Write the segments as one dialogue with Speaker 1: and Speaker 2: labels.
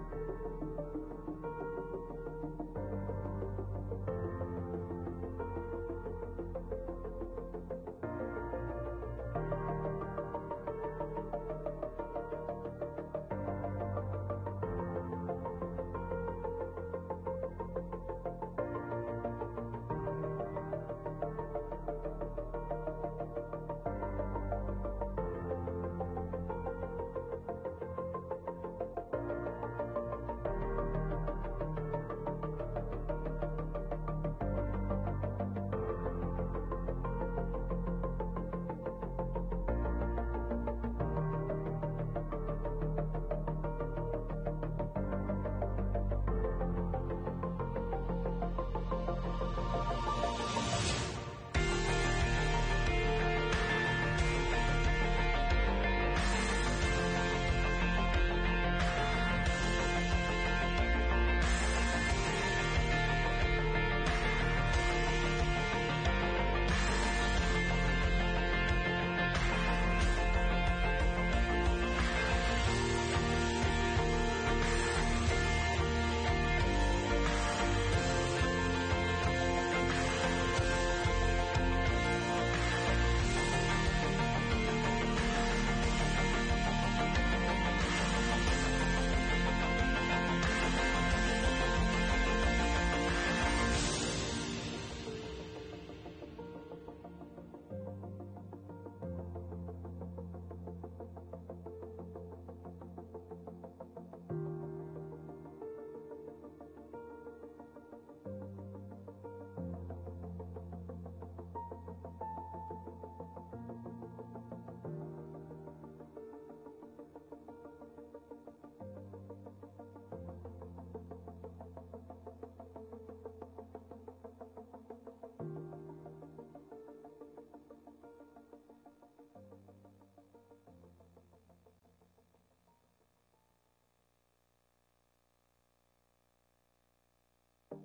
Speaker 1: are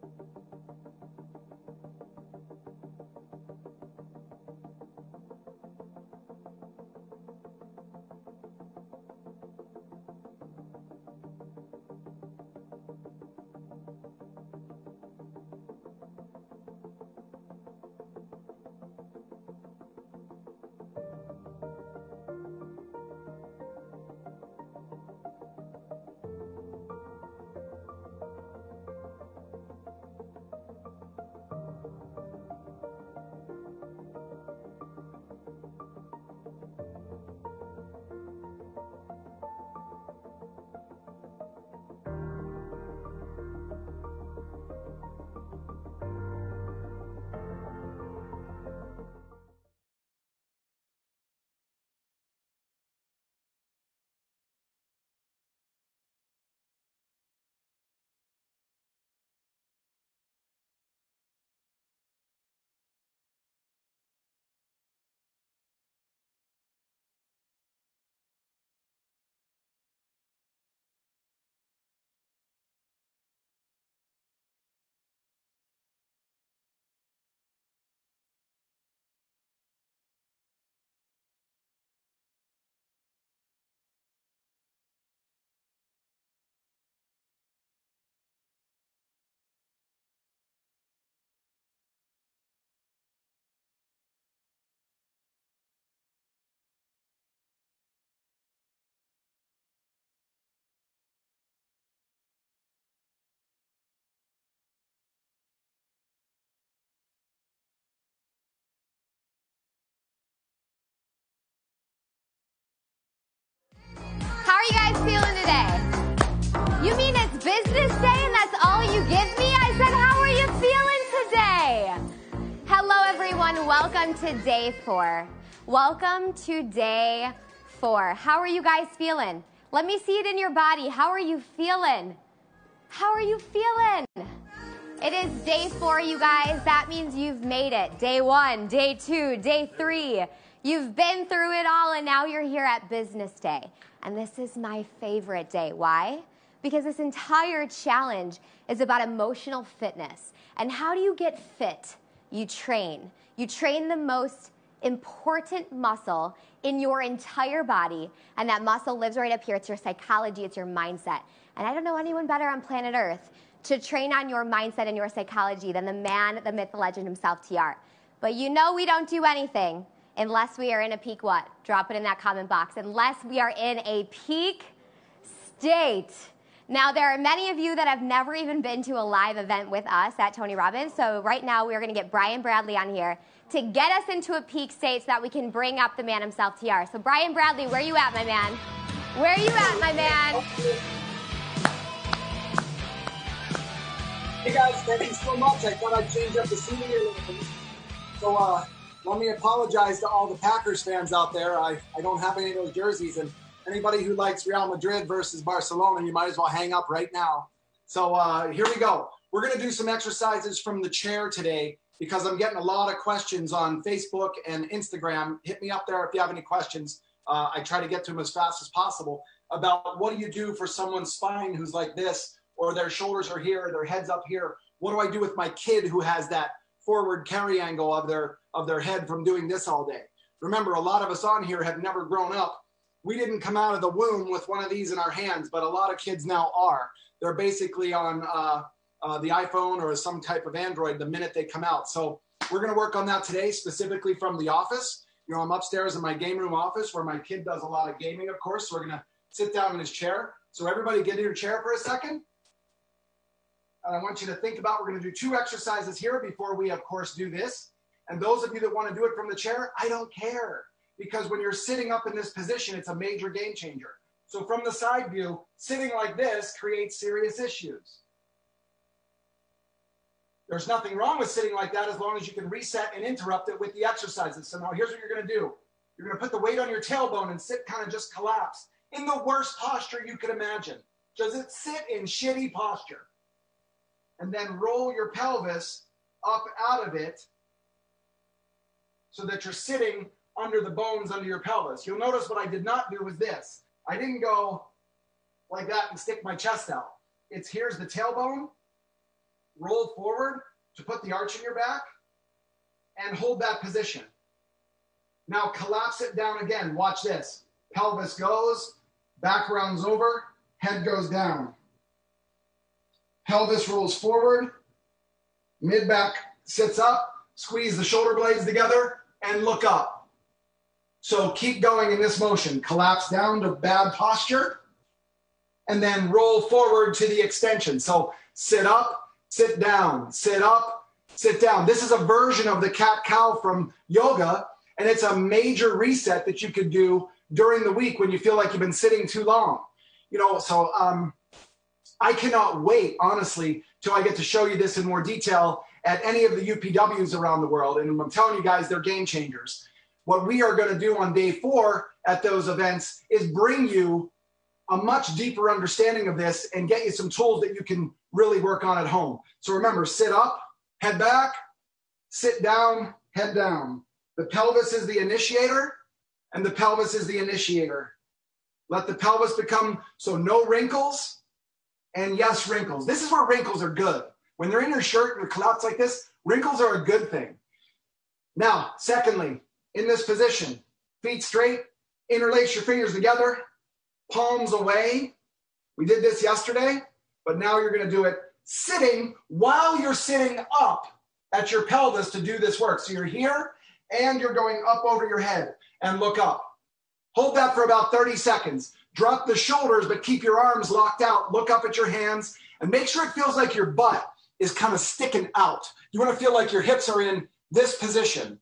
Speaker 1: えっ?うん。Welcome to day four. Welcome to day four. How are you guys feeling? Let me see it in your body. How are you feeling? How are you feeling? It is day four, you guys. That means you've made it. Day one, day two, day three. You've been through it all, and now you're here at business day. And this is my favorite day. Why? Because this entire challenge is about emotional fitness. And how do you get fit? You train. You train the most important muscle in your entire body. And that muscle lives right up here. It's your psychology, it's your mindset. And I don't know anyone better on planet Earth to train on your mindset and your psychology than the man, the myth, the legend himself, TR. But you know we don't do anything unless we are in a peak what? Drop it in that comment box. Unless we are in a peak state. Now, there are many of you that have never even been to a live event with us at Tony Robbins. So, right now, we are going to get Brian Bradley on here to get us into a peak state so that we can bring up the man himself, TR. So, Brian Bradley, where are you at, my man? Where are you at, my man?
Speaker 2: Hey guys, thank you so much. I thought I'd change up the seating a little bit. So, uh, let me apologize to all the Packers fans out there. I, I don't have any of those jerseys, and anybody who likes Real Madrid versus Barcelona, you might as well hang up right now. So uh, here we go. We're going to do some exercises from the chair today because I'm getting a lot of questions on Facebook and Instagram. Hit me up there if you have any questions. Uh, I try to get to them as fast as possible about what do you do for someone's spine who's like this, or their shoulders are here, their head's up here. What do I do with my kid who has that forward carry angle of their of their head from doing this all day? Remember, a lot of us on here have never grown up we didn't come out of the womb with one of these in our hands, but a lot of kids now are. They're basically on uh, uh, the iPhone or some type of Android the minute they come out. So we're going to work on that today, specifically from the office. You know, I'm upstairs in my game room office where my kid does a lot of gaming, of course. So we're going to sit down in his chair. So everybody get in your chair for a second. And I want you to think about, we're going to do two exercises here before we, of course, do this. And those of you that want to do it from the chair, I don't care because when you're sitting up in this position, it's a major game changer. So from the side view, sitting like this creates serious issues. There's nothing wrong with sitting like that as long as you can reset and interrupt it with the exercises. So now here's what you're going to do. You're going to put the weight on your tailbone and sit kind of just collapse in the worst posture you could imagine. Does it sit in shitty posture? And then roll your pelvis up out of it so that you're sitting under the bones under your pelvis. You'll notice what I did not do was this. I didn't go like that and stick my chest out. It's here's the tailbone, roll forward to put the arch in your back, and hold that position. Now collapse it down again. Watch this. Pelvis goes, back rounds over, head goes down. Pelvis rolls forward, mid back sits up, squeeze the shoulder blades together, and look up. So keep going in this motion. Collapse down to bad posture and then roll forward to the extension. So sit up, sit down, sit up, sit down. This is a version of the cat cow from yoga, and it's a major reset that you could do during the week when you feel like you've been sitting too long. You know, so um, I cannot wait, honestly, till I get to show you this in more detail at any of the UPWs around the world. And I'm telling you guys, they're game changers. What we are going to do on day four at those events is bring you a much deeper understanding of this and get you some tools that you can really work on at home. So remember, sit up, head back, sit down, head down. The pelvis is the initiator, and the pelvis is the initiator. Let the pelvis become so no wrinkles and yes, wrinkles. This is where wrinkles are good. When they're in your shirt and you're collapsed like this, wrinkles are a good thing. Now, secondly, in this position. Feet straight, interlace your fingers together, palms away. We did this yesterday, but now you're going to do it sitting while you're sitting up at your pelvis to do this work. So you're here and you're going up over your head and look up. Hold that for about 30 seconds. Drop the shoulders, but keep your arms locked out. Look up at your hands and make sure it feels like your butt is kind of sticking out. You want to feel like your hips are in this position.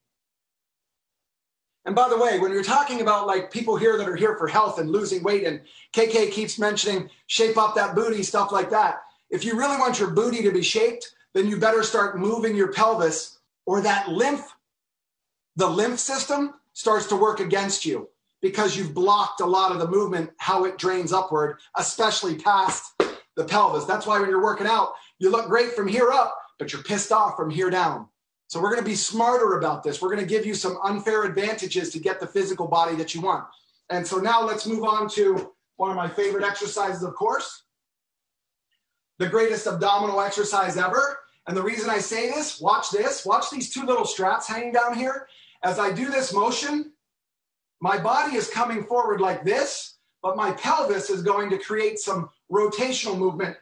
Speaker 2: And by the way, when you're talking about like people here that are here for health and losing weight, and KK keeps mentioning shape up that booty, stuff like that. If you really want your booty to be shaped, then you better start moving your pelvis or that lymph, the lymph system starts to work against you because you've blocked a lot of the movement, how it drains upward, especially past the pelvis. That's why when you're working out, you look great from here up, but you're pissed off from here down. So we're going to be smarter about this. We're going to give you some unfair advantages to get the physical body that you want. And so now let's move on to one of my favorite exercises, of course, the greatest abdominal exercise ever. And the reason I say this, watch this, watch these two little straps hanging down here. As I do this motion, my body is coming forward like this, but my pelvis is going to create some rotational movement,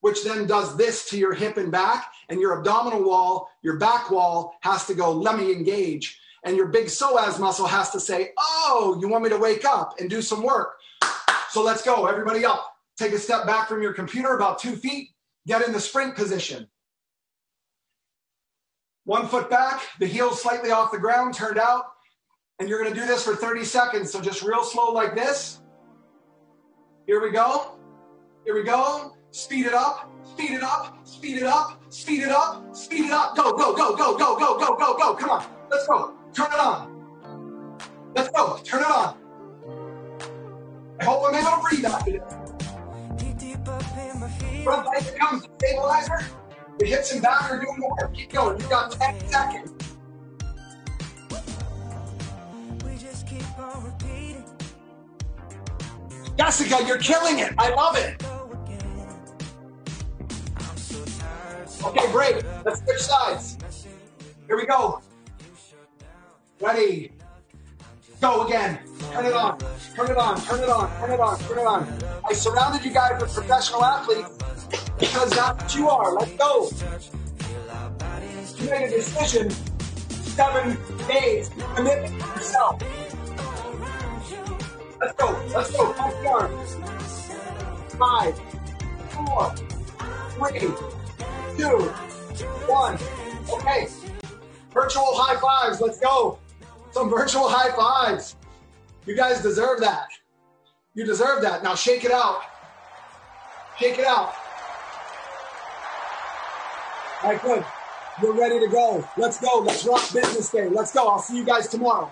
Speaker 2: which then does this to your hip and back, and your abdominal wall, your back wall has to go, let me engage. And your big psoas muscle has to say, oh, you want me to wake up and do some work. So let's go, everybody up. Take a step back from your computer about two feet, get in the sprint position. One foot back, the heels slightly off the ground, turned out. And you're gonna do this for 30 seconds. So just real slow like this. Here we go. Here we go. Speed it up, speed it up, speed it up, speed it up, speed it up. Go, go, go, go, go, go, go, go, go. Come on, let's go. Turn it on. Let's go. Turn it on. I hope I'm able to breathe after this. Front leg becomes the stabilizer. The hips and back are doing the work. Keep going. You've got 10 seconds. Jessica, you're killing it. I love it. Okay, great. Let's switch sides. Here we go. Ready. Go again. Turn it on. Turn it on. Turn it on. Turn it on. Turn it on. I surrounded you guys with professional athletes because that's what you are. Let's go. You made a decision. Seven days. Commitment to yourself. Let's go. Let's go. Pump. Five, four, three, two, one. Okay. Virtual high fives. Let's go. Some virtual high fives. You guys deserve that. You deserve that. Now shake it out. Shake it out. All right, good. We're ready to go. Let's go. Let's rock business day. Let's go. I'll see you guys tomorrow.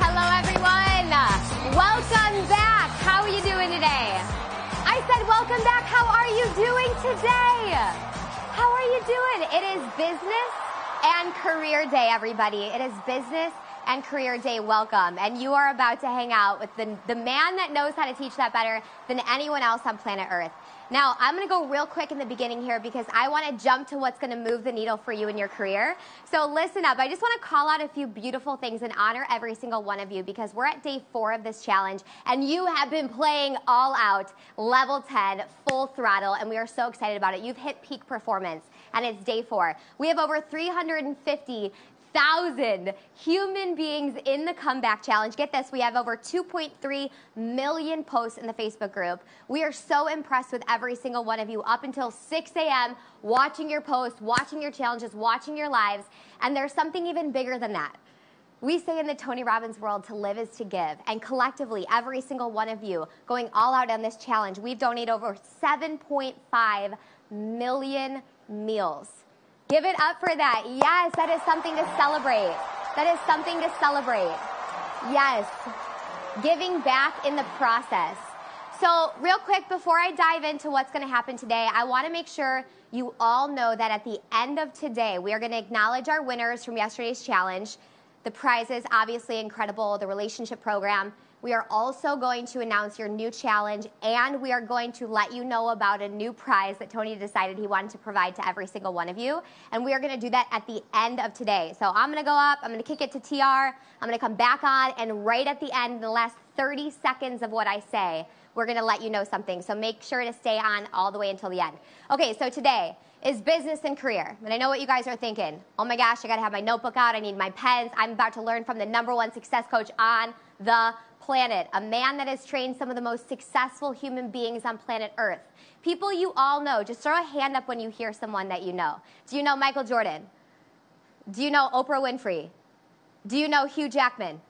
Speaker 1: Hello, everyone. Welcome back. How are you doing today? I said, welcome back. How are you doing today? How are you doing? It is business and career day, everybody. It is business and career day. Welcome. And you are about to hang out with the, the man that knows how to teach that better than anyone else on planet Earth. Now, I'm going to go real quick in the beginning here because I want to jump to what's going to move the needle for you in your career. So listen up. I just want to call out a few beautiful things and honor every single one of you because we're at day four of this challenge and you have been playing all out, level 10, full throttle, and we are so excited about it. You've hit peak performance and it's day four. We have over 350 thousand human beings in the comeback challenge. Get this, we have over 2.3 million posts in the Facebook group. We are so impressed with every single one of you up until 6 a.m. watching your posts, watching your challenges, watching your lives. And there's something even bigger than that. We say in the Tony Robbins world to live is to give. And collectively, every single one of you going all out on this challenge, we've donated over 7.5 million meals. Give it up for that. Yes, that is something to celebrate. That is something to celebrate. Yes. Giving back in the process. So, real quick, before I dive into what's going to happen today, I want to make sure you all know that at the end of today, we are going to acknowledge our winners from yesterday's challenge. The prizes, obviously incredible, the relationship program. We are also going to announce your new challenge and we are going to let you know about a new prize that Tony decided he wanted to provide to every single one of you. And we are going to do that at the end of today. So I'm going to go up, I'm going to kick it to TR, I'm going to come back on, and right at the end, the last 30 seconds of what I say, we're going to let you know something. So make sure to stay on all the way until the end. Okay, so today, is business and career. And I know what you guys are thinking. Oh my gosh, I gotta have my notebook out, I need my pens. I'm about to learn from the number one success coach on the planet, a man that has trained some of the most successful human beings on planet Earth. People you all know, just throw a hand up when you hear someone that you know. Do you know Michael Jordan? Do you know Oprah Winfrey? Do you know Hugh Jackman?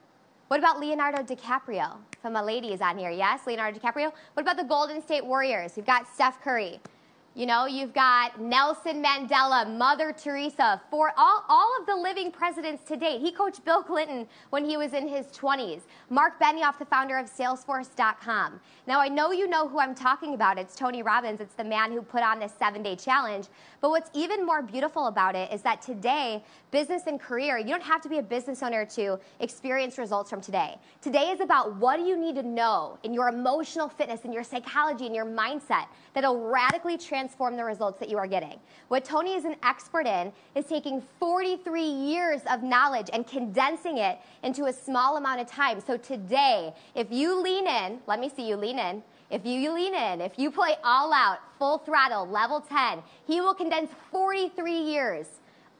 Speaker 1: What about Leonardo DiCaprio? Some of my ladies on here, yes? Leonardo DiCaprio. What about the Golden State Warriors? We've got Steph Curry. You know, you've got Nelson Mandela, Mother Teresa, for all, all of the living presidents to date. He coached Bill Clinton when he was in his 20s. Mark Benioff, the founder of Salesforce.com. Now, I know you know who I'm talking about. It's Tony Robbins. It's the man who put on this seven day challenge. But what's even more beautiful about it is that today, business and career, you don't have to be a business owner to experience results from today. Today is about what do you need to know in your emotional fitness, in your psychology, in your mindset that'll radically transform transform the results that you are getting. What Tony is an expert in is taking 43 years of knowledge and condensing it into a small amount of time. So today, if you lean in, let me see you lean in. If you lean in, if you play all out, full throttle, level 10, he will condense 43 years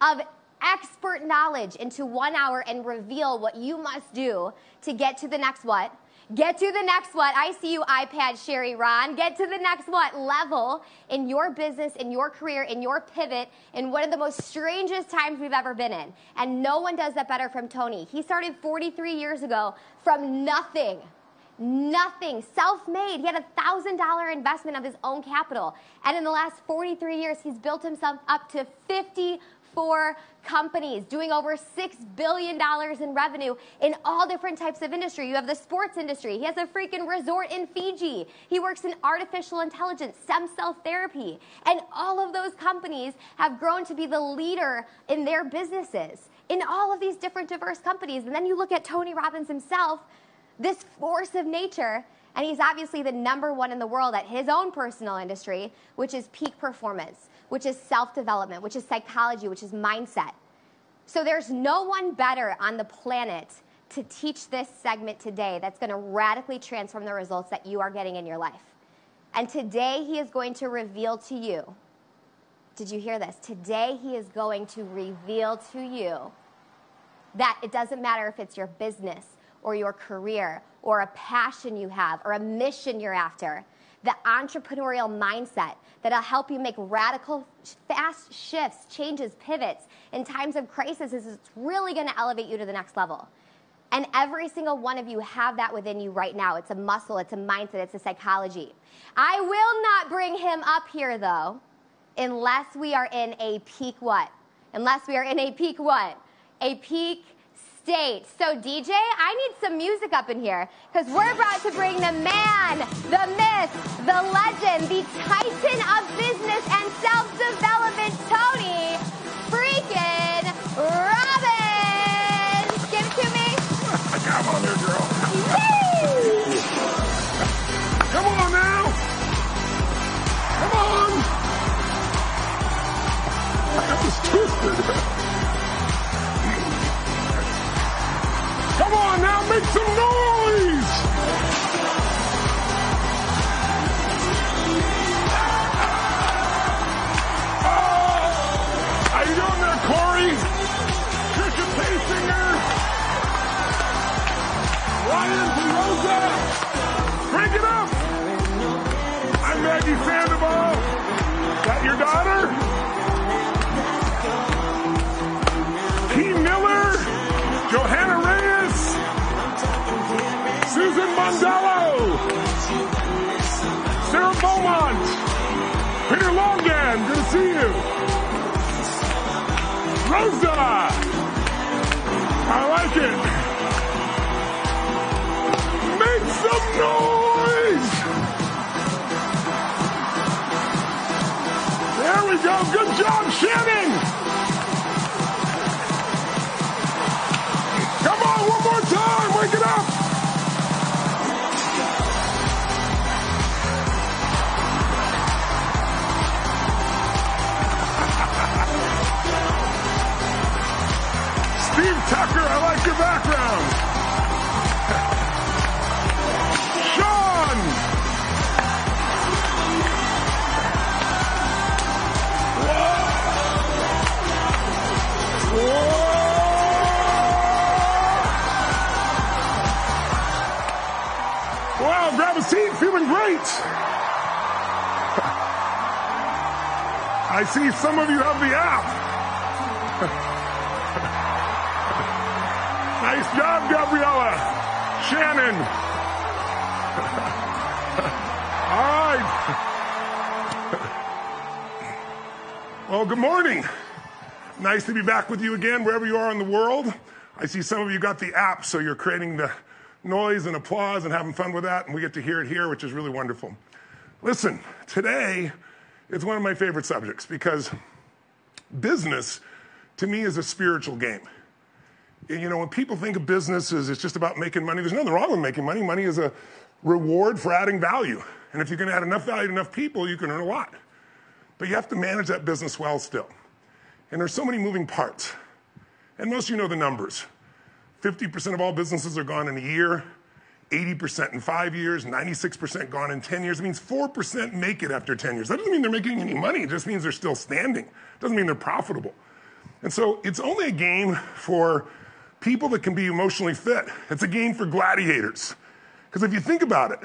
Speaker 1: of expert knowledge into one hour and reveal what you must do to get to the next what? Get to the next what? I see you, iPad Sherry Ron. Get to the next what? Level in your business, in your career, in your pivot, in one of the most strangest times we've ever been in. And no one does that better from Tony. He started 43 years ago from nothing nothing, self made. He had a thousand dollar investment of his own capital. And in the last 43 years, he's built himself up to 50 four companies doing over $6 billion in revenue in all different types of industry. You have the sports industry. He has a freaking resort in Fiji. He works in artificial intelligence, stem cell therapy. And all of those companies have grown to be the leader in their businesses in all of these different diverse companies. And then you look at Tony Robbins himself, this force of nature and he's obviously the number one in the world at his own personal industry, which is peak performance which is self development, which is psychology, which is mindset. So there's no one better on the planet to teach this segment today that's going to radically transform the results that you are getting in your life. And today he is going to reveal to you. Did you hear this? Today he is going to reveal to you that it doesn't matter if it's your business or your career or a passion you have or a mission you're after the entrepreneurial mindset that'll help you make radical, fast shifts, changes, pivots in times of crisis is it's really going to elevate you to the next level. And every single one of you have that within you right now. It's a muscle, it's a mindset, it's a psychology. I will not bring him up here though, unless we are in a peak what? Unless we are in a peak what? A peak state. So, DJ, I need some music up in here because we're about to bring the man, the myth, the legend, the titan of business and self development, Tony freaking Robbins.
Speaker 3: Come on now, make some noise! Mondello, Sarah Beaumont, Peter Longan, good to see you. Rosa, I like it. Nice to be back with you again, wherever you are in the world. I see some of you got the app, so you're creating the noise and applause and having fun with that, and we get to hear it here, which is really wonderful. Listen, today is one of my favorite subjects because business to me is a spiritual game And you know, when people think of businesses, it's just about making money. There's nothing wrong with making money. Money is a reward for adding value. And if you can add enough value to enough people, you can earn a lot. but you have to manage that business well still. And there's so many moving parts. And most of you know the numbers. 50% of all businesses are gone in a year, 80% in five years, 96% gone in 10 years. It means 4% make it after 10 years. That doesn't mean they're making any money, it just means they're still standing. It doesn't mean they're profitable. And so it's only a game for people that can be emotionally fit. It's a game for gladiators. Because if you think about it,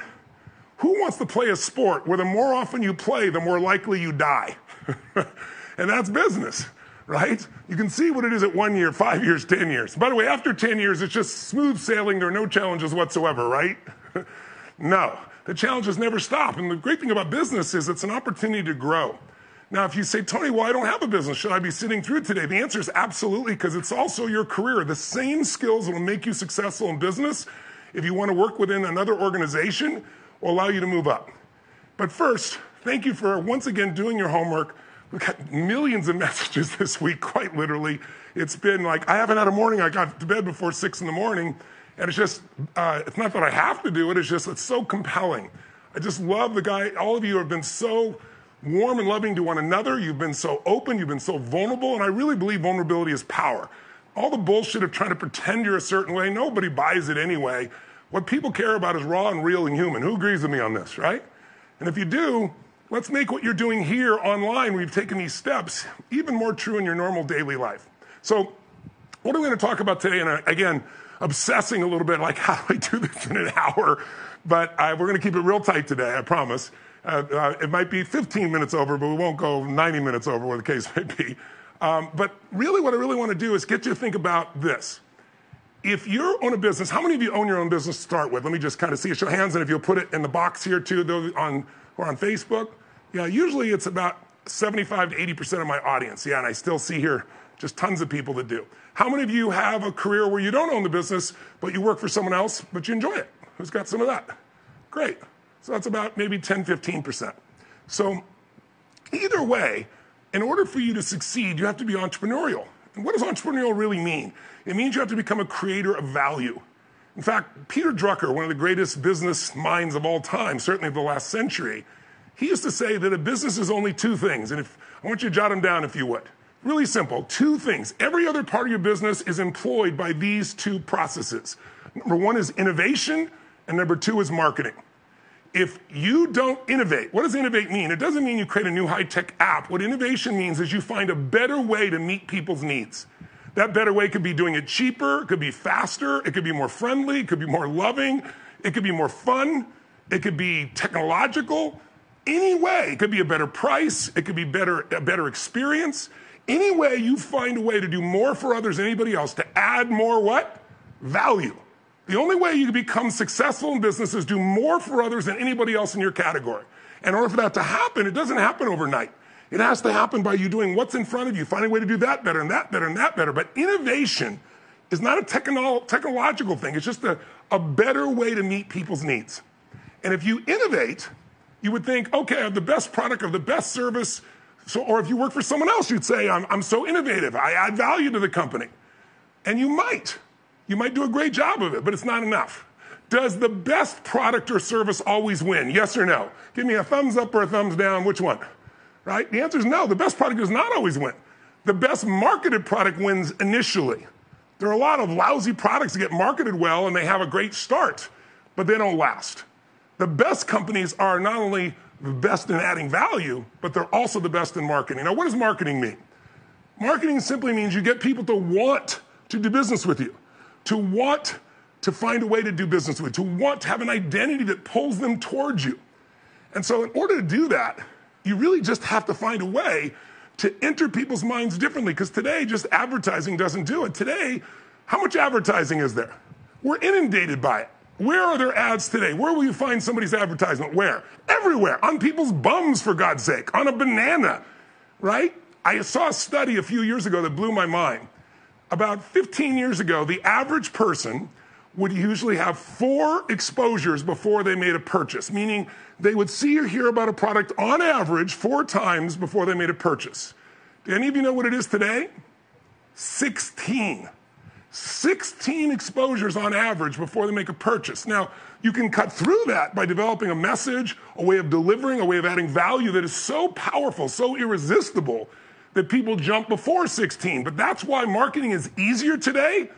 Speaker 3: who wants to play a sport where the more often you play, the more likely you die? and that's business, right? You can see what it is at one year, five years, 10 years. By the way, after 10 years, it's just smooth sailing. There are no challenges whatsoever, right? no, the challenges never stop. And the great thing about business is it's an opportunity to grow. Now, if you say, Tony, well, I don't have a business, should I be sitting through today? The answer is absolutely, because it's also your career. The same skills that will make you successful in business if you want to work within another organization will allow you to move up. But first, thank you for once again doing your homework. We've got millions of messages this week, quite literally. It's been like, I haven't had a morning, I got to bed before six in the morning. And it's just, uh, it's not that I have to do it, it's just, it's so compelling. I just love the guy. All of you have been so warm and loving to one another. You've been so open. You've been so vulnerable. And I really believe vulnerability is power. All the bullshit of trying to pretend you're a certain way, nobody buys it anyway. What people care about is raw and real and human. Who agrees with me on this, right? And if you do, let's make what you're doing here online, where you've taken these steps, even more true in your normal daily life. So, what are we going to talk about today? And again, obsessing a little bit like, how do I do this in an hour? But uh, we're going to keep it real tight today, I promise. Uh, uh, it might be 15 minutes over, but we won't go 90 minutes over, what the case may be. Um, but really, what I really want to do is get you to think about this. If you own a business, how many of you own your own business to start with? Let me just kind of see a show of hands, and if you'll put it in the box here too, on or on Facebook. Yeah, usually it's about 75 to 80% of my audience. Yeah, and I still see here just tons of people that do. How many of you have a career where you don't own the business, but you work for someone else, but you enjoy it? Who's got some of that? Great. So that's about maybe 10, 15%. So either way, in order for you to succeed, you have to be entrepreneurial. And what does entrepreneurial really mean? It means you have to become a creator of value. In fact, Peter Drucker, one of the greatest business minds of all time, certainly of the last century, he used to say that a business is only two things. And if I want you to jot them down if you would. Really simple, two things. Every other part of your business is employed by these two processes. Number one is innovation, and number two is marketing if you don't innovate, what does innovate mean? It doesn't mean you create a new high tech app. What innovation means is you find a better way to meet people's needs. That better way could be doing it cheaper, it could be faster, it could be more friendly, it could be more loving, it could be more fun, it could be technological. Any way, it could be a better price, it could be better, a better experience. Any way you find a way to do more for others than anybody else, to add more what? Value. The only way you can become successful in business is do more for others than anybody else in your category. In order for that to happen, it doesn't happen overnight. It has to happen by you doing what's in front of you, finding a way to do that better and that better and that better. But innovation is not a technolo- technological thing, it's just a, a better way to meet people's needs. And if you innovate, you would think, okay, I have the best product, of the best service. So, or if you work for someone else, you'd say, I'm, I'm so innovative, I add value to the company. And you might. You might do a great job of it, but it's not enough. Does the best product or service always win? Yes or no? Give me a thumbs up or a thumbs down. Which one? Right? The answer is no. The best product does not always win. The best marketed product wins initially. There are a lot of lousy products that get marketed well and they have a great start, but they don't last. The best companies are not only the best in adding value, but they're also the best in marketing. Now, what does marketing mean? Marketing simply means you get people to want to do business with you to want to find a way to do business with, to want to have an identity that pulls them towards you. And so, in order to do that, you really just have to find a way to enter people's minds differently because today, just advertising doesn't do it. Today, how much advertising is there? We're inundated by it. Where are their ads today? Where will you find somebody's advertisement? Where? Everywhere. On people's bums, for God's sake. On a banana, right? I saw a study a few years ago that blew my mind about 15 years ago, the average person would usually have four exposures before they made a purchase, meaning they would see or hear about a product on average four times before they made a purchase. Do any of you know what it is today? 16. 16 exposures on average before they make a purchase. Now, you can cut through that by developing a message, a way of delivering, a way of adding value that is so powerful, so irresistible that people jump before 16. But that's why marketing is easier today,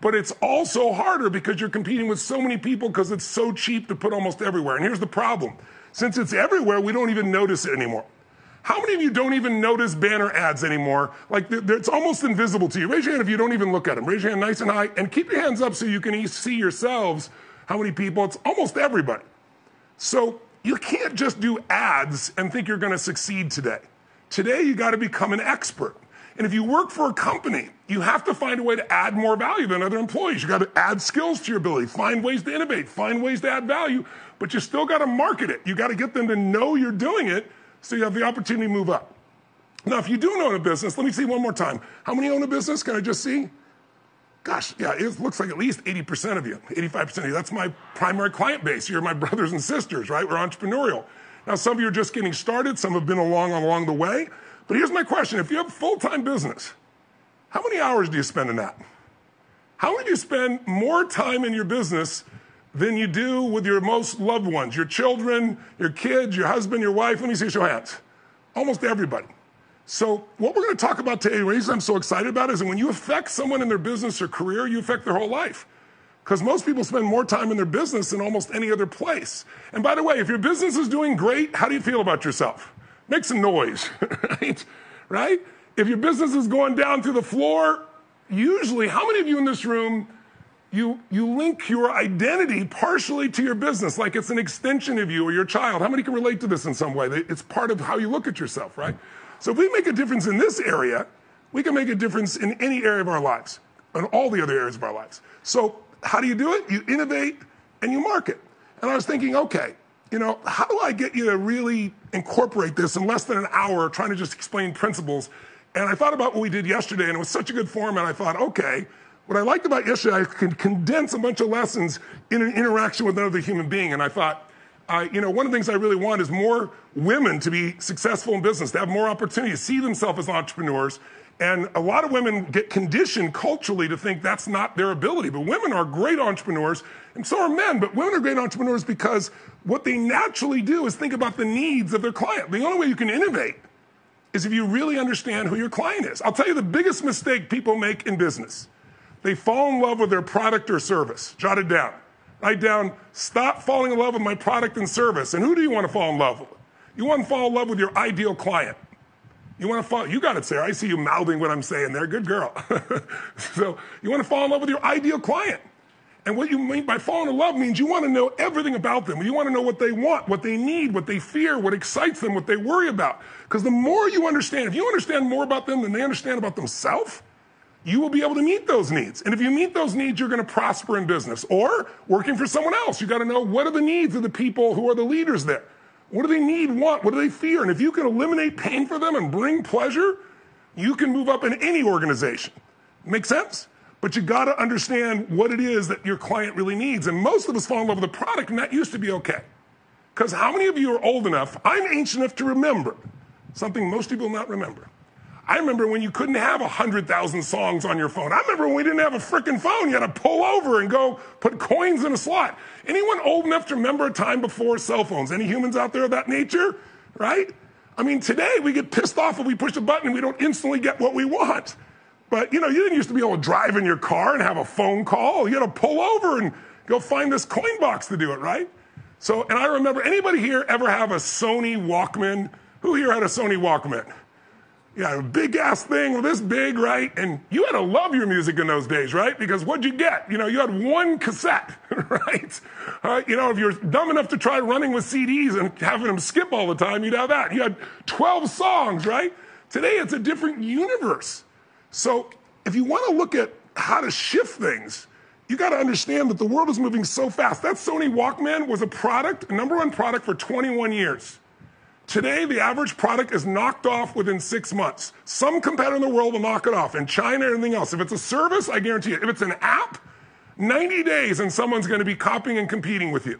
Speaker 3: but it's also harder because you're competing with so many people because it's so cheap to put almost everywhere. And here's the problem since it's everywhere, we don't even notice it anymore. How many of you don't even notice banner ads anymore? Like it's almost invisible to you. Raise your hand if you don't even look at them. Raise your hand nice and high and keep your hands up so you can see yourselves how many people. It's almost everybody. So you can't just do ads and think you're going to succeed today. Today you got to become an expert. And if you work for a company, you have to find a way to add more value than other employees. You got to add skills to your ability, find ways to innovate, find ways to add value, but you still got to market it. You got to get them to know you're doing it so you have the opportunity to move up. Now, if you do own a business, let me see one more time. How many own a business? Can I just see? Gosh, yeah, it looks like at least 80% of you, 85% of you. That's my primary client base. You're my brothers and sisters, right? We're entrepreneurial. Now, some of you are just getting started, some have been along along the way. But here's my question if you have a full time business, how many hours do you spend in that? How many do you spend more time in your business than you do with your most loved ones, your children, your kids, your husband, your wife. Let me see show hands. Almost everybody. So, what we're going to talk about today, the reason I'm so excited about it is that when you affect someone in their business or career, you affect their whole life. Because most people spend more time in their business than almost any other place. And by the way, if your business is doing great, how do you feel about yourself? Make some noise, right? Right? If your business is going down to the floor, usually, how many of you in this room you, you link your identity partially to your business, like it's an extension of you or your child. How many can relate to this in some way? It's part of how you look at yourself, right? So if we make a difference in this area, we can make a difference in any area of our lives, in all the other areas of our lives. So how do you do it? You innovate and you market. And I was thinking, okay, you know, how do I get you to really incorporate this in less than an hour trying to just explain principles? And I thought about what we did yesterday, and it was such a good format. I thought, okay, what I liked about yesterday, I could condense a bunch of lessons in an interaction with another human being. And I thought, uh, you know, one of the things I really want is more women to be successful in business, to have more opportunity, to see themselves as entrepreneurs. And a lot of women get conditioned culturally to think that's not their ability. But women are great entrepreneurs, and so are men. But women are great entrepreneurs because what they naturally do is think about the needs of their client. The only way you can innovate is if you really understand who your client is. I'll tell you the biggest mistake people make in business they fall in love with their product or service. Jot it down. Write down, stop falling in love with my product and service. And who do you want to fall in love with? You want to fall in love with your ideal client. You want to fall, you got it, Sarah. I see you mouthing what I'm saying there. Good girl. so you want to fall in love with your ideal client. And what you mean by falling in love means you want to know everything about them. You want to know what they want, what they need, what they fear, what excites them, what they worry about. Because the more you understand, if you understand more about them than they understand about themselves, you will be able to meet those needs. And if you meet those needs, you're going to prosper in business. Or working for someone else, you got to know what are the needs of the people who are the leaders there. What do they need, want? What do they fear? And if you can eliminate pain for them and bring pleasure, you can move up in any organization. Make sense? But you got to understand what it is that your client really needs. And most of us fall in love with the product, and that used to be okay. Because how many of you are old enough? I'm ancient enough to remember something most people will not remember. I remember when you couldn't have 100,000 songs on your phone. I remember when we didn't have a freaking phone. You had to pull over and go put coins in a slot. Anyone old enough to remember a time before cell phones? Any humans out there of that nature? Right? I mean, today we get pissed off if we push a button and we don't instantly get what we want. But, you know, you didn't used to be able to drive in your car and have a phone call. You had to pull over and go find this coin box to do it, right? So, and I remember anybody here ever have a Sony Walkman? Who here had a Sony Walkman? Yeah, a big ass thing, this big, right? And you had to love your music in those days, right? Because what'd you get? You know, you had one cassette, right? Uh, you know, if you're dumb enough to try running with CDs and having them skip all the time, you'd have that. You had 12 songs, right? Today it's a different universe. So if you want to look at how to shift things, you got to understand that the world is moving so fast. That Sony Walkman was a product, a number one product for 21 years. Today, the average product is knocked off within six months. Some competitor in the world will knock it off, in China and anything else. If it's a service, I guarantee you. If it's an app, 90 days and someone's going to be copying and competing with you.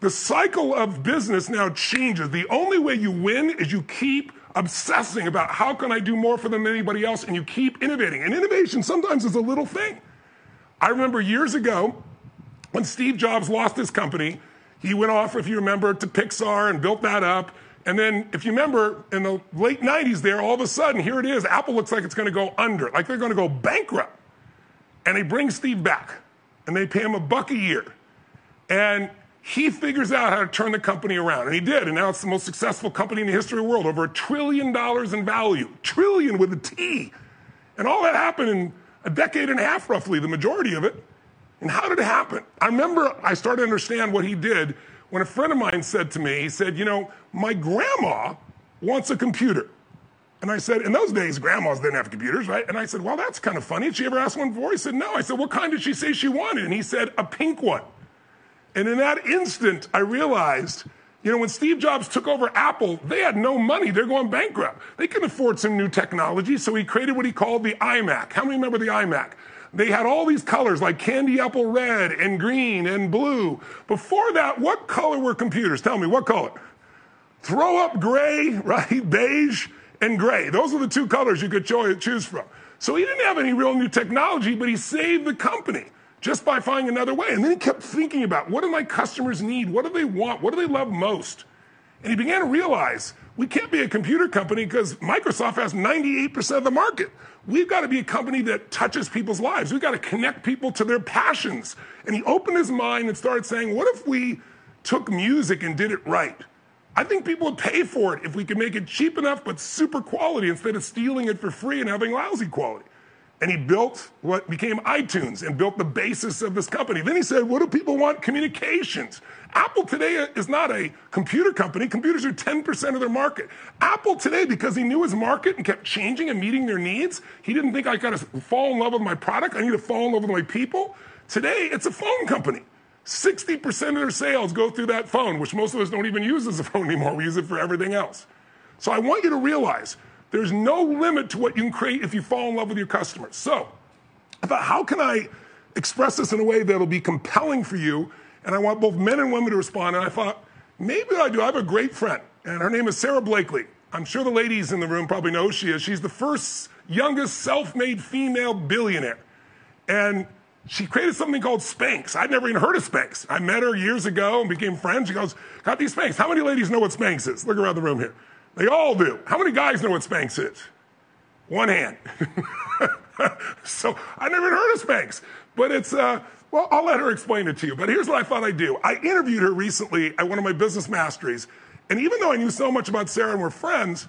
Speaker 3: The cycle of business now changes. The only way you win is you keep obsessing about how can I do more for them than anybody else and you keep innovating. And innovation sometimes is a little thing. I remember years ago when Steve Jobs lost his company, he went off, if you remember, to Pixar and built that up. And then, if you remember, in the late 90s, there, all of a sudden, here it is. Apple looks like it's going to go under, like they're going to go bankrupt. And they bring Steve back, and they pay him a buck a year. And he figures out how to turn the company around. And he did. And now it's the most successful company in the history of the world, over a trillion dollars in value. Trillion with a T. And all that happened in a decade and a half, roughly, the majority of it. And how did it happen? I remember I started to understand what he did when a friend of mine said to me, he said, You know, my grandma wants a computer. And I said, in those days, grandmas didn't have computers, right? And I said, well, that's kind of funny. Did she ever ask one before? He said, no. I said, what kind did she say she wanted? And he said, a pink one. And in that instant, I realized, you know, when Steve Jobs took over Apple, they had no money. They're going bankrupt. They couldn't afford some new technology, so he created what he called the iMac. How many remember the iMac? They had all these colors like candy apple red and green and blue. Before that, what color were computers? Tell me, what color? Throw up gray, right? Beige and gray. Those are the two colors you could choose from. So he didn't have any real new technology, but he saved the company just by finding another way. And then he kept thinking about what do my customers need? What do they want? What do they love most? And he began to realize we can't be a computer company because Microsoft has 98% of the market. We've got to be a company that touches people's lives. We've got to connect people to their passions. And he opened his mind and started saying, what if we took music and did it right? I think people would pay for it if we could make it cheap enough but super quality instead of stealing it for free and having lousy quality. And he built what became iTunes and built the basis of this company. Then he said, What do people want? Communications. Apple today is not a computer company. Computers are 10% of their market. Apple today, because he knew his market and kept changing and meeting their needs, he didn't think I got to fall in love with my product. I need to fall in love with my people. Today, it's a phone company. 60% of their sales go through that phone, which most of us don't even use as a phone anymore. We use it for everything else. So I want you to realize there's no limit to what you can create if you fall in love with your customers. So I thought, how can I express this in a way that'll be compelling for you? And I want both men and women to respond. And I thought, maybe I do. I have a great friend, and her name is Sara Blakely. I'm sure the ladies in the room probably know who she is. She's the first youngest self made female billionaire. And she created something called Spanx. I'd never even heard of Spanx. I met her years ago and became friends. She goes, Got these Spanx. How many ladies know what Spanx is? Look around the room here. They all do. How many guys know what Spanx is? One hand. so I never even heard of Spanx. But it's, uh, well, I'll let her explain it to you. But here's what I thought I'd do. I interviewed her recently at one of my business masteries. And even though I knew so much about Sara and we're friends,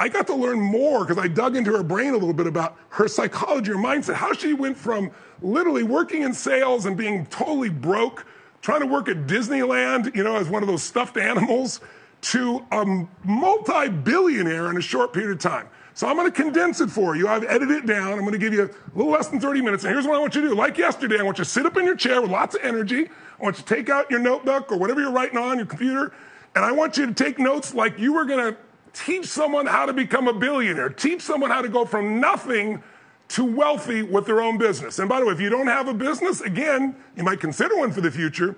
Speaker 3: I got to learn more because I dug into her brain a little bit about her psychology, her mindset, how she went from literally working in sales and being totally broke, trying to work at Disneyland, you know, as one of those stuffed animals, to a multi billionaire in a short period of time. So I'm going to condense it for you. I've edited it down. I'm going to give you a little less than 30 minutes. And here's what I want you to do. Like yesterday, I want you to sit up in your chair with lots of energy. I want you to take out your notebook or whatever you're writing on your computer. And I want you to take notes like you were going to teach someone how to become a billionaire, teach someone how to go from nothing to wealthy with their own business. And by the way, if you don't have a business, again, you might consider one for the future.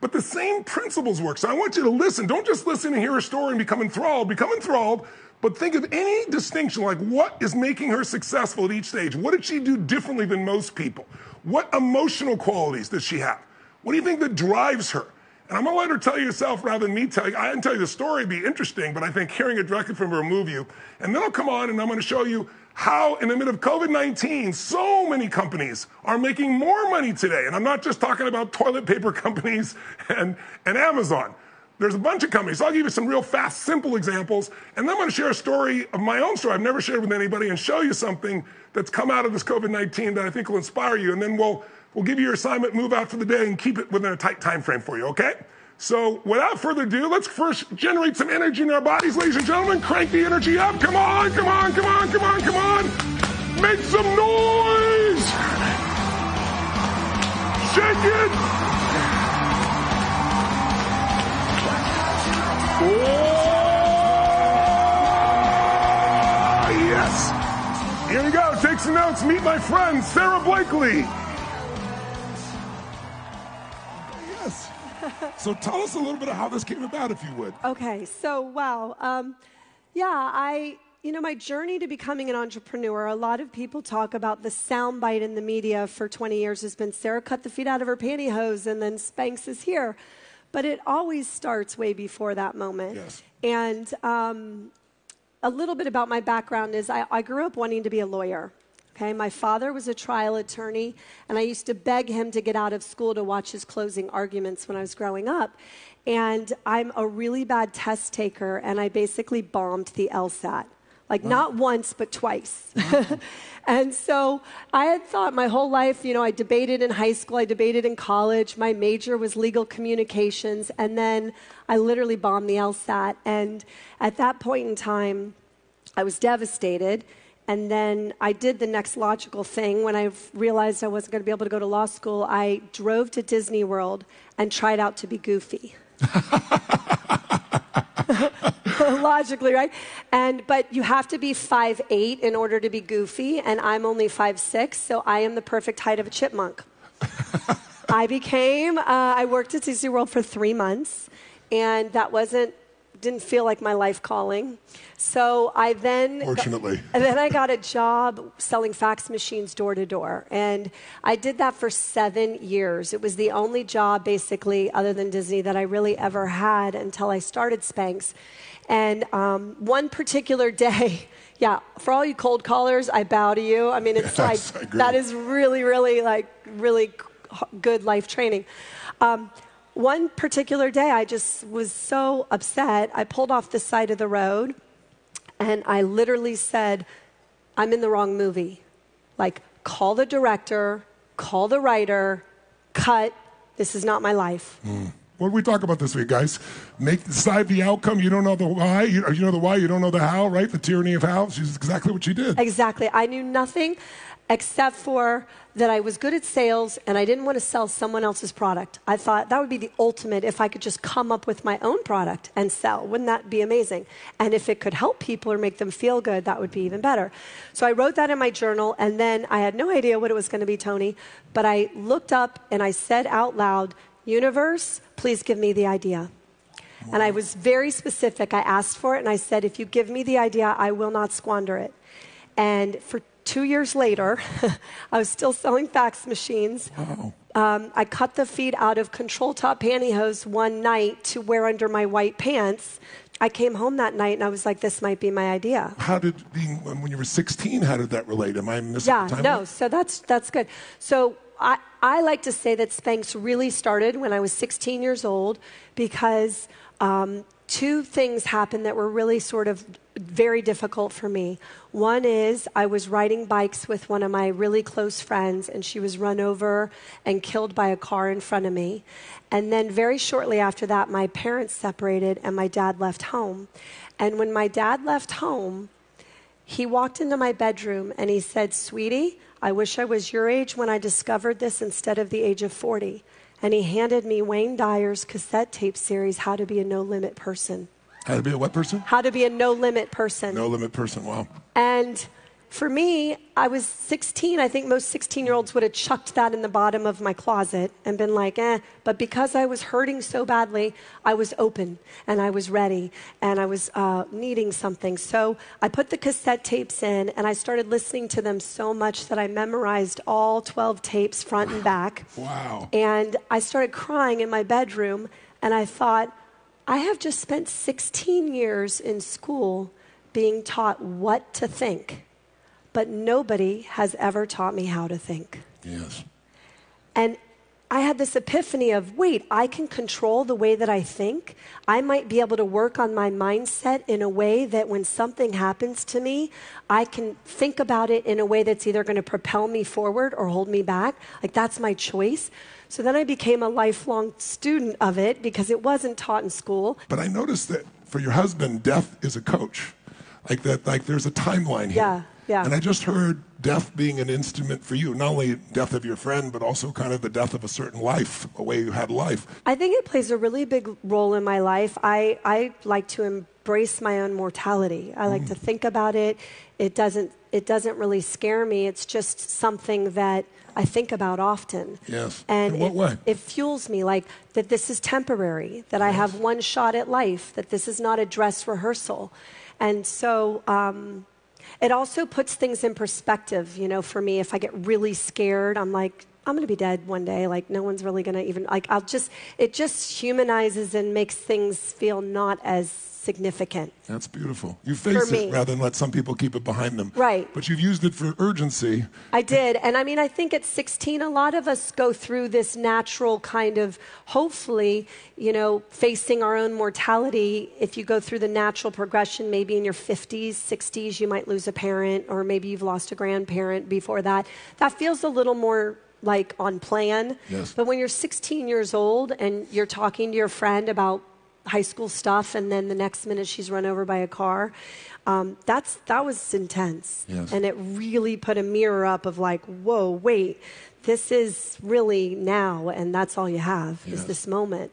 Speaker 3: But the same principles work. So I want you to listen. Don't just listen and hear a story and become enthralled. Become enthralled, but think of any distinction, like what is making her successful at each stage? What did she do differently than most people? What emotional qualities does she have? What do you think that drives her? And I'm gonna let her tell you herself rather than me tell you. I can tell you the story, would be interesting, but I think hearing it directly from her will move you. And then I'll come on and I'm gonna show you how, in the middle of COVID 19, so many companies are making more money today. And I'm not just talking about toilet paper companies and, and Amazon. There's a bunch of companies. So I'll give you some real fast, simple examples. And then I'm going to share a story of my own story I've never shared with anybody and show you something that's come out of this COVID 19 that I think will inspire you. And then we'll, we'll give you your assignment, move out for the day, and keep it within a tight time frame for you, okay? So without further ado, let's first generate some energy in our bodies, ladies and gentlemen. Crank the energy up. Come on, come on, come on, come on, come on. Make some noise. Shake it. Oh, yes. Here we go. Take some notes. Meet my friend, Sara Blakely. Yes. So tell us a little bit of how this came about, if you would.
Speaker 4: Okay, so wow. Um, yeah, I you know, my journey to becoming an entrepreneur, a lot of people talk about the soundbite in the media for 20 years has been Sara cut the feet out of her pantyhose and then Spanx is here. But it always starts way before that moment.
Speaker 3: Yes.
Speaker 4: And um, a little bit about my background is I, I grew up wanting to be a lawyer. Okay, my father was a trial attorney, and I used to beg him to get out of school to watch his closing arguments when I was growing up. And I'm a really bad test taker, and I basically bombed the LSAT. Like, wow. not once, but twice. Wow. and so I had thought my whole life, you know, I debated in high school, I debated in college. My major was legal communications. And then I literally bombed the LSAT. And at that point in time, I was devastated. And then I did the next logical thing when I realized I wasn't going to be able to go to law school. I drove to Disney World and tried out to be goofy. Logically, right? And but you have to be five eight in order to be goofy, and I'm only five six, so I am the perfect height of a chipmunk. I became. Uh, I worked at Disney World for three months, and that wasn't didn't feel like my life calling. So I then
Speaker 3: fortunately,
Speaker 4: and then I got a job selling fax machines door to door, and I did that for seven years. It was the only job, basically, other than Disney, that I really ever had until I started Spanx. And um, one particular day. Yeah, for all you cold callers, I bow to you. I mean, it's yes, like that is really, really like really good life training. Um, one particular day, I just was so upset. I pulled off the side of the road and I literally said, I'm in the wrong movie. Like, call the director, call the writer, cut. This is not my life.
Speaker 3: Mm. What did we talk about this week, guys? Make decide the outcome. You don't know the why. You, you know the why. You don't know the how. Right? The tyranny of how. She's exactly what she did.
Speaker 4: Exactly. I knew nothing except for that I was good at sales and I didn't want to sell someone else's product. I thought that would be the ultimate if I could just come up with my own product and sell. Wouldn't that be amazing? And if it could help people or make them feel good, that would be even better. So I wrote that in my journal and then I had no idea what it was going to be, Tony, but I looked up and I said out loud, Universe, please give me the idea. Wow. And I was very specific. I asked for it and I said, if you give me the idea, I will not squander it. And for two years later, I was still selling fax machines. Wow. Um, I cut the feet out of control top pantyhose one night to wear under my white pants. I came home that night and I was like, this might be my idea.
Speaker 3: How did being when you were 16? How did that relate? Am I missing?
Speaker 4: Yeah, no. So that's that's good. So I I like to say that Spanx really started when I was 16 years old because um, two things happened that were really sort of very difficult for me. One is I was riding bikes with one of my really close friends, and she was run over and killed by a car in front of me. And then, very shortly after that, my parents separated, and my dad left home. And when my dad left home, he walked into my bedroom and he said, Sweetie, I wish I was your age when I discovered this instead of the age of 40 and he handed me Wayne Dyer's cassette tape series, How to Be a No Limit Person.
Speaker 3: How to be a what person?
Speaker 4: How to be a no limit person.
Speaker 3: No limit person, wow.
Speaker 4: And for me, I was 16. I think most 16 year olds would have chucked that in the bottom of my closet and been like, eh. But because I was hurting so badly, I was open and I was ready and I was uh, needing something. So I put the cassette tapes in and I started listening to them so much that I memorized all 12 tapes front and back.
Speaker 3: Wow.
Speaker 4: And I started crying in my bedroom and I thought, I have just spent 16 years in school being taught what to think but nobody has ever taught me how to think.
Speaker 3: Yes.
Speaker 4: And I had this epiphany of wait, I can control the way that I think. I might be able to work on my mindset in a way that when something happens to me, I can think about it in a way that's either going to propel me forward or hold me back. Like that's my choice. So then I became a lifelong student of it because it wasn't taught in school.
Speaker 3: But I noticed that for your husband, death is a coach. Like that, like there's a timeline here.
Speaker 4: Yeah. Yeah.
Speaker 3: And I just heard death being an instrument for you, not only death of your friend, but also kind of the death of a certain life, a way you had life.
Speaker 4: I think it plays a really big role in my life. I, I like to embrace my own mortality. I like mm. to think about it. It doesn't, it doesn't really scare me. It's just something that I think about often.
Speaker 3: Yes.
Speaker 4: And
Speaker 3: in what
Speaker 4: it,
Speaker 3: way?
Speaker 4: It fuels me, like that this is temporary, that yes. I have one shot at life, that this is not a dress rehearsal. And so um, it also puts things in perspective. You know, for me, if I get really scared, I'm like, I'm going to be dead one day. Like, no one's really going to even, like, I'll just, it just humanizes and makes things feel not as significant.
Speaker 3: That's beautiful. You face it rather than let some people keep it behind them.
Speaker 4: Right.
Speaker 3: But you've used it for urgency.
Speaker 4: I did. And I mean, I think at 16, a lot of us go through this natural kind of, hopefully, you know, facing our own mortality. If you go through the natural progression, maybe in your 50s, 60s, you might lose a parent, or maybe you've lost a grandparent before that. That feels a little more like on plan.
Speaker 3: Yes.
Speaker 4: But when you're 16 years old and you're talking to your friend about high school stuff, and then the next minute she's run over by a car. Um, that's that was intense,
Speaker 3: yes.
Speaker 4: and it really put a mirror up of like, whoa, wait, this is really now, and that's all you have yes. is this moment.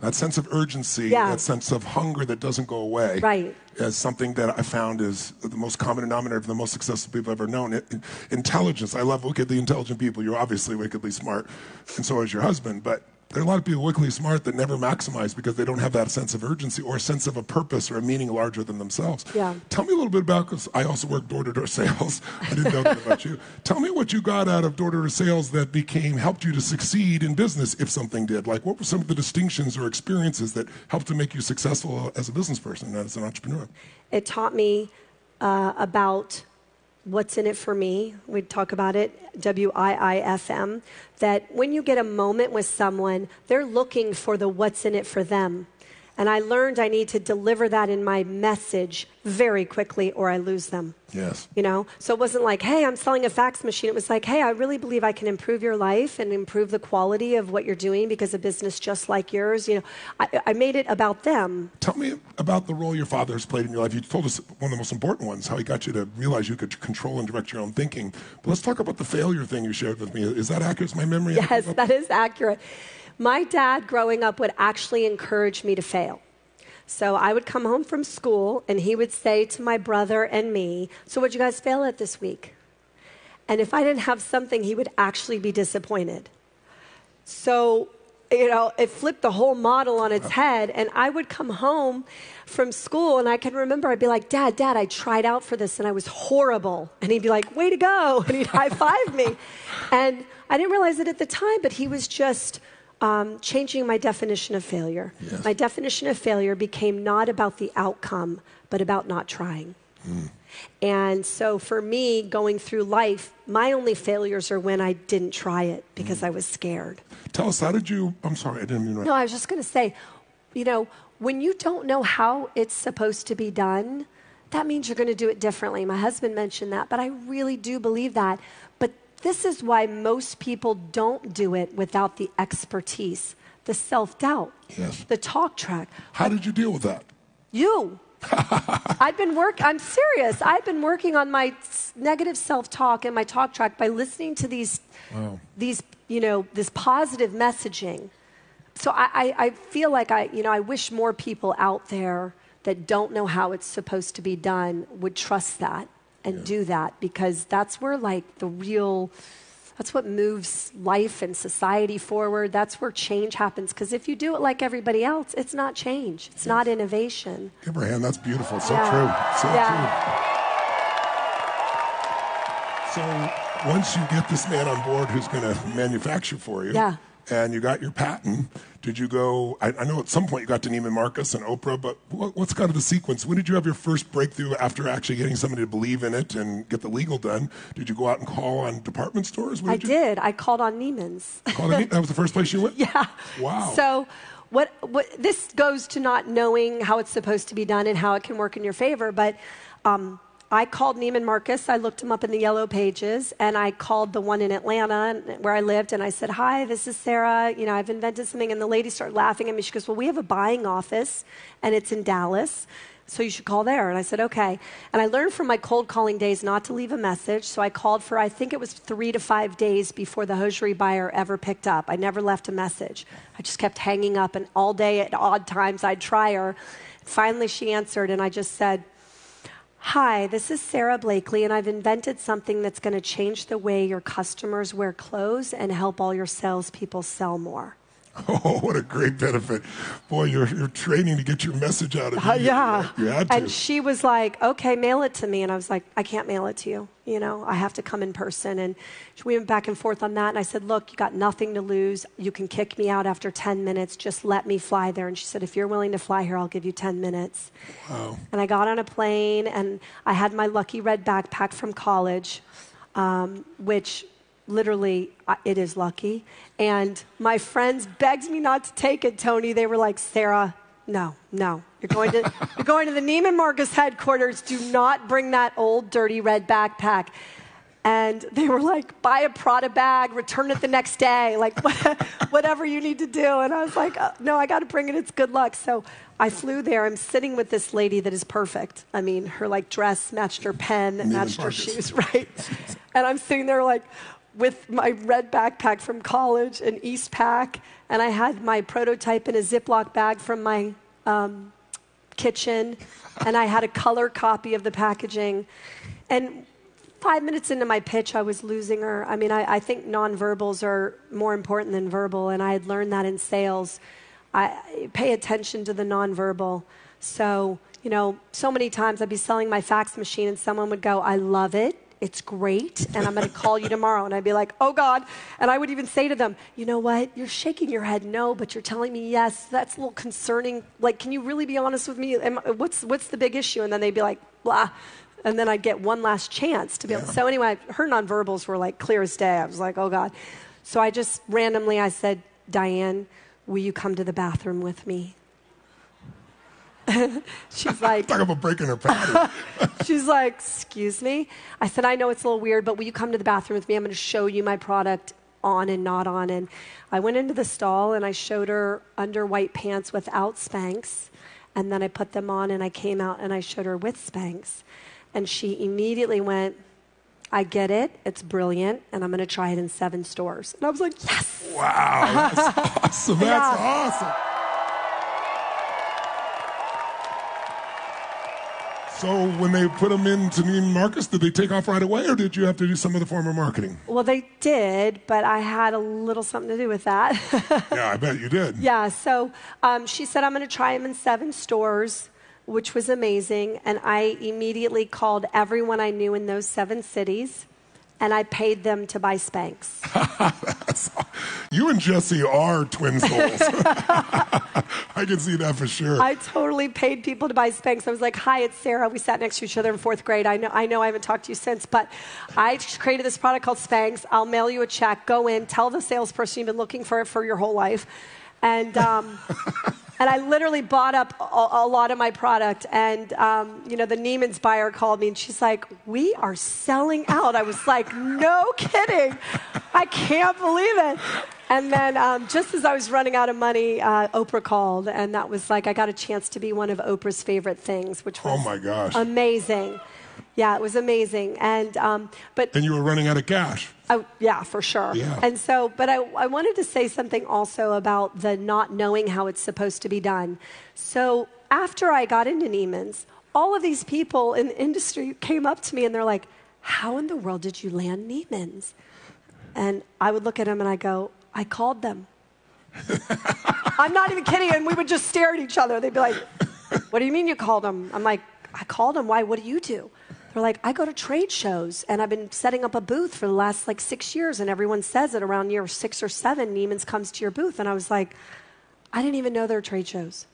Speaker 3: That sense of urgency,
Speaker 4: yeah.
Speaker 3: that sense of hunger that doesn't go away,
Speaker 4: right.
Speaker 3: is something that I found is the most common denominator of the most successful people I've ever known. It, intelligence. I love wickedly intelligent people. You're obviously wickedly smart, and so is your husband. But there are a lot of people wickedly smart that never maximize because they don't have that sense of urgency or a sense of a purpose or a meaning larger than themselves.
Speaker 4: Yeah.
Speaker 3: Tell me a little bit about, because I also work door to door sales. I didn't know that about you. Tell me what you got out of door to door sales that became, helped you to succeed in business if something did. Like, what were some of the distinctions or experiences that helped to make you successful as a business person, and as an entrepreneur?
Speaker 4: It taught me uh, about what's in it for me. We'd talk about it, W I I F M, that when you get a moment with someone, they're looking for the what's in it for them. And I learned I need to deliver that in my message very quickly or I lose them.
Speaker 3: Yes.
Speaker 4: You know? So it wasn't like, hey, I'm selling a fax machine. It was like, hey, I really believe I can improve your life and improve the quality of what you're doing because a business just like yours, you know, I, I made it about them.
Speaker 3: Tell me about the role your father has played in your life. You told us one of the most important ones, how he got you to realize you could control and direct your own thinking. But let's talk about the failure thing you shared with me. Is that accurate? Is my memory
Speaker 4: Yes, that is accurate. My dad growing up would actually encourage me to fail. So I would come home from school and he would say to my brother and me, So what'd you guys fail at this week? And if I didn't have something, he would actually be disappointed. So, you know, it flipped the whole model on its head. And I would come home from school and I can remember I'd be like, Dad, Dad, I tried out for this and I was horrible. And he'd be like, Way to go. And he'd high five me. And I didn't realize it at the time, but he was just um, changing my definition of failure.
Speaker 3: Yes.
Speaker 4: My definition of failure became not about the outcome, but about not trying. Mm. And so for me, going through life, my only failures are when I didn't try it because mm. I was scared.
Speaker 3: Tell us, how did you? I'm sorry, I didn't mean to.
Speaker 4: No, I was just going to say, you know, when you don't know how it's supposed to be done, that means you're going to do it differently. My husband mentioned that, but I really do believe that. This is why most people don't do it without the expertise, the self doubt,
Speaker 3: yes.
Speaker 4: the talk track.
Speaker 3: How did you deal with that?
Speaker 4: You. I've been work. I'm serious. I've been working on my negative self-talk and my talk track by listening to these, wow. these, you know, this positive messaging. So I, I, I feel like I, you know, I wish more people out there that don't know how it's supposed to be done would trust that and yeah. do that because that's where like the real that's what moves life and society forward that's where change happens because if you do it like everybody else it's not change it's yes. not innovation
Speaker 3: give her a hand that's beautiful so yeah. true so yeah. true so once you get this man on board who's going to manufacture for you
Speaker 4: yeah
Speaker 3: and you got your patent. Did you go? I, I, know at some point you got to Neiman Marcus and Oprah, but what, what's kind of the sequence? When did you have your first breakthrough after actually getting somebody to believe in it and get the legal done? Did you go out and call on department stores?
Speaker 4: I
Speaker 3: did,
Speaker 4: did. I called on Neiman's.
Speaker 3: Called on, that was the first place you went.
Speaker 4: yeah.
Speaker 3: Wow.
Speaker 4: So. What, what, this goes to not knowing how it's supposed to be done and how it can work in your favor, but um, I called Neiman Marcus. I looked him up in the yellow pages, and I called the one in Atlanta where I lived, and I said, "Hi, this is Sara. You know, I've invented something." And the lady started laughing at me. She goes, "Well, we have a buying office, and it's in Dallas." So you should call there. And I said, okay. And I learned from my cold calling days not to leave a message. So I called for, I think it was three to five days before the hosiery buyer ever picked up. I never left a message. I just kept hanging up, and all day at odd times I'd try her. Finally, she answered, and I just said, Hi, this is Sara Blakely, and I've invented something that's going to change the way your customers wear clothes and help all your salespeople sell more.
Speaker 3: Oh, what a great benefit. Boy, you're, you're training to get your message out of
Speaker 4: Uh, yeah.
Speaker 3: You had to.
Speaker 4: And she was like, okay, mail it to me. And I was like, I can't mail it to you. You know, I have to come in person. And we went back and forth on that. And I said, look, you got nothing to lose. You can kick me out after 10 minutes. Just let me fly there. And she said, if you're willing to fly here, I'll give you 10 minutes.
Speaker 3: Wow.
Speaker 4: And I got on a plane and I had my lucky red backpack from college, um, which literally it is lucky. And my friends begged me not to take it, Tony. They were like, Sara, no, no. You're going to, you're going to the Neiman Marcus headquarters. Do not bring that old, dirty red backpack. And they were like, buy a Prada bag, return it the next day, like whatever you need to do. And I was like, uh, no, I got to bring it. It's good luck. So I flew there. I'm sitting with this lady that is perfect. I mean, her like dress matched her pen,
Speaker 3: Neiman
Speaker 4: matched her shoes, right? and I'm sitting there like with my red backpack from college, an Eastpak, and I had my prototype in a Ziploc bag from my um, kitchen, and I had a color copy of the packaging. And five minutes into my pitch, I was losing her. I mean, I, I think nonverbals are more important than verbal, and I had learned that in sales. I pay attention to the nonverbal. So, you know, so many times I'd be selling my fax machine, and someone would go, I love it. It's great, and I'm going to call you tomorrow. And I'd be like, oh God. And I would even say to them, you know what? You're shaking your head no, but you're telling me yes. That's a little concerning. Like, can you really be honest with me? Am, what's, what's the big issue? And then they'd be like, blah. And then I'd get one last chance to be able. To So anyway, her nonverbals were like clear as day. I was like, oh God. So I just randomly, I said, Diane, will you come to the bathroom with me? She's like,
Speaker 3: Talk about breaking her pattern.
Speaker 4: She's like, Excuse me? I said, I know it's a little weird, but will you come to the bathroom with me? I'm going to show you my product on and not on. And I went into the stall and I showed her under white pants without Spanx. And then I put them on and I came out and I showed her with Spanx. And she immediately went, I get it. It's brilliant. And I'm going to try it in seven stores. And I was like, Yes.
Speaker 3: wow, that's awesome. That's
Speaker 4: Yeah.
Speaker 3: awesome. So when they put them into Neiman Marcus, did they take off right away, or did you have to do some of the former marketing?
Speaker 4: Well, they did, but I had a little something to do with that.
Speaker 3: Yeah, I bet you did.
Speaker 4: Yeah, so um, she said, I'm going to try them in seven stores, which was amazing. And I immediately called everyone I knew in those seven cities, and I paid them to buy Spanx.
Speaker 3: You and Jesse are twin souls. I can see that for sure.
Speaker 4: I totally paid people to buy Spanx. I was like, "Hi, it's Sara. We sat next to each other in fourth grade. I know, I know, I haven't talked to you since, but I created this product called Spanx. I'll mail you a check. Go in, tell the salesperson you've been looking for it for your whole life, and." Um, And I literally bought up a, a lot of my product. And, um, you know, the Neiman's buyer called me and she's like, We are selling out. I was like, No kidding. I can't believe it. And then um, just as I was running out of money, uh, Oprah called. And that was like, I got a chance to be one of Oprah's favorite things, which was
Speaker 3: Oh, my gosh.
Speaker 4: amazing. Yeah, it was amazing. And, um, but
Speaker 3: and you were running out of cash.
Speaker 4: Oh, yeah, for sure.
Speaker 3: Yeah.
Speaker 4: And so, but I, I wanted to say something also about the not knowing how it's supposed to be done. So, after I got into Neiman's, all of these people in the industry came up to me and they're like, How in the world did you land Neiman's? And I would look at them and I go, I called them. I'm not even kidding. And we would just stare at each other. They'd be like, What do you mean you called them? I'm like, I called them. Why? What do you do? They're like, I go to trade shows and I've been setting up a booth for the last like six years. And everyone says that around year six or seven, Neiman's comes to your booth. And I was like, I didn't even know there were trade shows.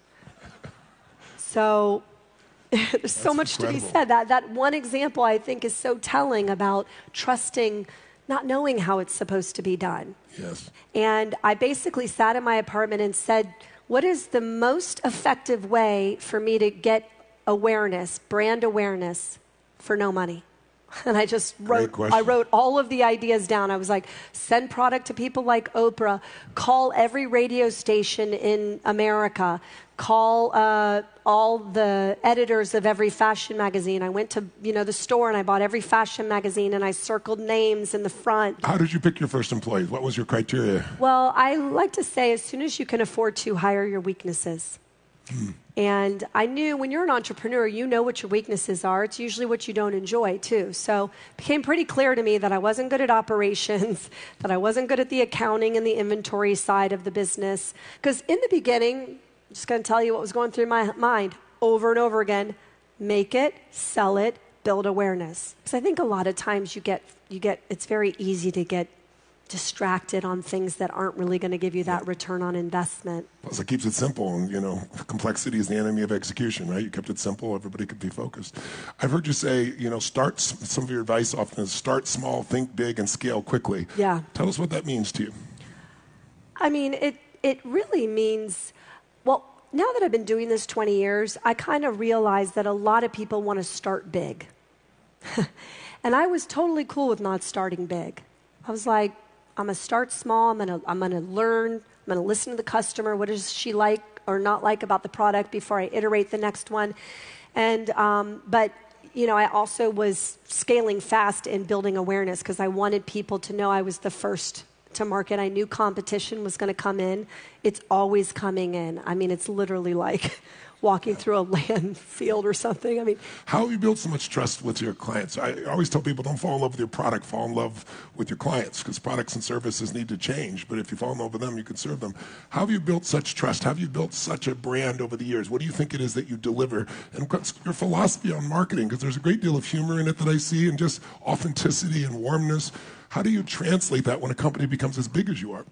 Speaker 4: So there's so
Speaker 3: That's
Speaker 4: much to be said. That, that one example I think is so telling about trusting, not knowing how it's supposed to be done.
Speaker 3: Yes.
Speaker 4: And I basically sat in my apartment and said, What is the most effective way for me to get awareness, brand awareness, for no money? And I just wrote. I wrote all of the ideas down. I was like, send product to people like Oprah, call every radio station in America, call uh, all the editors of every fashion magazine. I went to you know the store and I bought every fashion magazine and I circled names in the front.
Speaker 3: How did you pick your first employees? What was your criteria?
Speaker 4: Well, I like to say as soon as you can afford to, hire your weaknesses. And I knew when you're an entrepreneur, you know what your weaknesses are. It's usually what you don't enjoy, too. So it became pretty clear to me that I wasn't good at operations, that I wasn't good at the accounting and the inventory side of the business. Because in the beginning, I'm just going to tell you what was going through my mind over and over again make it, sell it, build awareness. Because I think a lot of times you get, you get, it's very easy to get distracted on things that aren't really going to give you that return on investment.
Speaker 3: Plus, it keeps it simple, and you know, complexity is the enemy of execution, right? You kept it simple; everybody could be focused. I've heard you say, you know, start. Some of your advice often is start small, think big, and scale quickly.
Speaker 4: Yeah.
Speaker 3: Tell us what that means to you.
Speaker 4: I mean, it it really means, well, now that I've been doing this 20 years, I kind of realize that a lot of people want to start big. and I was totally cool with not starting big. I was like, I'm going to start small. I'm going to I'm going to learn. I'm going to listen to the customer. What does she like or not like about the product before I iterate the next one? And um, but you know, I also was scaling fast and building awareness because I wanted people to know I was the first to market. I knew competition was going to come in. It's always coming in. I mean, it's literally like walking through a land field or something. I mean,
Speaker 3: how have you built so much trust with your clients? I always tell people don't fall in love with your product, fall in love with your clients because products and services need to change. But if you fall in love with them, you can serve them. How have you built such trust? How have you built such a brand over the years? What do you think it is that you deliver? And what's your philosophy on marketing? Because there's a great deal of humor in it that I see and just authenticity and warmness. How do you translate that when a company becomes as big as you are?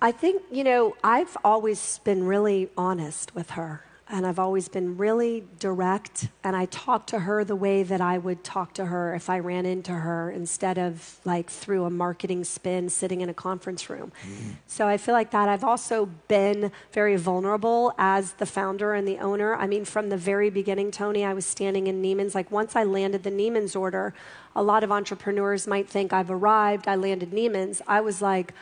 Speaker 4: I think, you know, I've always been really honest with her and I've always been really direct. And I talk to her the way that I would talk to her if I ran into her instead of like through a marketing spin sitting in a conference room. Mm. So I feel like that. I've also been very vulnerable as the founder and the owner. I mean, from the very beginning, Tony, I was standing in Neiman's. Like once I landed the Neiman's order, a lot of entrepreneurs might think I've arrived, I landed Neiman's. I was like,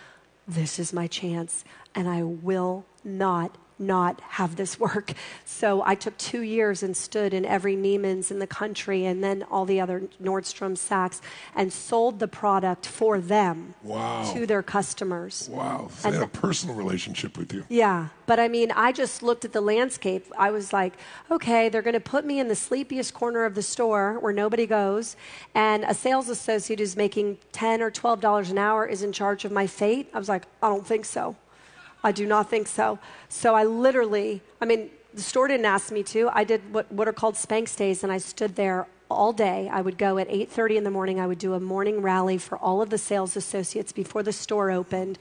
Speaker 4: this is my chance, and I will not not have this work. So I took two years and stood in every Neiman's in the country and then all the other Nordstrom Saks and sold the product for them
Speaker 3: wow.
Speaker 4: to their customers.
Speaker 3: Wow. So and they had a personal relationship with you.
Speaker 4: Yeah. But I mean, I just looked at the landscape. I was like, okay, they're going to put me in the sleepiest corner of the store where nobody goes, and a sales associate who's making 10 or $12 an hour is in charge of my fate. I was like, I don't think so. I do not think so. So I literally, I mean, the store didn't ask me to. I did what, what are called Spanx days, and I stood there all day. I would go at 8:30 in the morning. I would do a morning rally for all of the sales associates before the store opened,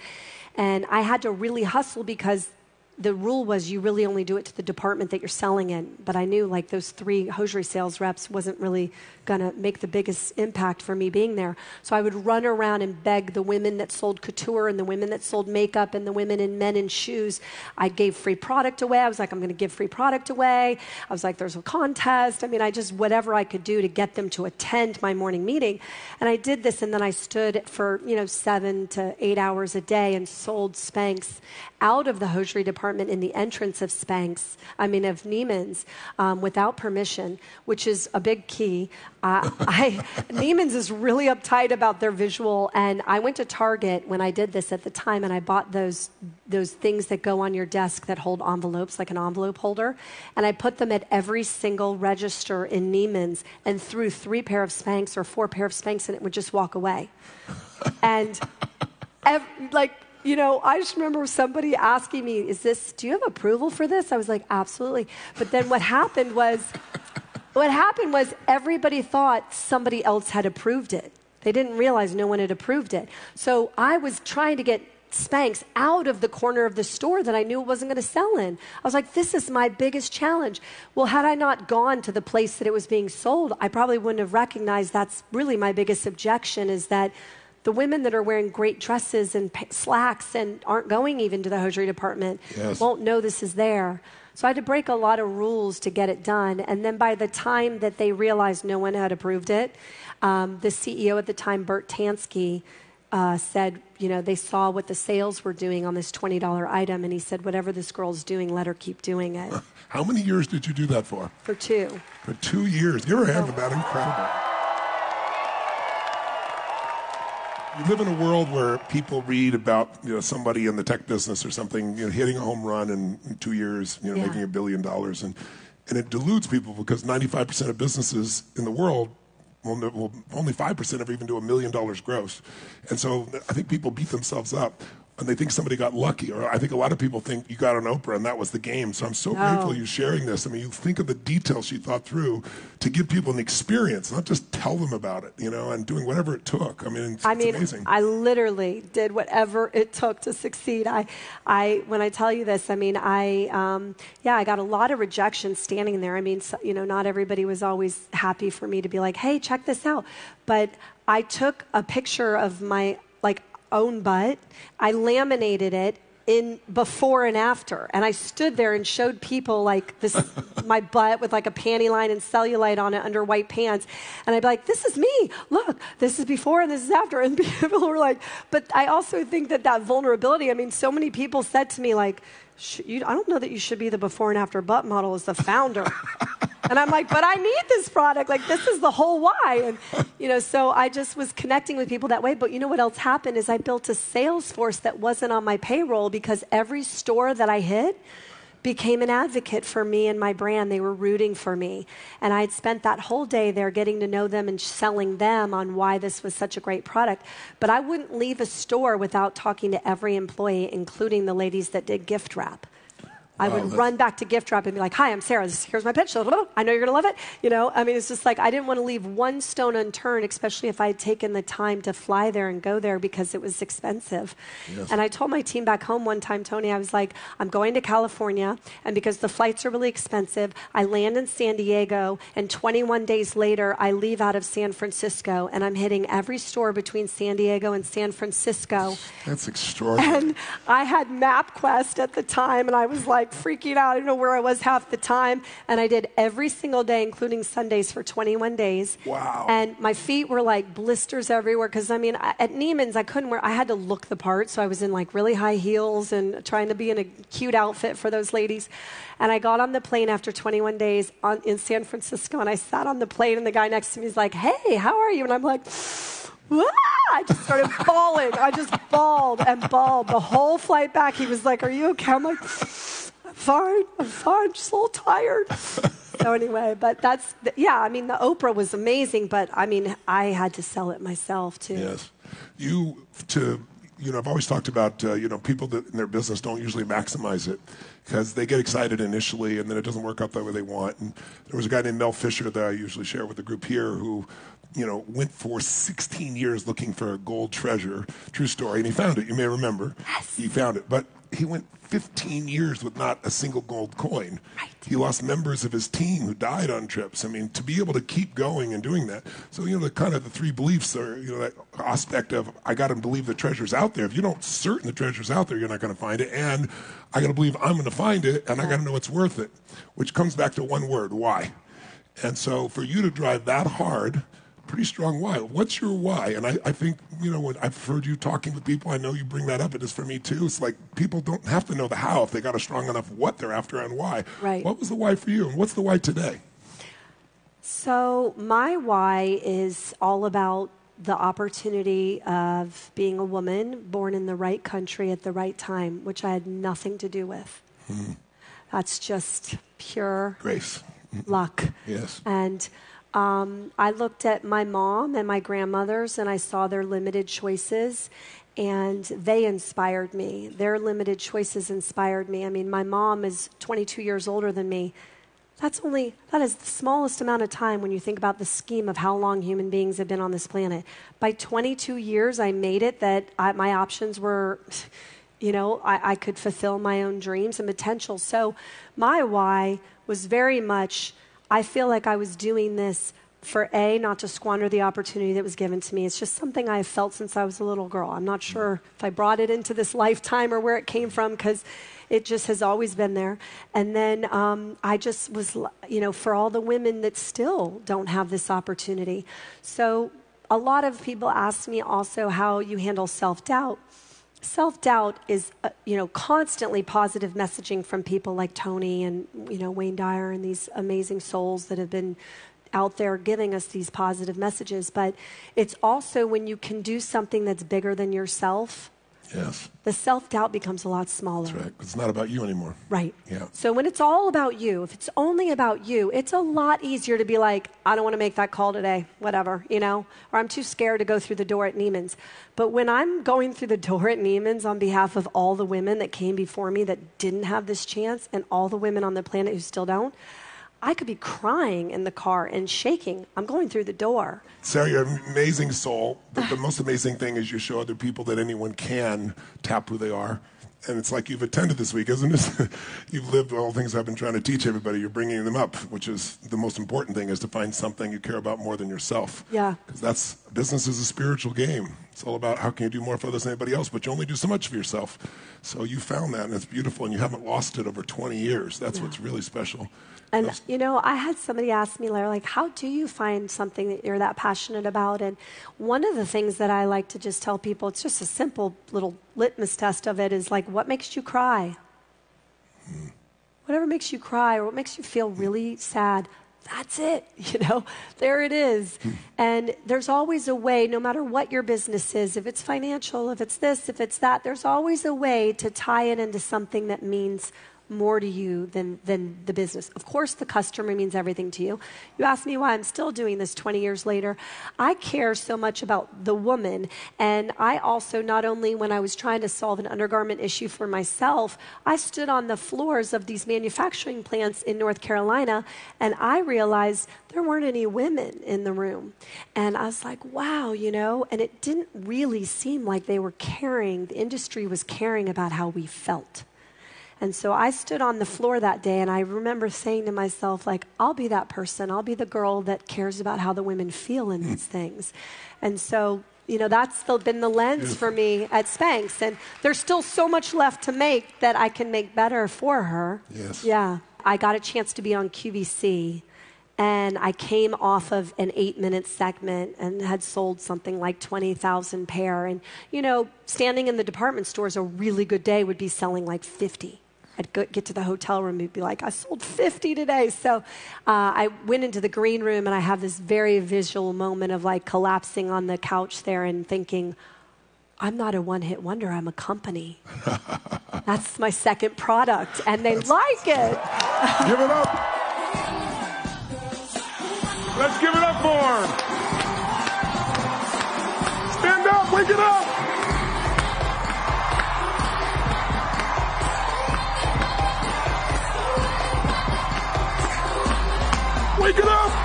Speaker 4: and I had to really hustle because the rule was you really only do it to the department that you're selling in. But I knew like those three hosiery sales reps wasn't really going to make the biggest impact for me being there. So I would run around and beg the women that sold couture and the women that sold makeup and the women in men in shoes. I gave free product away. I was like, I'm going to give free product away. I was like, there's a contest. I mean, I just whatever I could do to get them to attend my morning meeting. And I did this, and then I stood for you know seven to eight hours a day and sold Spanx out of the hosiery department in the entrance of Spanx, I mean, of Neiman's, um, without permission, which is a big key. Uh, I, Neiman's is really uptight about their visual, and I went to Target when I did this at the time, and I bought those, those things that go on your desk that hold envelopes, like an envelope holder, and I put them at every single register in Neiman's and threw three pair of Spanx or four pair of Spanx, and it would just walk away. and like you know, I just remember somebody asking me, "Is this? Do you have approval for this?" I was like, "Absolutely." But then what happened was, what happened was everybody thought somebody else had approved it. They didn't realize no one had approved it. So I was trying to get Spanx out of the corner of the store that I knew it wasn't going to sell in. I was like, this is my biggest challenge. Well, had I not gone to the place that it was being sold, I probably wouldn't have recognized that's really my biggest objection is that the women that are wearing great dresses and slacks and aren't going even to the hosiery department yes. won't know this is there. So I had to break a lot of rules to get it done. And then by the time that they realized no one had approved it, um, the CEO at the time, Burt Tansky, uh, said, you know, they saw what the sales were doing on this $20 item, and he said, whatever this girl's doing, let her keep doing it.
Speaker 3: How many years did you do that for?
Speaker 4: For two.
Speaker 3: For two years. Give her a hand for that. Incredible. You live in a world where people read about you know somebody in the tech business or something you know hitting a home run in, in two years, you know
Speaker 4: Yeah.
Speaker 3: making a billion dollars, and and it deludes people because 95% of businesses in the world. will, only 5% ever even do a million dollars gross. And so I think people beat themselves up and they think somebody got lucky. Or I think a lot of people think you got on Oprah and that was the game. So I'm so
Speaker 4: No.
Speaker 3: grateful you're sharing this. I mean, you think of the details she thought through to give people an experience, not just tell them about it, you know, and doing whatever it took. I mean, it's,
Speaker 4: I
Speaker 3: it's
Speaker 4: mean,
Speaker 3: amazing.
Speaker 4: I literally did whatever it took to succeed. I, I, when I tell you this, I mean, I, um, yeah, I got a lot of rejection standing there. I mean, so, you know, not everybody was always happy for me to be like, "Hey, check this out," but I took a picture of my like own butt. I laminated it in before and after. And i stood there and showed people like this my butt with like a panty line and cellulite on it under white pants. And i'd be like this is me. Look this is before and this is after. And people were like but i also think that that vulnerability i mean so many people said to me like "Sh- you, i don't know that you should be the before and after butt model as the founder and I'm like, but I need this product. Like, this is the whole why. And, you know, so I just was connecting with people that way. But you know what else happened is I built a sales force that wasn't on my payroll because every store that I hit became an advocate for me and my brand. They were rooting for me. And I had spent that whole day there getting to know them and selling them on why this was such a great product. But I wouldn't leave a store without talking to every employee, including the ladies that did gift wrap. I
Speaker 3: Wow,
Speaker 4: would run back to gift wrap and be like, "Hi, I'm Sara. Here's my pitch. I know you're gonna love it." You know, I mean, it's just like I didn't want to leave one stone unturned, especially if I had taken the time to fly there and go there because it was expensive.
Speaker 3: Yes.
Speaker 4: And I told my team back home one time, Tony, I was like, "I'm going to California, and because the flights are really expensive, I land in San Diego, and 21 days later, I leave out of San Francisco, and I'm hitting every store between San Diego and San Francisco."
Speaker 3: That's extraordinary.
Speaker 4: And I had MapQuest at the time, and I was like freaking out. I didn't know where I was half the time. And I did every single day, including Sundays, for 21 days.
Speaker 3: Wow.
Speaker 4: And my feet were like blisters everywhere. Because, I mean, at Neiman's, I couldn't wear, I had to look the part. So I was in like really high heels and trying to be in a cute outfit for those ladies. And I got on the plane after 21 days on, in San Francisco, and I sat on the plane, and the guy next to me is like, Hey, how are you? And I'm like! I just started bawling. I just bawled and bawled the whole flight back. He was like, "Are you okay?" I'm like, "I'm fine. I'm fine. Just a little tired." So anyway, but that's yeah. I mean, the Oprah was amazing, but I mean, I had to sell it myself too.
Speaker 3: Yes. You to you know I've always talked about uh, you know people that in their business don't usually maximize it because they get excited initially and then it doesn't work out the way they want. And there was a guy named Mel Fisher that I usually share with the group here who you know went for 16 years looking for a gold treasure, true story, and he found it. You may remember. yes. He found it, but he went 15 years with not a single gold coin.
Speaker 4: Right.
Speaker 3: He lost members of his team who died on trips. I mean, to be able to keep going and doing that. So, you know, the kind of the three beliefs are, you know, that aspect of I got to believe the treasure's out there. If you don't certain the treasure's out there, you're not going to find it. And I got to believe I'm going to find it and I got to know it's worth it, which comes back to one word why. And so for you to drive that hard, pretty strong why. What's your why? And I, I think, you know, when I've heard you talking with people, I know you bring that up. It is for me too. It's like people don't have to know the how if they got a strong enough what they're after and why.
Speaker 4: Right.
Speaker 3: What was the why for you? And what's the why today?
Speaker 4: So, my why is all about the opportunity of being a woman born in the right country at the right time, which I had nothing to do with. Hmm. That's just pure
Speaker 3: Grace.
Speaker 4: luck.
Speaker 3: Yes.
Speaker 4: And um, I looked at my mom and my grandmothers and I saw their limited choices and they inspired me. Their limited choices inspired me. I mean, my mom is 22 years older than me. That's only, that is the smallest amount of time when you think about the scheme of how long human beings have been on this planet. By 22 years, I made it that I, my options were, you know, I, I could fulfill my own dreams and potential. So my why was very much, I feel like I was doing this for A, not to squander the opportunity that was given to me. It's just something I have felt since I was a little girl. I'm not sure if I brought it into this lifetime or where it came from because it just has always been there. And then um, I just was, you know, for all the women that still don't have this opportunity. So a lot of people ask me also how you handle self doubt. Self doubt is, uh, you know, constantly positive messaging from people like Tony and, you know, Wayne Dyer and these amazing souls that have been out there giving us these positive messages, but it's also when you can do something that's bigger than yourself
Speaker 3: Yes.
Speaker 4: the self doubt becomes a lot smaller.
Speaker 3: That's right. It's not about you anymore.
Speaker 4: Right.
Speaker 3: Yeah.
Speaker 4: So when it's all about you, if it's only about you, it's a lot easier to be like, I don't want to make that call today, whatever, you know, or I'm too scared to go through the door at Neiman's. But when I'm going through the door at Neiman's on behalf of all the women that came before me that didn't have this chance and all the women on the planet who still don't, I could be crying in the car and shaking. I'm going through the door.
Speaker 3: Sara, you're an amazing soul. But the most amazing thing is you show other people that anyone can tap who they are. And it's like you've attended this week, isn't it? you've lived all the things I've been trying to teach everybody. You're bringing them up, which is the most important thing is to find something you care about more than yourself.
Speaker 4: Yeah.
Speaker 3: Because that's business is a spiritual game. It's all about how can you do more for others than anybody else, but you only do so much for yourself. So you found that, and it's beautiful, and you haven't lost it over 20 years. That's what's really special.
Speaker 4: And you know, I had somebody ask me, Larry, like, how do you find something that you're that passionate about? And one of the things that I like to just tell people, it's just a simple little litmus test of it, is like, what makes you cry? Whatever makes you cry or what makes you feel really sad, that's it. You know, there it is. And there's always a way, no matter what your business is, if it's financial, if it's this, if it's that, there's always a way to tie it into something that means more to you than, than the business. Of course, the customer means everything to you. You ask me why I'm still doing this 20 years later. I care so much about the woman. And I also, not only when I was trying to solve an undergarment issue for myself, I stood on the floors of these manufacturing plants in North Carolina and I realized there weren't any women in the room. And I was like, wow, you know, and it didn't really seem like they were caring, the industry was caring about how we felt. And so I stood on the floor that day and I remember saying to myself, like, I'll be that person. I'll be the girl that cares about how the women feel in these things. And so, you know, that's the, been the lens for me at Spanx. And there's still so much left to make that I can make better for her.
Speaker 3: Yes.
Speaker 4: Yeah. I got a chance to be on QVC. And I came off of an eight minute segment and had sold something like 20,000 pair. And, you know, standing in the department stores, a really good day would be selling like 50. I'd go, get to the hotel room and be like, I sold 50 today. So uh, I went into the green room and I have this very visual moment of like collapsing on the couch there and thinking, I'm not a one hit wonder, I'm a company. That's my second product. And they like it.
Speaker 3: Give it up. Let's give it up for him. Stand up, wake it up. Wake it up.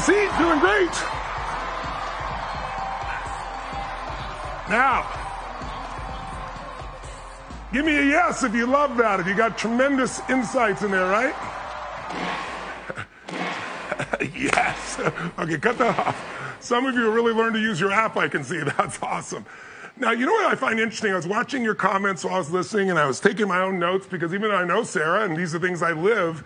Speaker 3: Seat. Doing great. Now, give me a yes if you love that, if you got tremendous insights in there, right? yes. Okay, cut that off. Some of you really learned to use your app, I can see. That's awesome. Now, you know what I find interesting? I was watching your comments while I was listening, and I was taking my own notes because even though I know Sara, and these are things I live,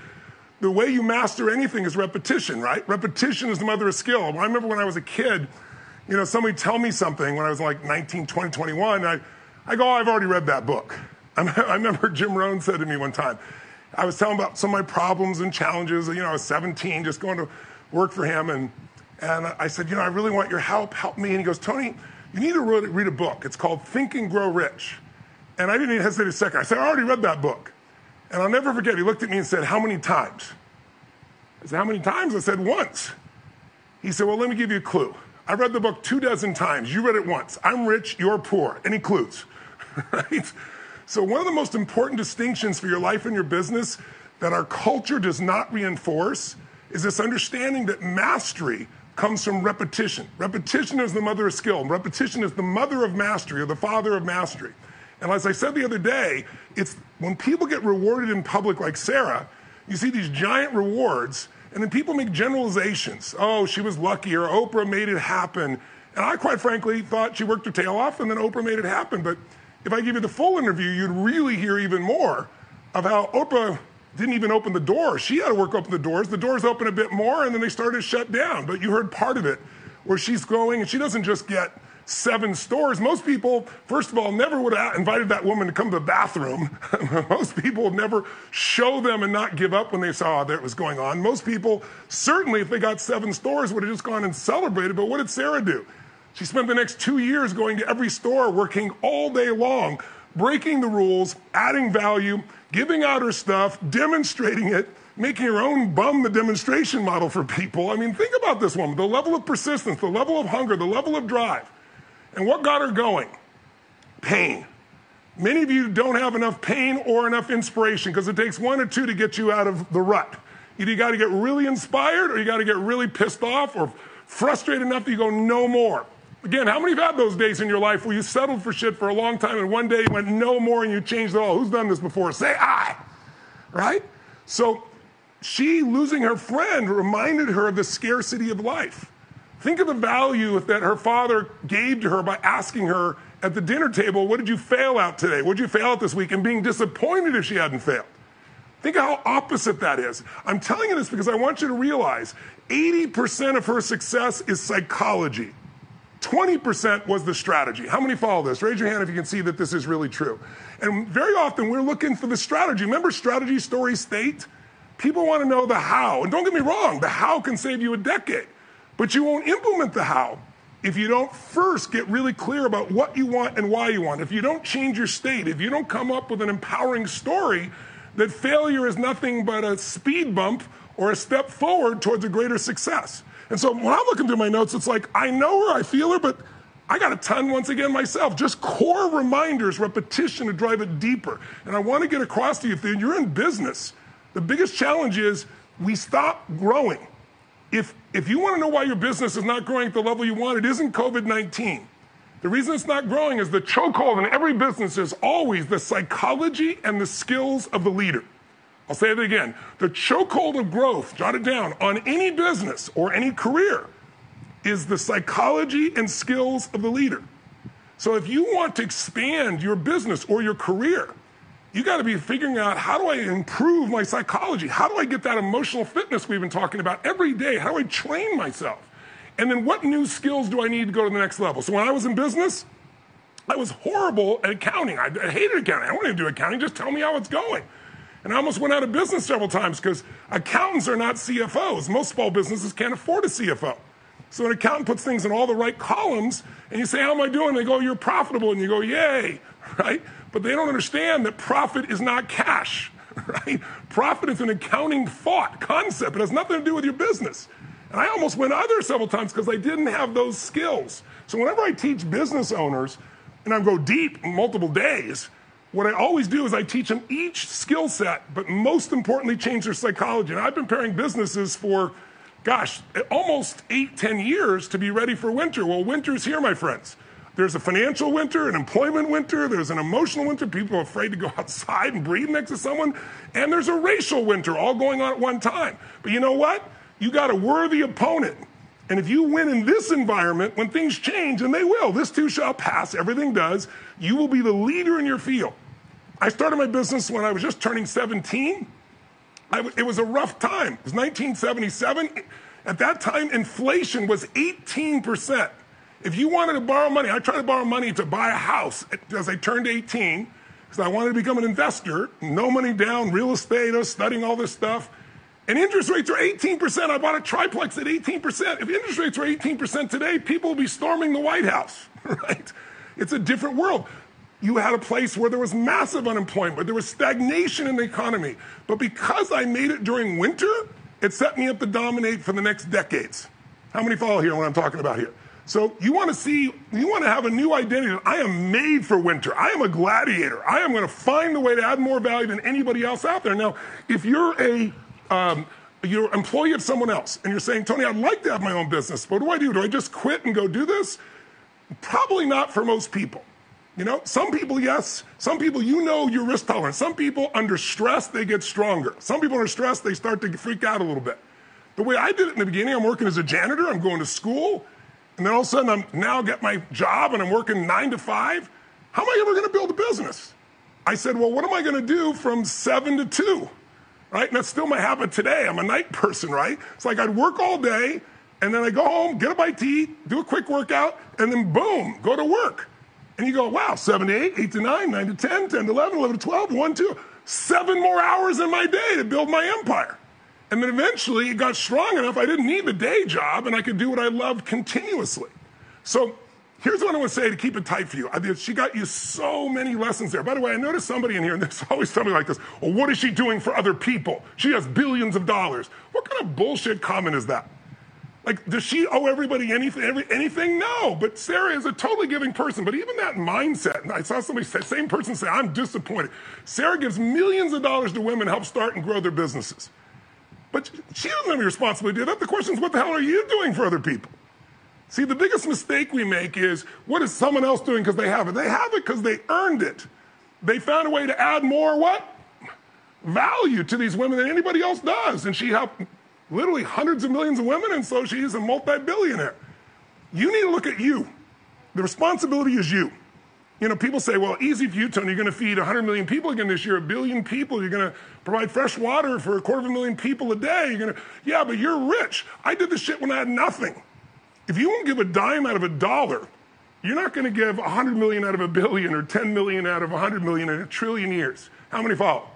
Speaker 3: the way you master anything is repetition, right? Repetition is the mother of skill. I remember when I was a kid, you know, somebody tell me something when I was like 19, 20, 21, I, I go, oh, I've already read that book. I remember Jim Rohn said to me one time, I was telling about some of my problems and challenges. You know, I was 17, just going to work for him, and and I said, you know, I really want your help. Help me. And he goes, Tony, you need to read, read a book. It's called Think and Grow Rich. And I didn't even hesitate a second. I said, I already read that book. And I'll never forget. He looked at me and said, How many times? I said, How many times? I said, Once. He said, Well, let me give you a clue. I read the book two dozen times. You read it once. I'm rich, you're poor. Any clues? right? So, one of the most important distinctions for your life and your business that our culture does not reinforce is this understanding that mastery comes from repetition. Repetition is the mother of skill. Repetition is the mother of mastery or the father of mastery. And as I said the other day, it's when people get rewarded in public like Sara, you see these giant rewards, And then people make generalizations. Oh, she was lucky, or Oprah made it happen. And I, quite frankly, thought she worked her tail off and then Oprah made it happen. But if I give you the full interview, you'd really hear even more of how Oprah didn't even open the door. She had to work open the doors. The doors open a bit more, and then they started to shut down. But you heard part of it where she's going, and she doesn't just get seven stores. Most people, first of all, never would have invited that woman to come to the bathroom. Most people would never show them and not give up when they saw that it was going on. Most people, certainly, if they got seven stores, would have just gone and celebrated. But what did Sara do? She spent the next two years going to every store, working all day long, breaking the rules, adding value, giving out her stuff, demonstrating it, making her own bum the demonstration model for people. I mean, think about this woman the level of persistence, the level of hunger, the level of drive. And what got her going? Pain. Many of you don't have enough pain or enough inspiration because it takes one or two to get you out of the rut. Either you got to get really inspired or you got to get really pissed off or frustrated enough that you go, no more. Again, how many have had those days in your life where you settled for shit for a long time and one day you went no more and you changed it all? Who's done this before? Say I. Right? So she losing her friend reminded her of the scarcity of life. Think of the value that her father gave to her by asking her at the dinner table, What did you fail at today? What did you fail at this week? And being disappointed if she hadn't failed. Think of how opposite that is. I'm telling you this because I want you to realize 80% of her success is psychology. 20% was the strategy. How many follow this? Raise your hand if you can see that this is really true. And very often we're looking for the strategy. Remember strategy, story, state? People want to know the how. And don't get me wrong, the how can save you a decade. But you won't implement the how if you don't first get really clear about what you want and why you want. If you don't change your state, if you don't come up with an empowering story that failure is nothing but a speed bump or a step forward towards a greater success. And so when I'm looking through my notes, it's like, I know her, I feel her, but I got a ton once again myself. Just core reminders, repetition to drive it deeper. And I want to get across to you if you're in business, the biggest challenge is we stop growing if, if you want to know why your business is not growing at the level you want, it isn't COVID 19. The reason it's not growing is the chokehold in every business is always the psychology and the skills of the leader. I'll say it again. The chokehold of growth, jot it down, on any business or any career is the psychology and skills of the leader. So if you want to expand your business or your career, you got to be figuring out how do I improve my psychology? How do I get that emotional fitness we've been talking about every day? How do I train myself? And then what new skills do I need to go to the next level? So when I was in business, I was horrible at accounting. I, hated accounting. I don't want to do accounting. Just tell me how it's going. And I almost went out of business several times because accountants are not CFOs. Most small businesses can't afford a CFO. So an accountant puts things in all the right columns, and you say, How am I doing? They go, You're profitable. And you go, Yay, right? But they don't understand that profit is not cash, right? Profit is an accounting thought, concept. It has nothing to do with your business. And I almost went other several times because I didn't have those skills. So whenever I teach business owners, and I go deep multiple days, what I always do is I teach them each skill set, but most importantly, change their psychology. And I've been pairing businesses for, gosh, almost eight, ten years to be ready for winter. Well, winter's here, my friends. There's a financial winter, an employment winter, there's an emotional winter, people are afraid to go outside and breathe next to someone, and there's a racial winter all going on at one time. But you know what? You got a worthy opponent. And if you win in this environment, when things change, and they will, this too shall pass, everything does, you will be the leader in your field. I started my business when I was just turning 17. it was a rough time. It was 1977. At that time, inflation was 18%. If you wanted to borrow money, I tried to borrow money to buy a house as I turned 18 because I wanted to become an investor. No money down, real estate, I was studying all this stuff. And interest rates are 18%. I bought a triplex at 18%. If interest rates were 18% today, people would be storming the White House, right? It's a different world. You had a place where there was massive unemployment, there was stagnation in the economy. But because I made it during winter, it set me up to dominate for the next decades. How many follow here what I'm talking about here? So you want to see, you want to have a new identity. I am made for winter. I am a gladiator. I am going to find the way to add more value than anybody else out there. Now, if you're a um, you're employee of someone else and you're saying, Tony, I'd like to have my own business. What do I do? Do I just quit and go do this? Probably not for most people. You know, some people, yes. Some people, you know your risk tolerance. Some people, under stress, they get stronger. Some people, under stress, they start to freak out a little bit. The way I did it in the beginning, I'm working as a janitor, I'm going to school, and then all of a sudden I'm now get my job and I'm working nine to five. How am I ever going to build a business? I said, well, what am I going to do from seven to two? Right? And that's still my habit today. I'm a night person, right? It's like I'd work all day and then I go home, get a bite to eat, do a quick workout, and then boom, go to work. And you go, wow, 7 to 8, 8 to 9, 9 to 10, 10 to 11, 11 to 12, 1, 2, seven more hours in my day to build my empire. And then eventually it got strong enough I didn't need the day job and I could do what I loved continuously. So here's what I want to say to keep it tight for you. I she got you so many lessons there. By the way, I noticed somebody in here, and there's always somebody like this. Well, what is she doing for other people? She has billions of dollars. What kind of bullshit comment is that? Like, does she owe everybody anything? Every, anything? No. But Sara is a totally giving person. But even that mindset, and I saw somebody say, same person say, I'm disappointed. Sara gives millions of dollars to women help start and grow their businesses. But she doesn't have any responsibility to do that. The question is, what the hell are you doing for other people? See, the biggest mistake we make is, what is someone else doing because they have it? They have it because they earned it. They found a way to add more what? Value to these women than anybody else does. And she helped literally hundreds of millions of women, and so she's a multi billionaire. You need to look at you. The responsibility is you. You know, people say, well, easy for you, Tony. You're going to feed 100 million people again this year, a billion people. You're going to provide fresh water for a quarter of a million people a day. You're going to, yeah, but you're rich. I did this shit when I had nothing. If you won't give a dime out of a dollar, you're not going to give 100 million out of a billion or 10 million out of 100 million in a trillion years. How many follow?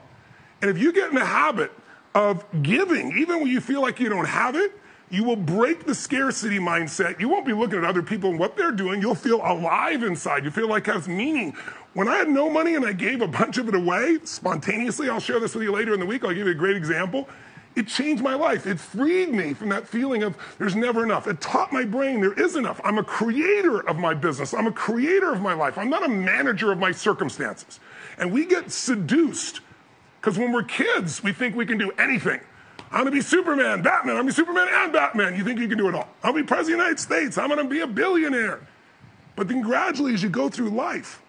Speaker 3: And if you get in the habit of giving, even when you feel like you don't have it, you will break the scarcity mindset. You won't be looking at other people and what they're doing. You'll feel alive inside. You feel like it has meaning. When I had no money and I gave a bunch of it away spontaneously, I'll share this with you later in the week. I'll give you a great example. It changed my life. It freed me from that feeling of there's never enough. It taught my brain there is enough. I'm a creator of my business. I'm a creator of my life. I'm not a manager of my circumstances. And we get seduced because when we're kids, we think we can do anything. I'm gonna be Superman, Batman, I'm gonna be Superman and Batman. You think you can do it all. I'll be President of the United States, I'm gonna be a billionaire. But then gradually, as you go through life,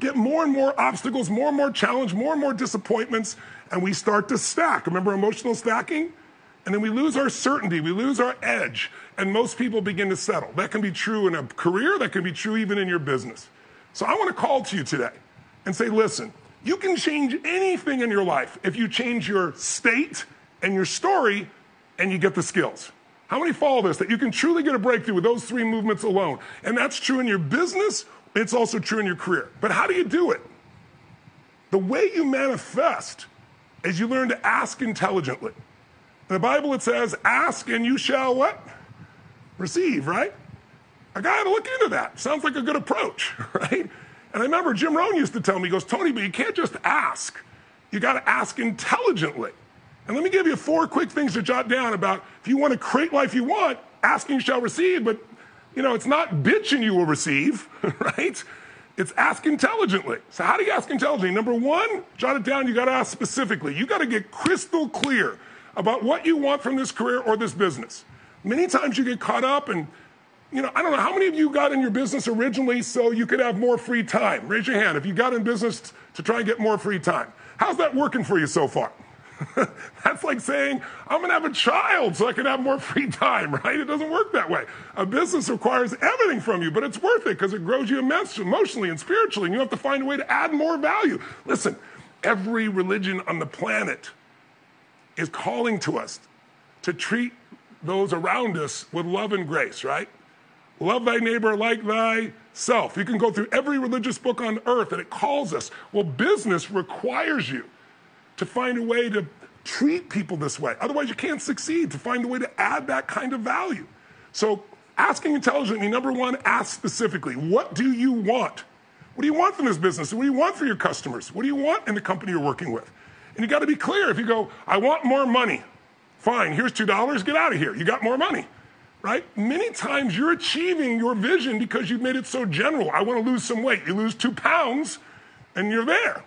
Speaker 3: get more and more obstacles, more and more challenge, more and more disappointments, and we start to stack. Remember emotional stacking? And then we lose our certainty, we lose our edge, and most people begin to settle. That can be true in a career, that can be true even in your business. So I wanna call to you today and say, listen, you can change anything in your life if you change your state and your story and you get the skills. How many follow this? That you can truly get a breakthrough with those three movements alone. And that's true in your business, it's also true in your career. But how do you do it? The way you manifest is you learn to ask intelligently. In the Bible, it says, ask and you shall what? Receive, right? I got to look into that. Sounds like a good approach, right? And I remember Jim Rohn used to tell me, he goes, Tony, but you can't just ask. You got to ask intelligently. And let me give you four quick things to jot down about if you want to create life you want, asking shall receive, but you know, it's not bitching you will receive, right? It's ask intelligently. So how do you ask intelligently? Number one, jot it down, you got to ask specifically. You got to get crystal clear about what you want from this career or this business. Many times you get caught up and you know, I don't know, how many of you got in your business originally so you could have more free time? Raise your hand if you got in business to try and get more free time. How's that working for you so far? That's like saying, I'm going to have a child so I can have more free time, right? It doesn't work that way. A business requires everything from you, but it's worth it because it grows you emotionally and spiritually, and you have to find a way to add more value. Listen, every religion on the planet is calling to us to treat those around us with love and grace, right? Love thy neighbor like thyself. You can go through every religious book on earth and it calls us. Well, business requires you to find a way to treat people this way. Otherwise, you can't succeed, to find a way to add that kind of value. So, asking intelligently, number one, ask specifically what do you want? What do you want from this business? What do you want for your customers? What do you want in the company you're working with? And you got to be clear. If you go, I want more money, fine, here's $2, get out of here. You got more money right? Many times you're achieving your vision because you've made it so general. I want to lose some weight. You lose two pounds and you're there.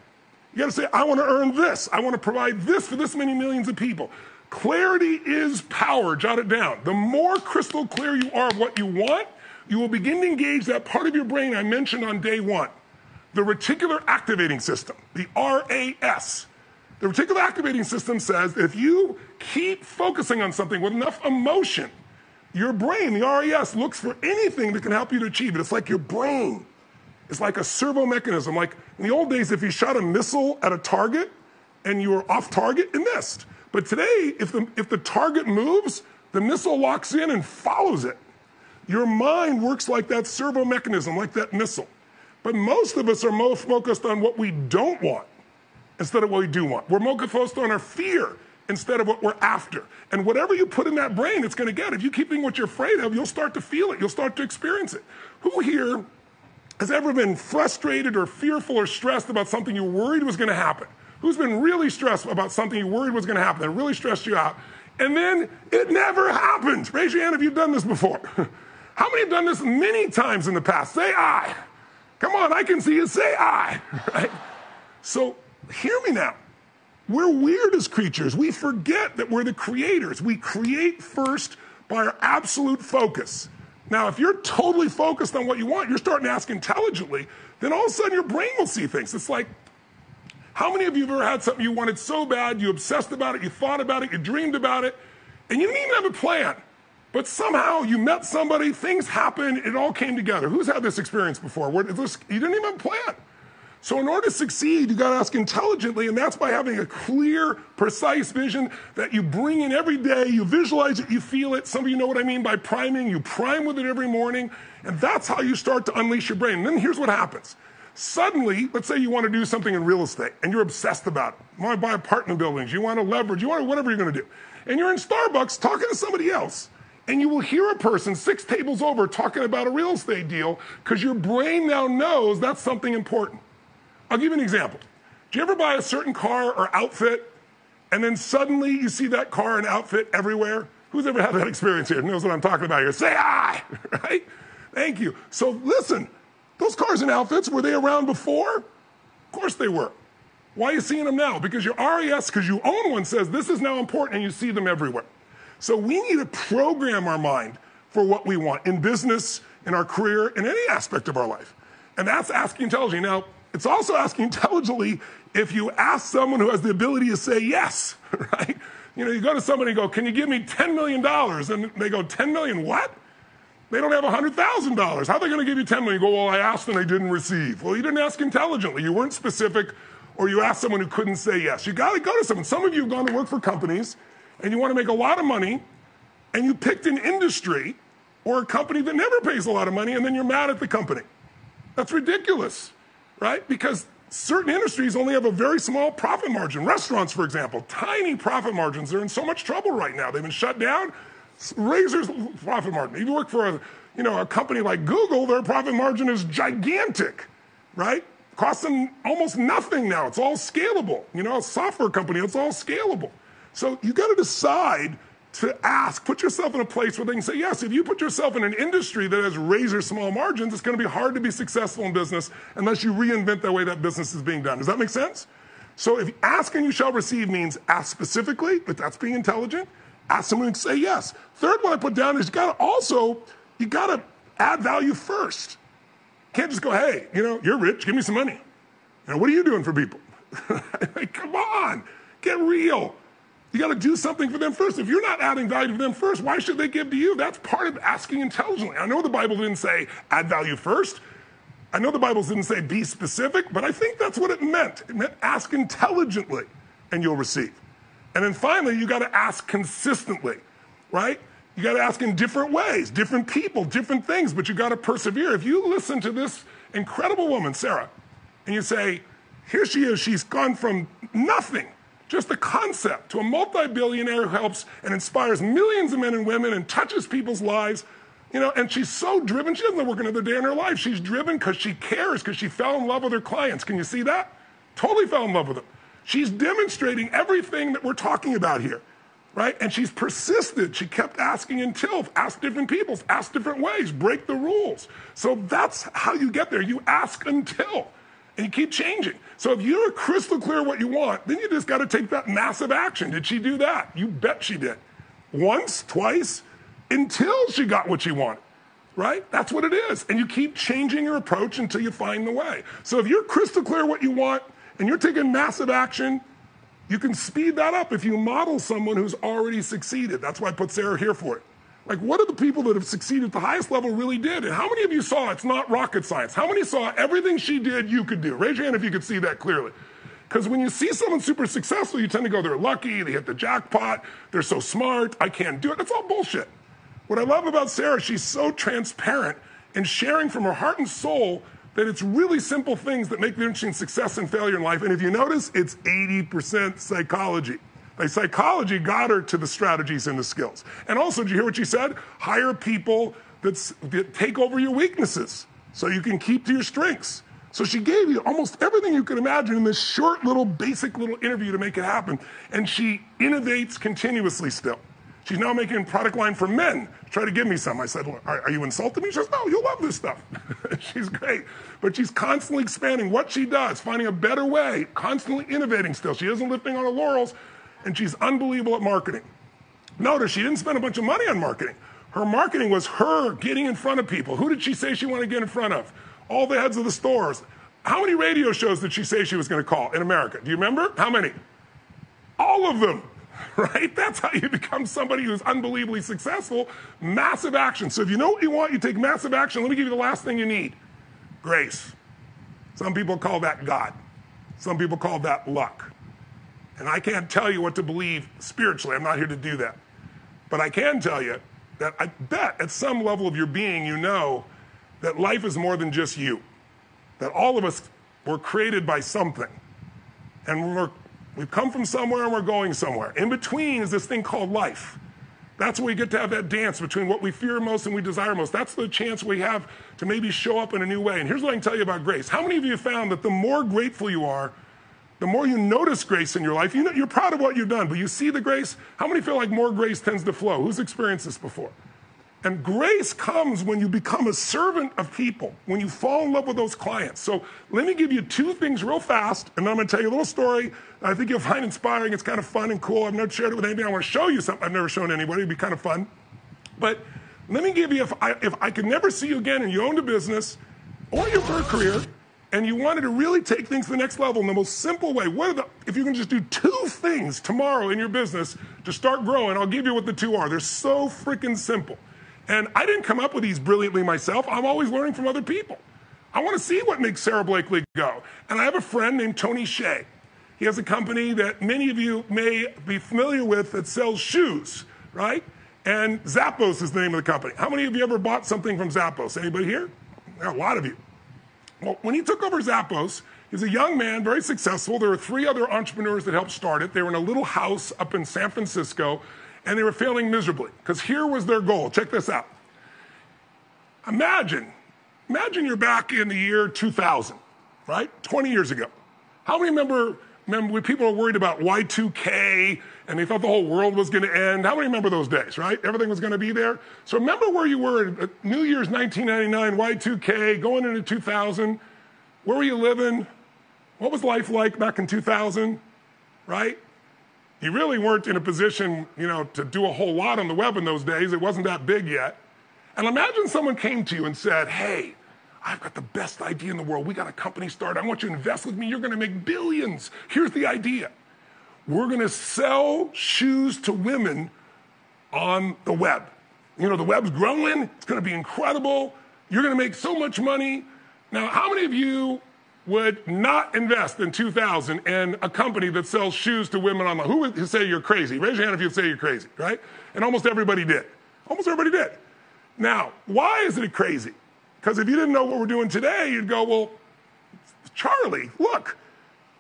Speaker 3: You got to say, I want to earn this. I want to provide this for this many millions of people. Clarity is power. Jot it down. The more crystal clear you are of what you want, you will begin to engage that part of your brain I mentioned on day one, the reticular activating system, the RAS. The reticular activating system says if you keep focusing on something with enough emotion, your brain, the RAS, looks for anything that can help you to achieve it. It's like your brain. It's like a servo mechanism. Like in the old days, if you shot a missile at a target and you were off target, it missed. But today, if the, if the target moves, the missile locks in and follows it. Your mind works like that servo mechanism, like that missile. But most of us are more focused on what we don't want instead of what we do want. We're more focused on our fear instead of what we're after. And whatever you put in that brain, it's going to get. If you keep thinking what you're afraid of, you'll start to feel it. You'll start to experience it. Who here has ever been frustrated or fearful or stressed about something you worried was going to happen? Who's been really stressed about something you worried was going to happen that really stressed you out? And then it never happened. Raise your hand if you've done this before. How many have done this many times in the past? Say I. Come on, I can see you say I. Right? So hear me now. We're weird as creatures. We forget that we're the creators. We create first by our absolute focus. Now, if you're totally focused on what you want, you're starting to ask intelligently, then all of a sudden your brain will see things. It's like, how many of you have ever had something you wanted so bad, you obsessed about it, you thought about it, you dreamed about it, and you didn't even have a plan? But somehow you met somebody, things happened, it all came together. Who's had this experience before? Where this, you didn't even have a plan. So, in order to succeed, you got to ask intelligently, and that's by having a clear, precise vision that you bring in every day. You visualize it, you feel it. Some of you know what I mean by priming. You prime with it every morning, and that's how you start to unleash your brain. And then here's what happens. Suddenly, let's say you want to do something in real estate and you're obsessed about it. You want to buy apartment buildings, you want to leverage, you want to whatever you're going to do. And you're in Starbucks talking to somebody else and you will hear a person six tables over talking about a real estate deal because your brain now knows that's something important. I'll give you an example. Do you ever buy a certain car or outfit and then suddenly you see that car and outfit everywhere? Who's ever had that experience here? Knows what I'm talking about here? Say I, right? Thank you. So listen, those cars and outfits, were they around before? Of course they were. Why are you seeing them now? Because your RAS, because you own one, says this is now important and you see them everywhere. So we need to program our mind for what we want in business, in our career, in any aspect of our life. And that's asking intelligently. Now, it's also asking intelligently if you ask someone who has the ability to say yes, right? You know, you go to somebody and go, Can you give me $10 million? And they go, $10 million what? They don't have $100,000. How are they going to give you 10 million? You go, well, I asked and I didn't receive. Well, you didn't ask intelligently. You weren't specific, or you asked someone who couldn't say yes. You got to go to someone. Some of you have gone to work for companies and you want to make a lot of money, and you picked an industry or a company that never pays a lot of money, and then you're mad at the company. That's ridiculous right? Because certain industries only have a very small profit margin. Restaurants, for example, tiny profit margins. They're in so much trouble right now. They've been shut down. Razor's profit margin. If you work for a, you know, a company like Google, their profit margin is gigantic, right? Costs them almost nothing now. It's all scalable. You know, a software company, it's all scalable. So you got to decide to ask, put yourself in a place where they can say, yes, if you put yourself in an industry that has razor small margins, it's going to be hard to be successful in business unless you reinvent the way that business is being done. Does that make sense? So if ask and you shall receive means ask specifically, but that's being intelligent. Ask someone to say yes. Third one I put down is you got to also, you got to add value first. can't just go, hey, you know, you're rich, give me some money. You know, what are you doing for people? like, come on, get real. You got to do something for them first. If you're not adding value to them first, why should they give to you? That's part of asking intelligently. I know the Bible didn't say add value first. I know the Bible didn't say be specific, but I think that's what it meant. It meant ask intelligently and you'll receive. And then finally, you got to ask consistently, right? You got to ask in different ways, different people, different things, but you got to persevere. If you listen to this incredible woman, Sara, and you say, here she is, she's gone from nothing just the concept to a multi billionaire who helps and inspires millions of men and women and touches people's lives. You know, and she's so driven, she doesn't work another day in her life. She's driven because she cares, because she fell in love with her clients. Can you see that? Totally fell in love with them. She's demonstrating everything that we're talking about here, right? And she's persisted. She kept asking until, ask different people, ask different ways, break the rules. So that's how you get there. You ask until and keep changing. So if you're crystal clear what you want, then you just got to take that massive action. Did she do that? You bet she did. Once, twice, until she got what she wanted. Right? That's what it is. And you keep changing your approach until you find the way. So if you're crystal clear what you want and you're taking massive action, You can speed that up if you model someone who's already succeeded. That's why I put Sara here for it. Like, what are the people that have succeeded at the highest level really did? And how many of you saw it's not rocket science? How many saw everything she did you could do? Raise your hand if you could see that clearly. Because when you see someone super successful, you tend to go, they're lucky, they hit the jackpot, they're so smart, I can't do it. That's all bullshit. What I love about Sara, she's so transparent in sharing from her heart and soul that it's really simple things that make the difference between success and failure in life. And if you notice, it's 80% psychology. Like psychology got her to the strategies and the skills. And also, did you hear what she said? Hire people that take over your weaknesses so you can keep to your strengths. So she gave you almost everything you could imagine in this short little basic little interview to make it happen. And she innovates continuously still. She's now making a product line for men. Try to give me some. I said, are, are you insulting me? She says, no, you'll love this stuff. she's great. But she's constantly expanding what she does, finding a better way, constantly innovating still. She isn't lifting on her laurels, and she's unbelievable at marketing. Notice she didn't spend a bunch of money on marketing. Her marketing was her getting in front of people. Who did she say she wanted to get in front of? All the heads of the stores. How many radio shows did she say she was going to call in America? Do you remember? How many? All of them. right? That's how you become somebody who's unbelievably successful. Massive action. So if you know what you want, you take massive action. Let me give you the last thing you need grace. Some people call that God, some people call that luck. And I can't tell you what to believe spiritually. I'm not here to do that. But I can tell you that I bet at some level of your being, you know that life is more than just you. That all of us were created by something. And we're We've come from somewhere and we're going somewhere. In between is this thing called life. That's where we get to have that dance between what we fear most and we desire most. That's the chance we have to maybe show up in a new way. And here's what I can tell you about grace. How many of you found that the more grateful you are, the more you notice grace in your life, you know, you're proud of what you've done, but you see the grace? How many feel like more grace tends to flow? Who's experienced this before? And grace comes when you become a servant of people, when you fall in love with those clients. So let me give you two things real fast, and then I'm going to tell you a little story I think you'll find inspiring. It's kind of fun and cool. I've never shared it with anybody. I want to show you something I've never shown anybody. It'd be kind of fun. But let me give you if I, if I could never see you again and you owned a business or your career and you wanted to really take things to the next level in the most simple way, what are the, if you can just do two things tomorrow in your business to start growing, I'll give you what the two are. They're so freaking simple. And I didn't come up with these brilliantly myself. I'm always learning from other people. I want to see what makes Sara Blakely go. And I have a friend named Tony Hsieh. He has a company that many of you may be familiar with that sells shoes, right? And Zappos is the name of the company. How many of you ever bought something from Zappos? Anybody here? A lot of you. Well, when he took over Zappos, he's a young man, very successful. There were three other entrepreneurs that helped start it. They were in a little house up in San Francisco, and they were failing miserably because here was their goal. Check this out. Imagine, imagine you're back in the year 2000, right? 20 years ago. How many remember remember when people were worried about Y2K and they thought the whole world was going to end? How many remember those days, right? Everything was going to be there. So remember where you were at New Year's 1999, Y2K, going into 2000. Where were you living? What was life like back in 2000, right? You really weren't in a position, you know, to do a whole lot on the web in those days. It wasn't that big yet. And imagine someone came to you and said, hey, I've got the best idea in the world. We got a company started. I want you to invest with me. You're going to make billions. Here's the idea we're going to sell shoes to women on the web. You know, the web's growing, it's going to be incredible. You're going to make so much money. Now, how many of you would not invest in 2000 in a company that sells shoes to women online? Who would say you're crazy? Raise your hand if you'd say you're crazy, right? And almost everybody did. Almost everybody did. Now, why is it crazy? Because if you didn't know what we're doing today, you'd go, well, Charlie, look,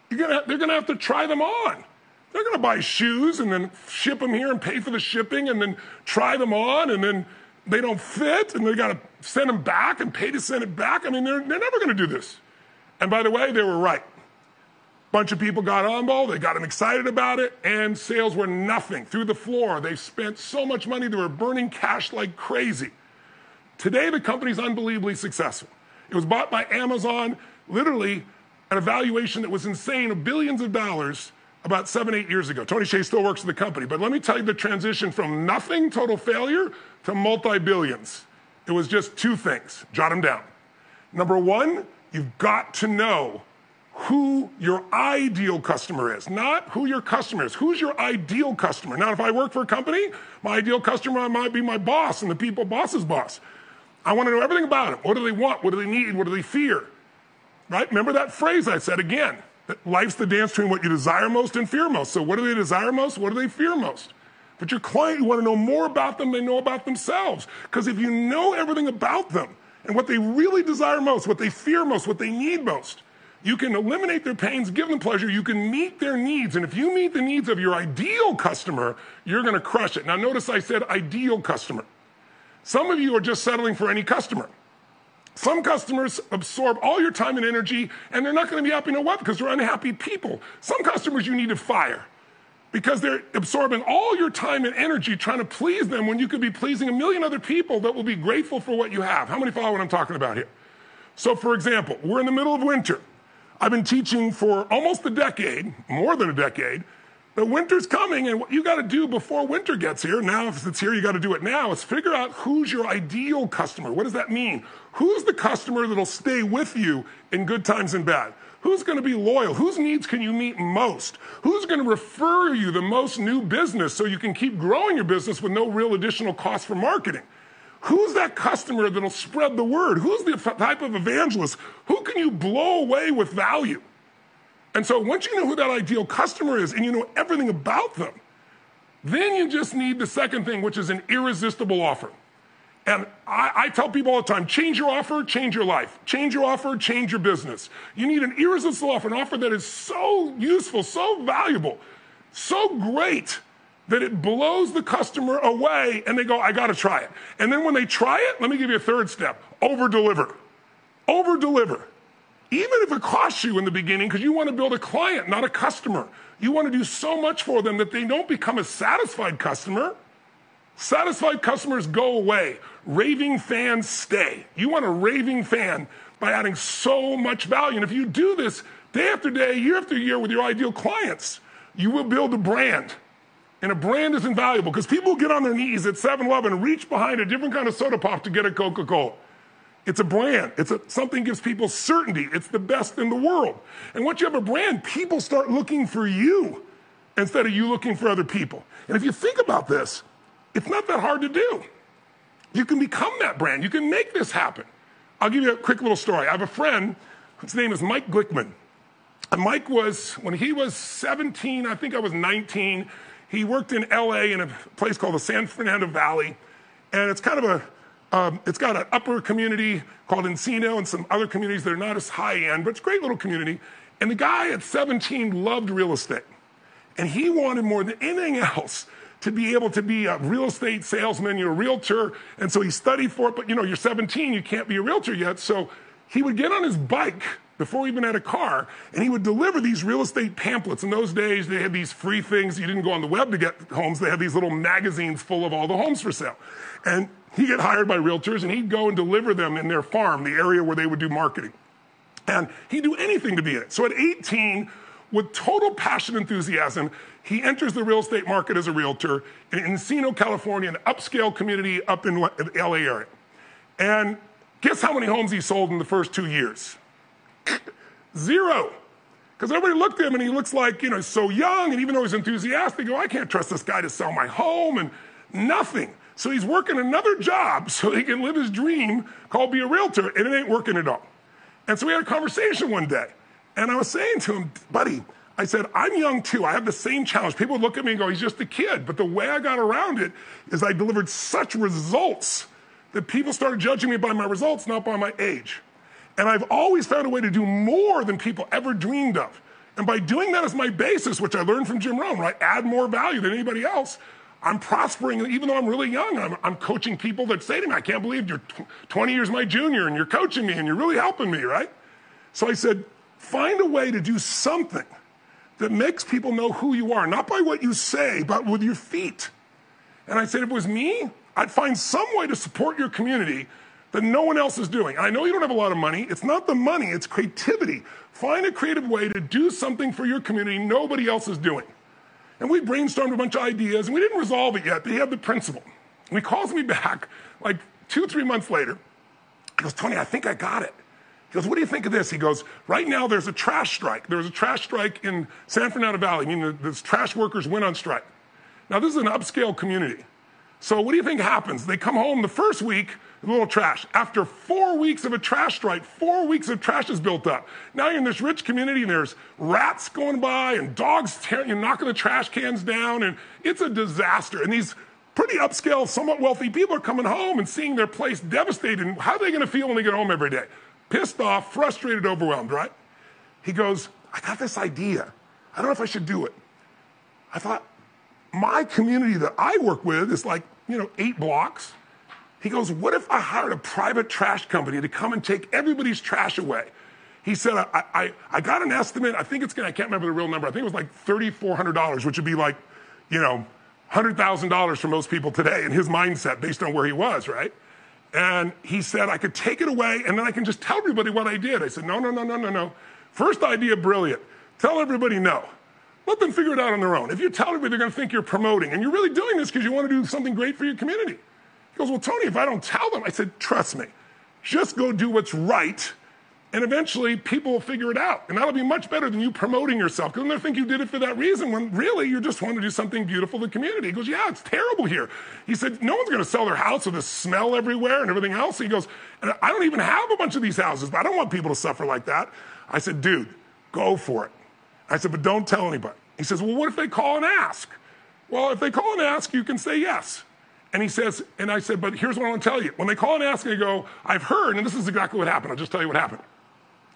Speaker 3: gonna, they're going to have to try them on. They're going to buy shoes and then ship them here and pay for the shipping and then try them on and then they don't fit and they got to send them back and pay to send it back. I mean, they're, they're never going to do this. And by the way, they were right. Bunch of people got on board, they got them excited about it, and sales were nothing through the floor. They spent so much money, they were burning cash like crazy. Today, the company's unbelievably successful. It was bought by Amazon, literally at a valuation that was insane of billions of dollars about seven, eight years ago. Tony Hsieh still works at the company. But let me tell you the transition from nothing, total failure, to multi billions. It was just two things. Jot them down. Number one, you've got to know who your ideal customer is, not who your customer is. Who's your ideal customer? Now, if I work for a company, my ideal customer might be my boss and the people boss's boss. I want to know everything about them. What do they want? What do they need? What do they fear? Right? Remember that phrase I said again. That life's the dance between what you desire most and fear most. So, what do they desire most? What do they fear most? But your client, you want to know more about them than they know about themselves. Because if you know everything about them and what they really desire most, what they fear most, what they need most, you can eliminate their pains, give them pleasure, you can meet their needs. And if you meet the needs of your ideal customer, you're going to crush it. Now, notice I said ideal customer. Some of you are just settling for any customer. Some customers absorb all your time and energy, and they're not going to be happy, you know what? Because they're unhappy people. Some customers you need to fire because they're absorbing all your time and energy trying to please them when you could be pleasing a million other people that will be grateful for what you have. How many follow what I'm talking about here? So, for example, we're in the middle of winter. I've been teaching for almost a decade, more than a decade, the winter's coming, and what you got to do before winter gets here, now if it's here, you got to do it now, is figure out who's your ideal customer. What does that mean? Who's the customer that'll stay with you in good times and bad? Who's going to be loyal? Whose needs can you meet most? Who's going to refer you the most new business so you can keep growing your business with no real additional cost for marketing? Who's that customer that'll spread the word? Who's the type of evangelist? Who can you blow away with value? And so once you know who that ideal customer is and you know everything about them, then you just need the second thing, which is an irresistible offer. And I, I, tell people all the time change your offer, change your life. Change your offer, change your business. You need an irresistible offer, an offer that is so useful, so valuable, so great that it blows the customer away and they go, I gotta try it. And then when they try it, let me give you a third step over deliver. Over deliver. Even if it costs you in the beginning, because you want to build a client, not a customer. You want to do so much for them that they don't become a satisfied customer. Satisfied customers go away. Raving fans stay. You want a raving fan by adding so much value. And if you do this day after day, year after year with your ideal clients, you will build a brand. And a brand is invaluable because people get on their knees at 7 Eleven and reach behind a different kind of soda pop to get a Coca Cola. It's a brand. It's a, something gives people certainty. It's the best in the world. And once you have a brand, people start looking for you instead of you looking for other people. And if you think about this, it's not that hard to do. You can become that brand. You can make this happen. I'll give you a quick little story. I have a friend, whose name is Mike Glickman. And Mike was, when he was 17, I think I was 19, he worked in LA in a place called the San Fernando Valley. And it's kind of a um, it's got an upper community called Encino and some other communities that are not as high end, but it's a great little community. And the guy at 17 loved real estate. And he wanted more than anything else to be able to be a real estate salesman, you're a realtor. And so he studied for it, but you know, you're 17, you can't be a realtor yet. So he would get on his bike before he even had a car, and he would deliver these real estate pamphlets. In those days, they had these free things. You didn't go on the web to get homes. They had these little magazines full of all the homes for sale. And he'd get hired by realtors, and he'd go and deliver them in their farm, the area where they would do marketing. And he'd do anything to be in it. So at 18, with total passion and enthusiasm, he enters the real estate market as a realtor in Encino, California, an upscale community up in the LA area. And guess how many homes he sold in the first two years? Zero. Because everybody looked at him and he looks like, you know, so young, and even though he's enthusiastic, go, I can't trust this guy to sell my home, and nothing. So he's working another job so he can live his dream called be a realtor, and it ain't working at all. And so we had a conversation one day, and I was saying to him, buddy, I said, I'm young too. I have the same challenge. People look at me and go, he's just a kid. But the way I got around it is I delivered such results that people started judging me by my results, not by my age. And I've always found a way to do more than people ever dreamed of. And by doing that as my basis, which I learned from Jim Rohn, right? Add more value than anybody else. I'm prospering, even though I'm really young. I'm, I'm coaching people that say to me, I can't believe you're 20 years my junior and you're coaching me and you're really helping me, right? So I said, find a way to do something that makes people know who you are, not by what you say, but with your feet. And I said, if it was me, I'd find some way to support your community that no one else is doing. I know you don't have a lot of money. It's not the money, it's creativity. Find a creative way to do something for your community nobody else is doing. And we brainstormed a bunch of ideas and we didn't resolve it yet, but he had the principle. And he calls me back like two, three months later. He goes, Tony, I think I got it. He goes, What do you think of this? He goes, Right now there's a trash strike. There was a trash strike in San Fernando Valley. I mean, the, trash workers went on strike. Now, this is an upscale community. So, what do you think happens? They come home the first week, little trash. After four weeks of a trash strike, four weeks of trash is built up. Now you're in this rich community and there's rats going by and dogs tearing, you're knocking the trash cans down, and it's a disaster. And these pretty upscale, somewhat wealthy people are coming home and seeing their place devastated. How are they going to feel when they get home every day? Pissed off, frustrated, overwhelmed, right? He goes, I got this idea. I don't know if I should do it. I thought, my community that I work with is like, you know, eight blocks. He goes, What if I hired a private trash company to come and take everybody's trash away? He said, I, I, I got an estimate. I think it's going to, I can't remember the real number. I think it was like $3,400, which would be like, you know, $100,000 for most people today in his mindset based on where he was, right? And he said, I could take it away and then I can just tell everybody what I did. I said, No, no, no, no, no, no. First idea, brilliant. Tell everybody no. Let them figure it out on their own. If you tell everybody, they're going to think you're promoting, and you're really doing this because you want to do something great for your community. He goes, Well, Tony, if I don't tell them, I said, Trust me, just go do what's right, and eventually people will figure it out. And that'll be much better than you promoting yourself because they'll think you did it for that reason when really you just want to do something beautiful to the community. He goes, Yeah, it's terrible here. He said, No one's going to sell their house with a smell everywhere and everything else. He goes, And I don't even have a bunch of these houses, but I don't want people to suffer like that. I said, Dude, go for it. I said, But don't tell anybody. He says, Well, what if they call and ask? Well, if they call and ask, you can say yes. And he says, and I said, But here's what I want to tell you. When they call and ask, and they go, I've heard, and this is exactly what happened. I'll just tell you what happened.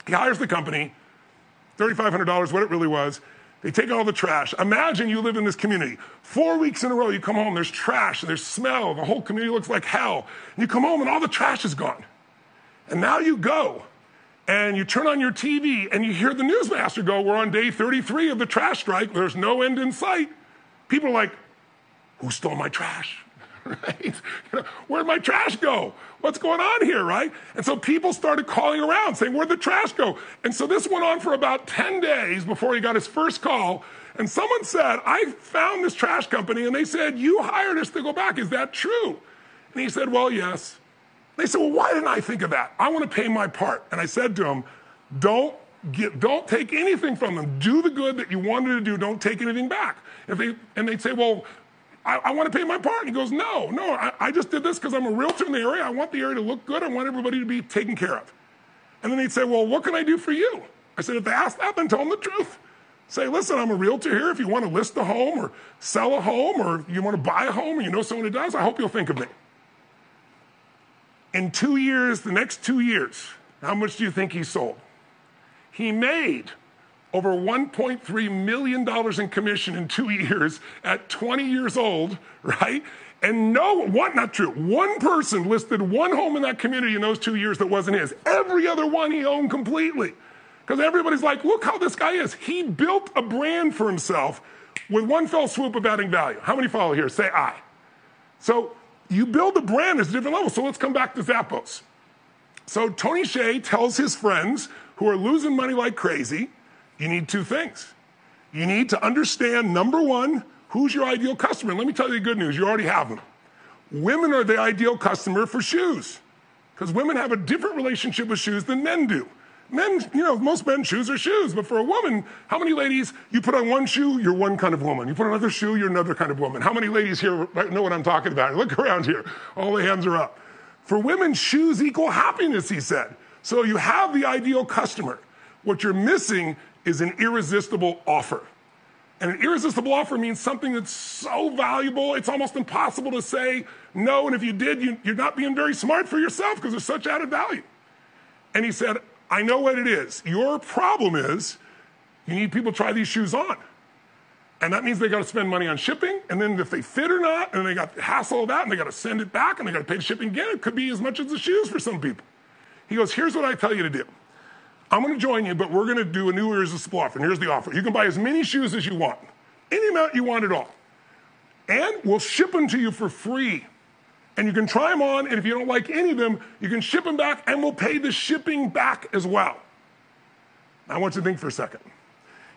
Speaker 3: He hires the company, $3,500, what it really was. They take all the trash. Imagine you live in this community. Four weeks in a row, you come home, there's trash, there's smell, the whole community looks like hell. And you come home and all the trash is gone. And now you go and you turn on your TV and you hear the newsmaster go, We're on day 33 of the trash strike. There's no end in sight. People are like, Who stole my trash? right? Where'd my trash go? What's going on here, right? And so people started calling around saying, Where'd the trash go? And so this went on for about 10 days before he got his first call. And someone said, I found this trash company, and they said, You hired us to go back. Is that true? And he said, Well, yes. They said, Well, why didn't I think of that? I want to pay my part. And I said to him, Don't Get, don't take anything from them. Do the good that you wanted to do. Don't take anything back. If they, and they'd say, well, I, I want to pay my part. And he goes, no, no, I, I just did this because I'm a realtor in the area. I want the area to look good. I want everybody to be taken care of. And then he'd say, well, what can I do for you? I said, if they ask that, then tell them the truth. Say, listen, I'm a realtor here. If you want to list a home or sell a home or you want to buy a home and you know someone who does, I hope you'll think of me. In two years, the next two years, how much do you think he sold? He made over $1.3 million in commission in two years at 20 years old, right? And no one, not true, one person listed one home in that community in those two years that wasn't his. Every other one he owned completely. Because everybody's like, look how this guy is. He built a brand for himself with one fell swoop of adding value. How many follow here? Say I. So you build a brand at a different level. So let's come back to Zappos. So Tony Hsieh tells his friends who are losing money like crazy, you need two things. You need to understand number one, who's your ideal customer? And let me tell you the good news you already have them. Women are the ideal customer for shoes because women have a different relationship with shoes than men do. Men, you know, most men's shoes are shoes, but for a woman, how many ladies, you put on one shoe, you're one kind of woman. You put on another shoe, you're another kind of woman. How many ladies here know what I'm talking about? Look around here. All the hands are up. For women, shoes equal happiness, he said. So you have the ideal customer. What you're missing is an irresistible offer. And an irresistible offer means something that's so valuable, it's almost impossible to say no. And if you did, you, are not being very smart for yourself because there's such added value. And he said, I know what it is. Your problem is you need people to try these shoes on. And that means they got to spend money on shipping. And then if they fit or not, and they got the hassle of that, and they got to send it back, and they got to pay the shipping again, it could be as much as the shoes for some people. He goes, Here's what I tell you to do. I'm going to join you, but we're going to do a new irresistible offer. And here's the offer you can buy as many shoes as you want, any amount you want at all. And we'll ship them to you for free. And you can try them on, and if you don't like any of them, you can ship them back, and we'll pay the shipping back as well. I want you to think for a second.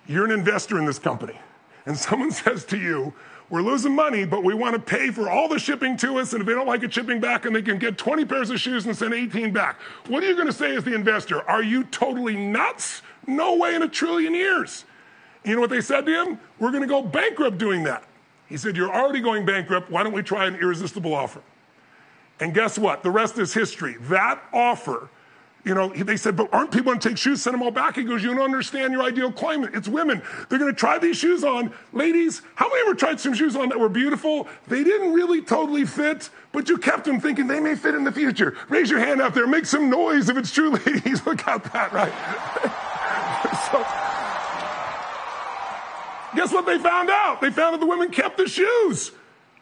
Speaker 3: You're an investor in this company, and someone says to you, we're losing money, but we want to pay for all the shipping to us. And if they don't like it shipping back and they can get 20 pairs of shoes and send 18 back, what are you going to say as the investor? Are you totally nuts? No way in a trillion years. You know what they said to him? We're going to go bankrupt doing that. He said, You're already going bankrupt. Why don't we try an irresistible offer? And guess what? The rest is history. That offer you know, they said, but aren't people to take shoes, send them all back? He goes, you don't understand your ideal climate. It's women. They're to try these shoes on. Ladies, how many ever tried some shoes on that were beautiful? They didn't really totally fit, but you kept them thinking they may fit in the future. Raise your hand out there. Make some noise if it's true, ladies. Look at that, right? so, guess what they found out? They found that the women kept the shoes.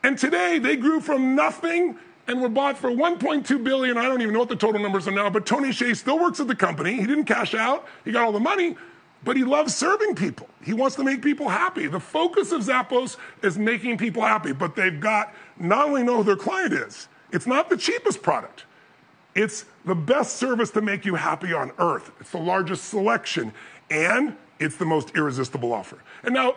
Speaker 3: And today they grew from nothing and were bought for 1.2 billion. I don't even know what the total numbers are now, but Tony Hsieh still works at the company. He didn't cash out. He got all the money, but he loves serving people. He wants to make people happy. The focus of Zappos is making people happy, but they've got not only know who their client is, it's not the cheapest product. It's the best service to make you happy on earth. It's the largest selection, and it's the most irresistible offer. And now,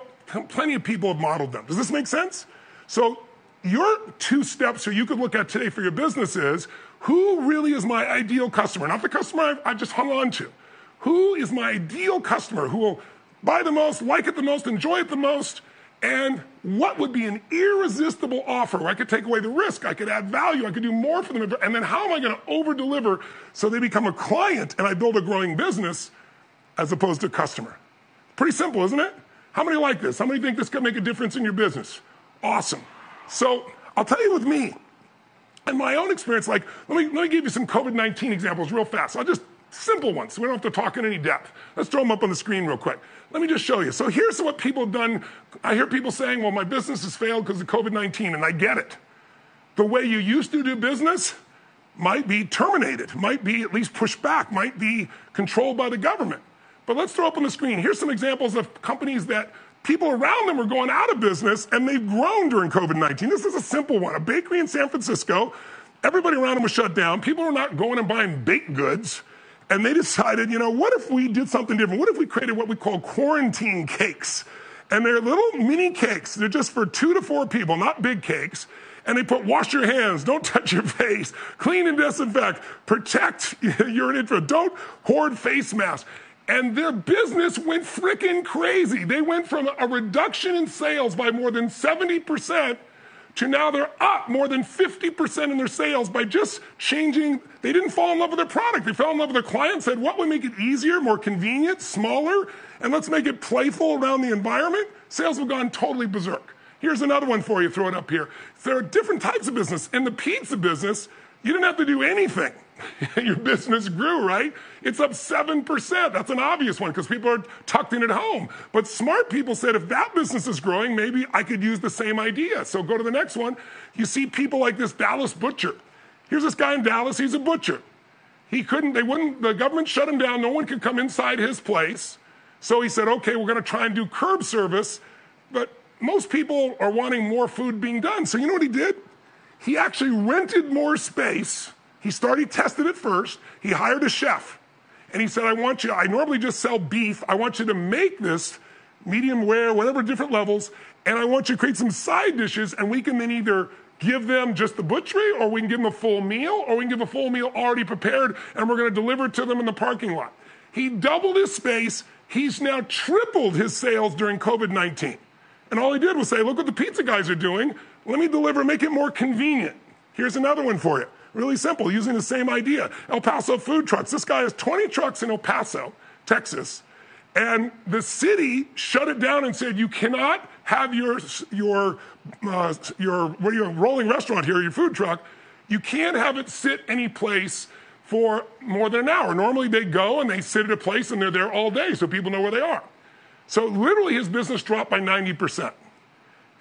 Speaker 3: plenty of people have modeled them. Does this make sense? So your two steps so you could look at today for your business is who really is my ideal customer? Not the customer I've, I just hung on to. Who is my ideal customer who will buy the most, like it the most, enjoy it the most? And what would be an irresistible offer where I could take away the risk, I could add value, I could do more for them? And then how am I going to over deliver so they become a client and I build a growing business as opposed to a customer? Pretty simple, isn't it? How many like this? How many think this could make a difference in your business? Awesome. So I'll tell you with me, in my own experience, like, let me, let me give you some COVID 19 examples real fast. I'll just, simple ones, so we don't have to talk in any depth. Let's throw them up on the screen real quick. Let me just show you. So here's what people have done. I hear people saying, well, my business has failed because of COVID 19, and I get it. The way you used to do business might be terminated, might be at least pushed back, might be controlled by the government. But let's throw up on the screen. Here's some examples of companies that people around them are going out of business and they've grown during COVID 19. This is a simple one. A bakery in San Francisco, everybody around them was shut down. People were not going and buying baked goods. And they decided, you know, what if we did something different? What if we created what we call quarantine cakes? And they're little mini cakes. They're just for two to four people, not big cakes. And they put wash your hands, don't touch your face, clean and disinfect, protect your intro, don't hoard face masks and their business went freaking crazy. They went from a reduction in sales by more than 70% to now they're up more than 50% in their sales by just changing. They didn't fall in love with their product. They fell in love with their client, said, what would make it easier, more convenient, smaller, and let's make it playful around the environment? Sales have gone totally berserk. Here's another one for you, throw it up here. There are different types of business. In the pizza business, you didn't have to do anything. Your business grew, right? It's up 7%. That's an obvious one because people are tucked in at home. But smart people said if that business is growing, maybe I could use the same idea. So go to the next one. You see people like this Dallas butcher. Here's this guy in Dallas, he's a butcher. He couldn't, they wouldn't, the government shut him down. No one could come inside his place. So he said, okay, we're going to try and do curb service. But most people are wanting more food being done. So you know what he did? He actually rented more space. He started, tested it first. He hired a chef. And he said, I want you, I normally just sell beef. I want you to make this medium rare, whatever different levels. And I want you to create some side dishes. And we can then either give them just the butchery, or we can give them a full meal, or we can give a full meal already prepared, and we're going to deliver it to them in the parking lot. He doubled his space. He's now tripled his sales during COVID 19. And all he did was say, Look what the pizza guys are doing. Let me deliver, make it more convenient. Here's another one for you. Really simple, using the same idea. El Paso food trucks. This guy has 20 trucks in El Paso, Texas. And the city shut it down and said, you cannot have your, your, uh, your, what are you, rolling restaurant here, your food truck, you can't have it sit any place for more than an hour. Normally they go and they sit at a place and they're there all day so people know where they are. So literally his business dropped by 90%.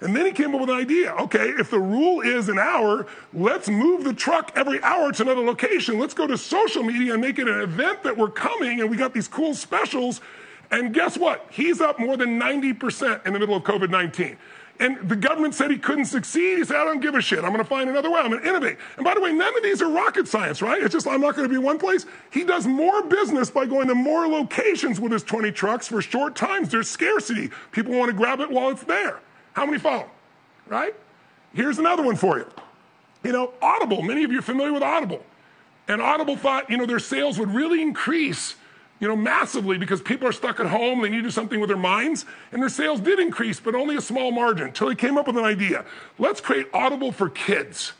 Speaker 3: And then he came up with an idea. Okay, if the rule is an hour, let's move the truck every hour to another location. Let's go to social media and make it an event that we're coming and we got these cool specials. And guess what? He's up more than 90% in the middle of COVID 19. And the government said he couldn't succeed. He said, I don't give a shit. I'm going to find another way. I'm going to innovate. And by the way, none of these are rocket science, right? It's just, I'm not going to be one place. He does more business by going to more locations with his 20 trucks for short times. There's scarcity. People want to grab it while it's there. How many follow? right? Here's another one for you. You know, Audible, many of you are familiar with Audible. And Audible thought, you know, their sales would really increase, you know, massively because people are stuck at home, they need to do something with their minds, and their sales did increase, but only a small margin until he came up with an idea. Let's create Audible for kids.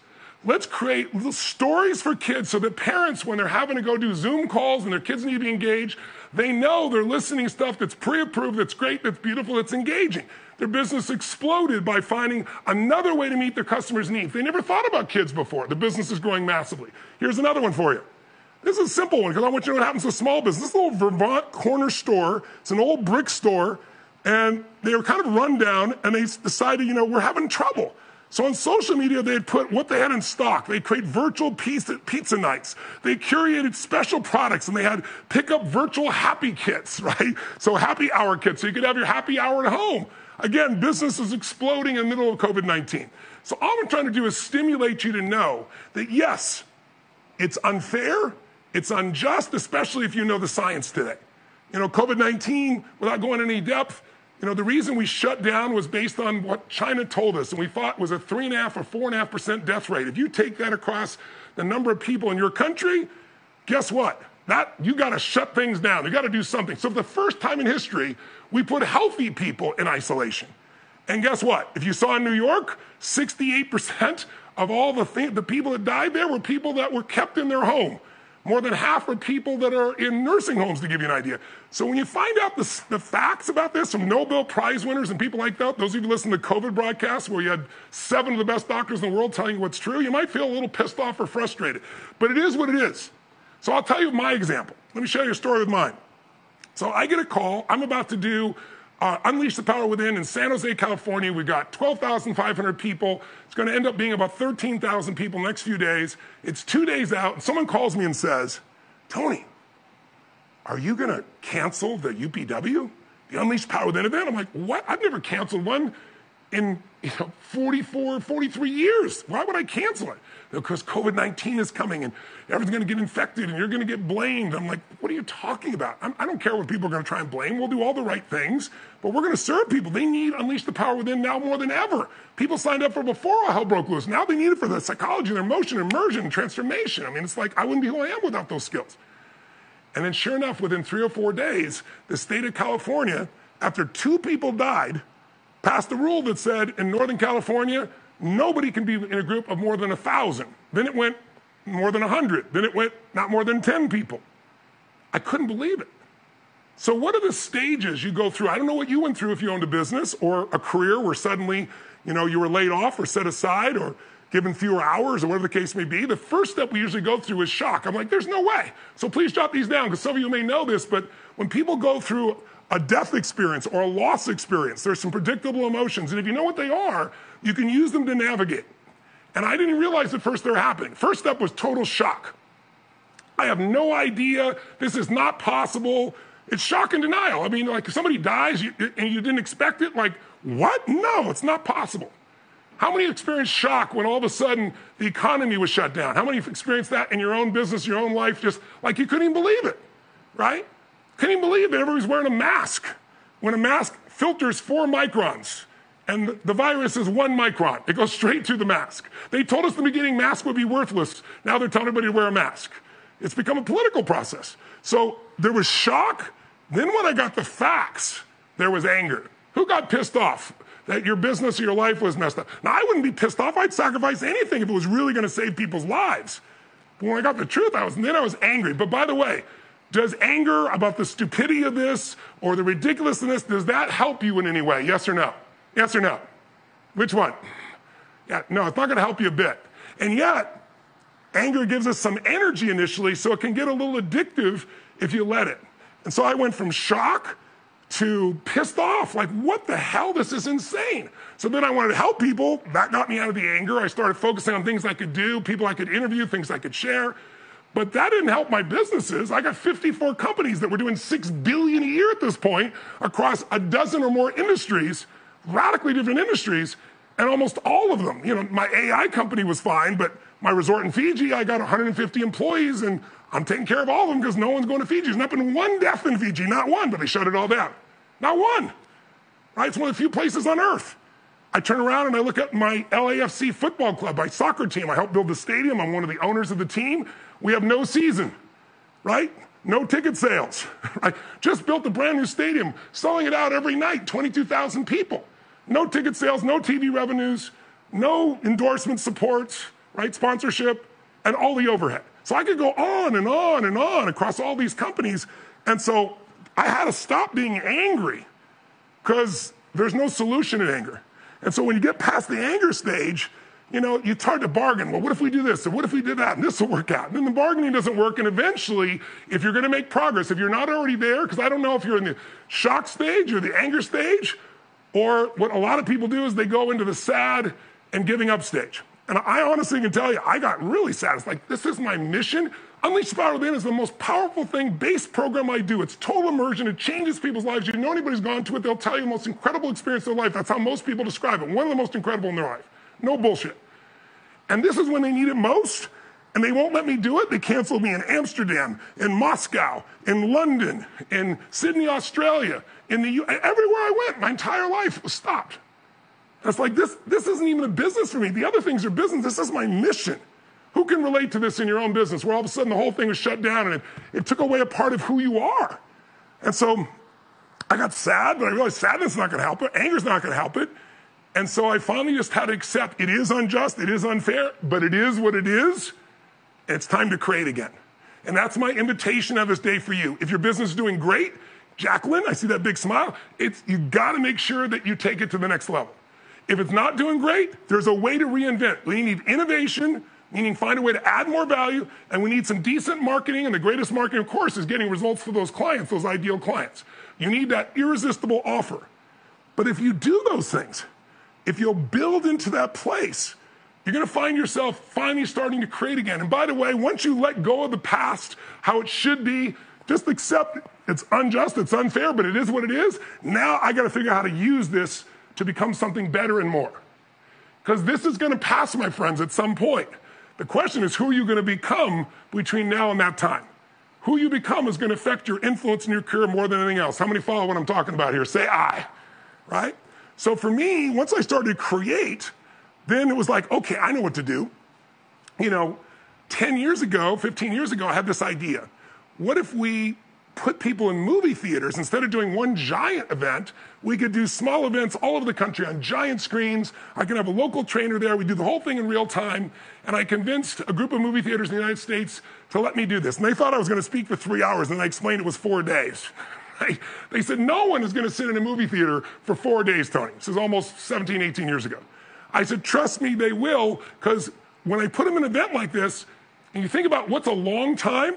Speaker 3: Let's create little stories for kids so that parents, when they're having to go do Zoom calls and their kids need to be engaged, they know they're listening stuff that's pre-approved, that's great, that's beautiful, that's engaging. Their business exploded by finding another way to meet their customers' needs. They never thought about kids before. The business is growing massively. Here's another one for you. This is a simple one because I want you to know what happens to small business. This little Vermont corner store, it's an old brick store, and they were kind of run down, and they decided, you know, we're having trouble. So on social media, they'd put what they had in stock. They'd create virtual pizza, pizza nights. They curated special products and they had pick up virtual happy kits, right? So happy hour kits. So you could have your happy hour at home. Again, business is exploding in the middle of COVID 19. So all I'm trying to do is stimulate you to know that yes, it's unfair, it's unjust, especially if you know the science today. You know, COVID 19, without going any depth, you know, the reason we shut down was based on what China told us, and we thought was a three and a half or four and a half percent death rate. If you take that across the number of people in your country, guess what? That you got to shut things down. You got to do something. So for the first time in history, we put healthy people in isolation. And guess what? If you saw in New York, 68% of all the, th- the people that died there were people that were kept in their home. More than half are people that are in nursing homes, to give you an idea. So when you find out the, the facts about this from Nobel Prize winners and people like that, those of you who listen to COVID broadcasts where you had seven of the best doctors in the world telling you what's true, you might feel a little pissed off or frustrated. But it is what it is. So I'll tell you my example. Let me share you a story with mine. So I get a call. I'm about to do uh, Unleash the Power Within in San Jose, California. We've got 12,500 people. It's going to end up being about 13,000 people next few days. It's two days out. And someone calls me and says, Tony, are you going to cancel the UPW, the Unleash Power Within event? I'm like, what? I've never canceled one in you know, 44, 43 years. Why would I cancel it? Because COVID 19 is coming and everyone's going to get infected and you're going to get blamed. I'm like, what are you talking about? I'm, I do not care what people are going to try and blame. We'll do all the right things, but we're going to serve people. They need Unleash the Power Within now more than ever. People signed up for before all hell broke loose. Now they need it for the psychology, their emotion, immersion, transformation. I mean, it's like I wouldn't be who I am without those skills. And then, sure enough, within three or four days, the state of California, after two people died, passed a rule that said in Northern California, nobody can be in a group of more than a thousand. Then it went more than a hundred. Then it went not more than 10 people. I couldn't believe it. So, what are the stages you go through? I don't know what you went through if you owned a business or a career where suddenly, you know, you were laid off or set aside or given fewer hours or whatever the case may be. The first step we usually go through is shock. I'm like, there's no way. So please jot these down because some of you may know this, but when people go through a death experience or a loss experience. There's some predictable emotions. And if you know what they are, you can use them to navigate. And I didn't realize at first they're happening. First step was total shock. I have no idea. This is not possible. It's shock and denial. I mean, like if somebody dies and you didn't expect it, like, what? No, it's not possible. How many experienced shock when all of a sudden the economy was shut down? How many experienced that in your own business, your own life, just like you couldn't even believe it, right? Can you believe that everybody's wearing a mask when a mask filters four microns and the virus is one micron? It goes straight to the mask. They told us in the beginning masks would be worthless. Now they're telling everybody to wear a mask. It's become a political process. So there was shock. Then when I got the facts, there was anger. Who got pissed off that your business or your life was messed up? Now, I wouldn't be pissed off. I'd sacrifice anything if it was really going to save people's lives. But when I got the truth, I was, then I was angry. But by the way, does anger about the stupidity of this or the ridiculousness, does that help you in any way? Yes or no? Yes or no? Which one? Yeah, no, it's not going to help you a bit. And yet, anger gives us some energy initially, so it can get a little addictive if you let it. And so I went from shock to pissed off, like, what the hell? This is insane. So then I wanted to help people. That got me out of the anger. I started focusing on things I could do, people I could interview, things I could share. But that didn't help my businesses. I got 54 companies that were doing 6 billion a year at this point across a dozen or more industries, radically different industries, and almost all of them. You know, my AI company was fine, but my resort in Fiji, I got 150 employees and I'm taking care of all of them because no one's going to Fiji. There's not been one death in Fiji, not one, but they shut it all down. Not one. Right? It's one of the few places on earth. I turn around and I look at my LAFC football club, my soccer team. I helped build the stadium. I'm one of the owners of the team. We have no season, right? No ticket sales. right? just built a brand new stadium, selling it out every night, 22,000 people. No ticket sales, no TV revenues, no endorsement supports, right? Sponsorship, and all the overhead. So I could go on and on and on across all these companies. And so I had to stop being angry because there's no solution in anger. And so when you get past the anger stage, you know, it's hard to bargain. Well, what if we do this? And what if we did that? And this will work out. And then the bargaining doesn't work. And eventually, if you're going to make progress, if you're not already there, because I don't know if you're in the shock stage or the anger stage, or what a lot of people do is they go into the sad and giving up stage. And I honestly can tell you, I got really sad. It's like, this is my mission. Unleash Power Within is the most powerful thing, base program I do. It's total immersion. It changes people's lives. You know anybody's gone to it, they'll tell you the most incredible experience of their life. That's how most people describe it. One of the most incredible in their life. No bullshit. And this is when they need it most. And they won't let me do it. They canceled me in Amsterdam, in Moscow, in London, in Sydney, Australia, in the U. Everywhere I went, my entire life was stopped. It's like this, this isn't even a business for me. The other things are business. This is my mission. Who can relate to this in your own business where all of a sudden the whole thing was shut down and it, it took away a part of who you are? And so I got sad, but I realized sadness is not going to help it. Anger's not going to help it. And so I finally just had to accept it is unjust, it is unfair, but it is what it is. It's time to create again. And that's my invitation of this day for you. If your business is doing great, Jacqueline, I see that big smile. It's you got to make sure that you take it to the next level. If it's not doing great, there's a way to reinvent. We need innovation, meaning find a way to add more value, and we need some decent marketing. And the greatest marketing, of course, is getting results for those clients, those ideal clients. You need that irresistible offer. But if you do those things, if you'll build into that place, you're going to find yourself finally starting to create again. And by the way, once you let go of the past, how it should be, just accept it's unjust, it's unfair, but it is what it is. Now I got to figure out how to use this to become something better and more. Because this is going to pass, my friends, at some point. The question is who are you going to become between now and that time? Who you become is going to affect your influence in your career more than anything else. How many follow what I'm talking about here? Say I, right? So for me, once I started to create, then it was like, okay, I know what to do. You know, 10 years ago, 15 years ago, I had this idea. What if we put people in movie theaters instead of doing one giant event? We could do small events all over the country on giant screens. I can have a local trainer there. We do the whole thing in real time. And I convinced a group of movie theaters in the United States to let me do this. And they thought I was going to speak for three hours, and I explained it was four days. They said, no one is going to sit in a movie theater for four days, Tony. This is almost 17, 18 years ago. I said, trust me, they will, because when I put them in an event like this, and you think about what's a long time,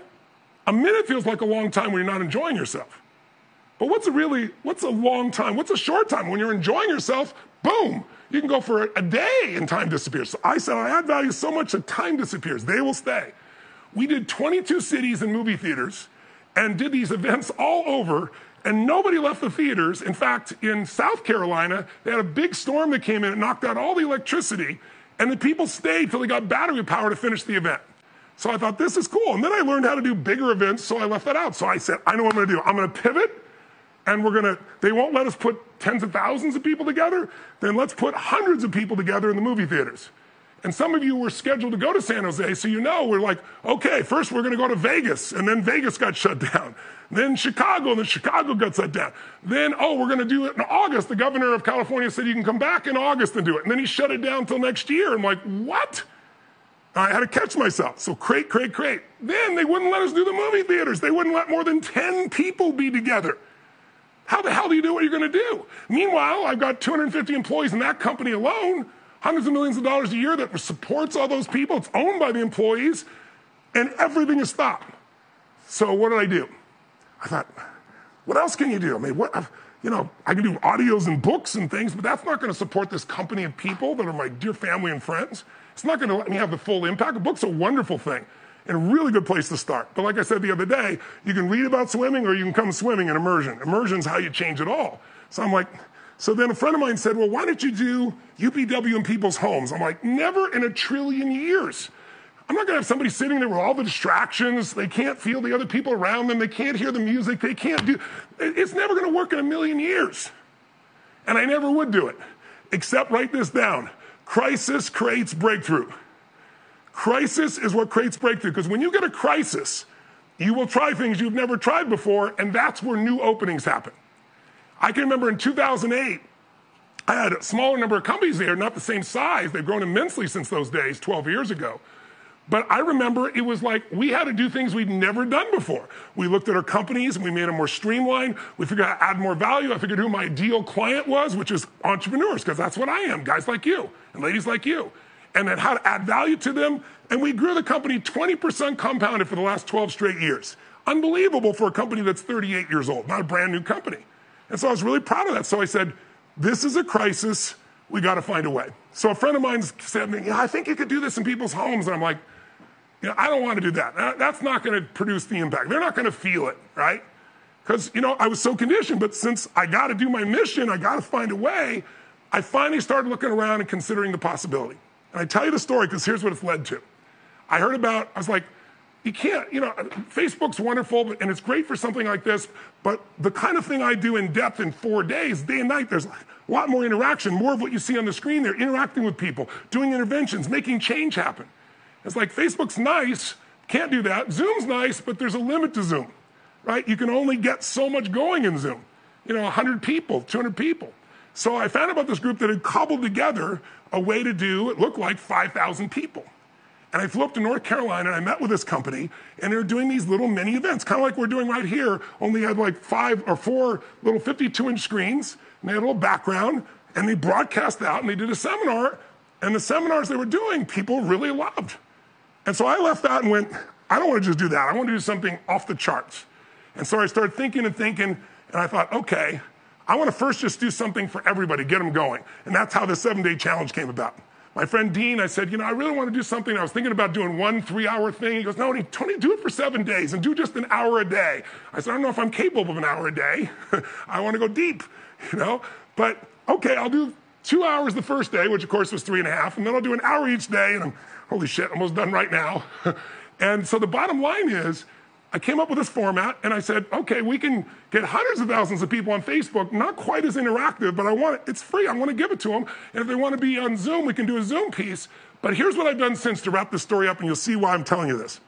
Speaker 3: a minute feels like a long time when you're not enjoying yourself. But what's a really, what's a long time? What's a short time? When you're enjoying yourself, boom, you can go for a day and time disappears. So I said, I add value so much that time disappears. They will stay. We did 22 cities and movie theaters and did these events all over, and nobody left the theaters. In fact, in South Carolina, they had a big storm that came in and knocked out all the electricity, and the people stayed till they got battery power to finish the event. So I thought, this is cool. And then I learned how to do bigger events, so I left that out. So I said, I know what I'm gonna do. I'm gonna pivot, and we're gonna, they won't let us put tens of thousands of people together, then let's put hundreds of people together in the movie theaters. And some of you were scheduled to go to San Jose, so you know we're like, okay, first we're going to go to Vegas, and then Vegas got shut down. Then Chicago, and then Chicago got shut down. Then, oh, we're going to do it in August. The governor of California said you can come back in August and do it. And then he shut it down until next year. I'm like, what? I had to catch myself. So crate, crate, crate. Then they wouldn't let us do the movie theaters. They wouldn't let more than 10 people be together. How the hell do you do what you're going to do? Meanwhile, I've got 250 employees in that company alone hundreds of millions of dollars a year that supports all those people. It's owned by the employees, and everything is stopped. So what did I do? I thought, what else can you do? I mean, what, you know, I can do audios and books and things, but that's not going to support this company of people that are my dear family and friends. It's not going to let me have the full impact. A book's a wonderful thing and a really good place to start. But like I said the other day, you can read about swimming or you can come swimming in immersion. Immersion's how you change it all. So I'm like, so then a friend of mine said, Well, why don't you do UPW in people's homes? I'm like, Never in a trillion years. I'm not going to have somebody sitting there with all the distractions. They can't feel the other people around them. They can't hear the music. They can't do. It's never going to work in a million years. And I never would do it. except write this down crisis creates breakthrough. Crisis is what creates breakthrough because when you get a crisis, you will try things you've never tried before, and that's where new openings happen. I can remember in 2008, I had a smaller number of companies there, not the same size. They've grown immensely since those days, 12 years ago. But I remember it was like we had to do things we'd never done before. We looked at our companies and we made them more streamlined. We figured out how to add more value. I figured who my ideal client was, which is entrepreneurs, because that's what I am, guys like you and ladies like you. And then how to add value to them. And we grew the company 20% compounded for the last 12 straight years. Unbelievable for a company that's 38 years old, not a brand new company. And so I was really proud of that. So I said, this is a crisis. We got to find a way. So a friend of mine said yeah, I think you could do this in people's homes. And I'm like, you know, I don't want to do that. That's not going to produce the impact. They're not going to feel it, right? Because, you know, I was so conditioned. But since I got to do my mission, I got to find a way, I finally started looking around and considering the possibility. And I tell you the story because here's what it's led to. I heard about, I was like, you can't, you know, Facebook's wonderful and it's great for something like this, but the kind of thing I do in depth in four days, day and night, there's a lot more interaction, more of what you see on the screen there, interacting with people, doing interventions, making change happen. It's like Facebook's nice, can't do that. Zoom's nice, but there's a limit to Zoom, right? You can only get so much going in Zoom. You know, 100 people, 200 people. So I found about this group that had cobbled together a way to do, it looked like 5,000 people. And I flew up to North Carolina and I met with this company, and they're doing these little mini events, kind of like we're doing right here, only had like five or four little 52 inch screens, and they had a little background, and they broadcast out and they did a seminar. And the seminars they were doing, people really loved. And so I left that and went, I don't want to just do that. I want to do something off the charts. And so I started thinking and thinking, and I thought, okay, I want to first just do something for everybody, get them going. And that's how the seven day challenge came about. My friend Dean, I said, you know, I really want to do something. I was thinking about doing one three hour thing. He goes, no, Tony, do it for seven days and do just an hour a day. I said, I don't know if I'm capable of an hour a day. I want to go deep, you know? But okay, I'll do two hours the first day, which of course was three and a half, and then I'll do an hour each day, and I'm holy shit, almost done right now. and so the bottom line is, I came up with this format and I said, okay, we can get hundreds of thousands of people on Facebook, not quite as interactive, but I want it, it's free. I want to give it to them. And if they want to be on Zoom, we can do a Zoom piece. But here's what I've done since to wrap this story up, and you'll see why I'm telling you this.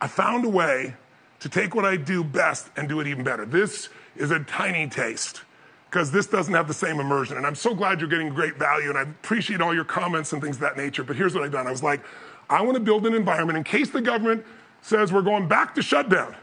Speaker 3: I found a way to take what I do best and do it even better. This is a tiny taste because this doesn't have the same immersion. And I'm so glad you're getting great value, and I appreciate all your comments and things of that nature. But here's what I've done I was like, I want to build an environment in case the government says we're going back to shutdown,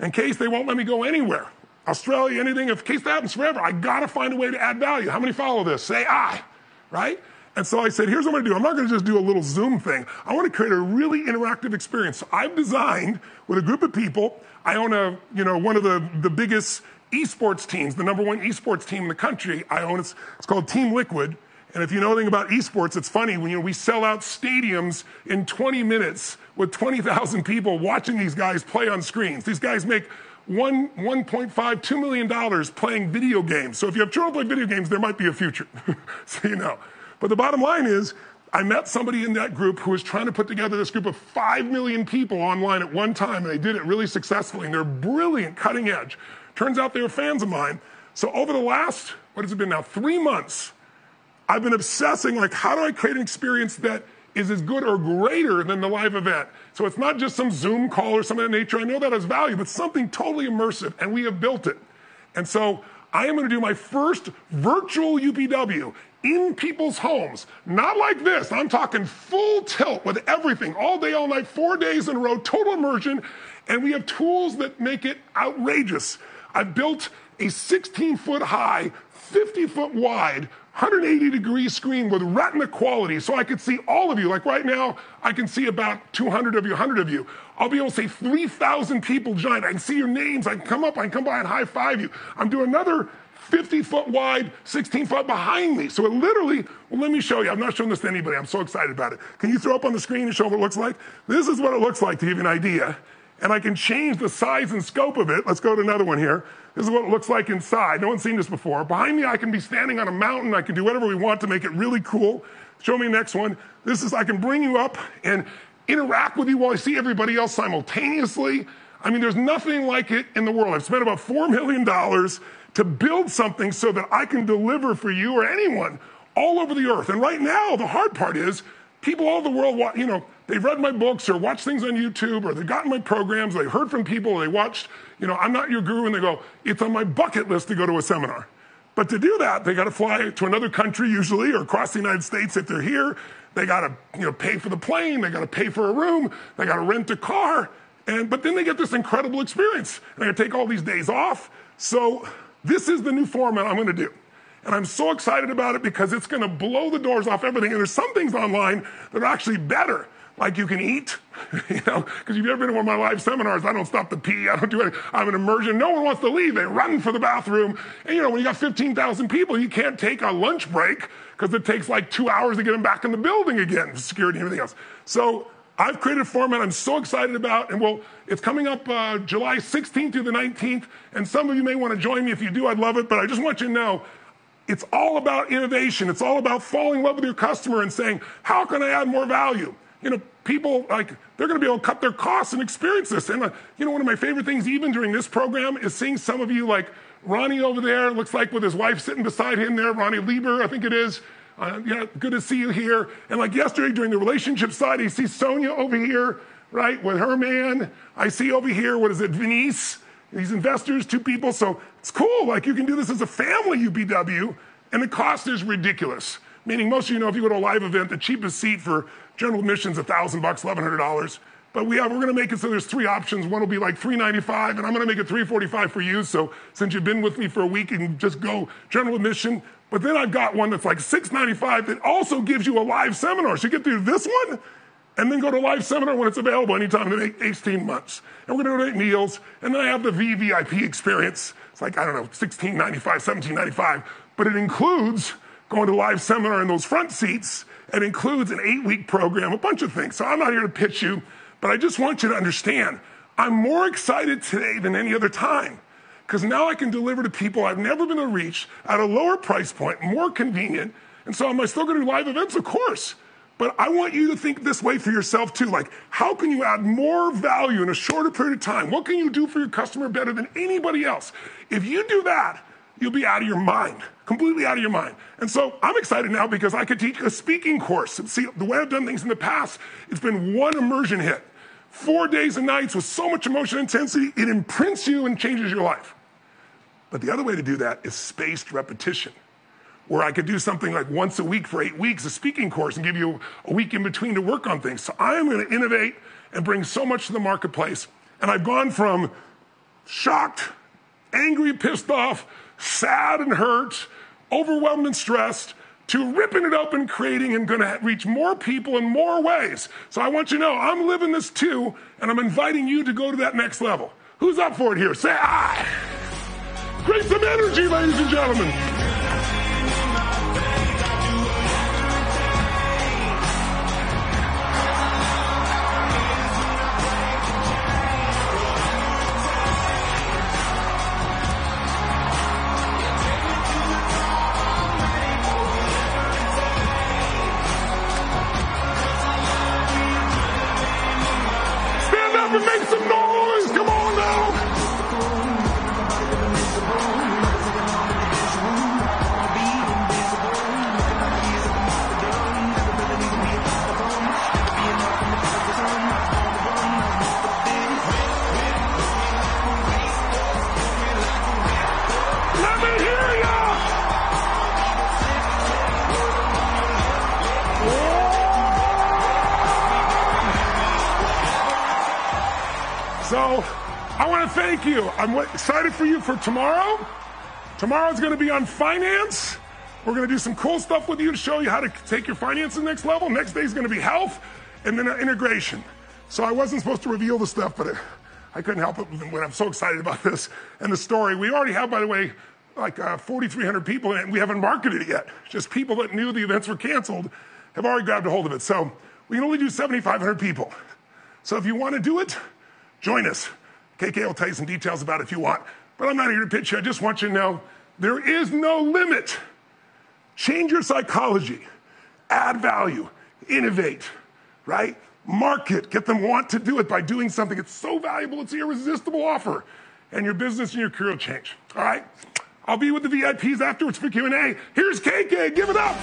Speaker 3: in case they won't let me go anywhere. Australia, anything, in case that happens forever, I gotta find a way to add value. How many follow this? Say I, right? And so I said, here's what I'm gonna do. I'm not gonna just do a little Zoom thing. I wanna create a really interactive experience. So I've designed with a group of people. I own a, you know, one of the, the biggest esports teams, the number one esports team in the country. I own it's, it's called Team Liquid. And if you know anything about esports, it's funny when you know, we sell out stadiums in 20 minutes with 20,000 people watching these guys play on screens. These guys make one, 1.5, $2 million playing video games. So if you have children play video games, there might be a future. so you know. But the bottom line is, I met somebody in that group who was trying to put together this group of 5 million people online at one time, and they did it really successfully, and they're brilliant, cutting edge. Turns out they were fans of mine. So over the last, what has it been now, three months, I've been obsessing like, how do I create an experience that is as good or greater than the live event? So it's not just some Zoom call or something of that nature. I know that has value, but something totally immersive, and we have built it. And so I am going to do my first virtual UPW in people's homes. Not like this. I'm talking full tilt with everything, all day, all night, four days in a row, total immersion. And we have tools that make it outrageous. I've built a 16 foot high, 50 foot wide 180 degree screen with retina quality so I could see all of you. Like right now, I can see about 200 of you, 100 of you. I'll be able to see 3,000 people join. I can see your names. I can come up, I can come by and high five you. I'm doing another 50 foot wide, 16 foot behind me. So it literally, well, let me show you. I'm not showing this to anybody. I'm so excited about it. Can you throw up on the screen and show what it looks like? This is what it looks like to give you an idea and I can change the size and scope of it. Let's go to another one here. This is what it looks like inside. No one's seen this before. Behind me, I can be standing on a mountain. I can do whatever we want to make it really cool. Show me the next one. This is, I can bring you up and interact with you while I see everybody else simultaneously. I mean, there's nothing like it in the world. I've spent about $4 million to build something so that I can deliver for you or anyone all over the earth. And right now, the hard part is people all the world, you know, they've read my books or watched things on YouTube or they've gotten my programs, they heard from people, they watched, you know, I'm not your guru, and they go, it's on my bucket list to go to a seminar. But to do that, they got to fly to another country usually or across the United States if they're here. They got to, you know, pay for the plane, they got to pay for a room, they got to rent a car. And, but then they get this incredible experience. And I take all these days off. So this is the new format I'm going to do. And I'm so excited about it because it's going to blow the doors off everything. And there's some things online that are actually better. Like you can eat, you know, because you've ever been to one of my live seminars, I don't stop to pee, I don't do anything. I'm an immersion. No one wants to leave. They run for the bathroom. And you know, when you got 15,000 people, you can't take a lunch break because it takes like two hours to get them back in the building again, security and everything else. So I've created a format I'm so excited about, and well, it's coming up uh, July 16th through the 19th, and some of you may want to join me. If you do, I'd love it, but I just want you to know it's all about innovation. It's all about falling in love with your customer and saying, how can I add more value? You know, people like they're going to be able to cut their costs and experience this. And uh, you know, one of my favorite things, even during this program, is seeing some of you like Ronnie over there. Looks like with his wife sitting beside him there, Ronnie Lieber, I think it is. Uh, yeah, good to see you here. And like yesterday during the relationship side, I see Sonia over here, right, with her man. I see over here, what is it, Venice? These investors, two people. So it's cool. Like you can do this as a family, UPW, and the cost is ridiculous. Meaning, most of you know, if you go to a live event, the cheapest seat for general admissions, a thousand bucks, eleven hundred dollars. But we're going to make it so there's three options. One will be like 395, and I'm going to make it 345 for you. So since you've been with me for a week, you can just go general admission. But then I've got one that's like 695 that also gives you a live seminar. So you get through this one and then go to live seminar when it's available anytime in the 18 months. And we're going to donate meals. And then I have the VVIP experience. It's like, I don't know, 1695, 1795. But it includes going to live seminar in those front seats. It includes an eight week program, a bunch of things. So I'm not here to pitch you, but I just want you to understand I'm more excited today than any other time because now I can deliver to people I've never been able to reach at a lower price point, more convenient. And so, am I still going to do live events? Of course. But I want you to think this way for yourself too. Like, how can you add more value in a shorter period of time? What can you do for your customer better than anybody else? If you do that, you'll be out of your mind, completely out of your mind. And so I'm excited now because I could teach a speaking course. See, the way I've done things in the past, it's been one immersion hit. Four days and nights with so much emotion intensity, it imprints you and changes your life. But the other way to do that is spaced repetition, where I could do something like once a week for eight weeks, a speaking course, and give you a week in between to work on things. So I am going to innovate and bring so much to the marketplace. And I've gone from shocked, angry, pissed off, sad and hurt, overwhelmed and stressed, to ripping it up and creating and going to reach more people in more ways. So I want you to know I'm living this too, and I'm inviting you to go to that next level. Who's up for it here? Say I. Create some energy, ladies and gentlemen. Thank you. I'm excited for you for tomorrow. Tomorrow's going to be on finance. We're going to do some cool stuff with you to show you how to take your finance to the next level. Next day is going to be health and then integration. So I wasn't supposed to reveal the stuff, but I couldn't help it when I'm so excited about this and the story. We already have, by the way, like uh, 4,300 people in it, and we haven't marketed it yet. Just people that knew the events were canceled have already grabbed a hold of it. So we can only do 7,500 people. So if you want to do it, join us. KK will tell you some details about it if you want. But I'm not here to pitch you. I just want you to know there is no limit. Change your psychology, add value, innovate, right? Market, get them want to do it by doing something. It's so valuable, it's an irresistible offer. And your business and your career will change. All right? I'll be with the VIPs afterwards for Q&A. Here's KK. Give it up.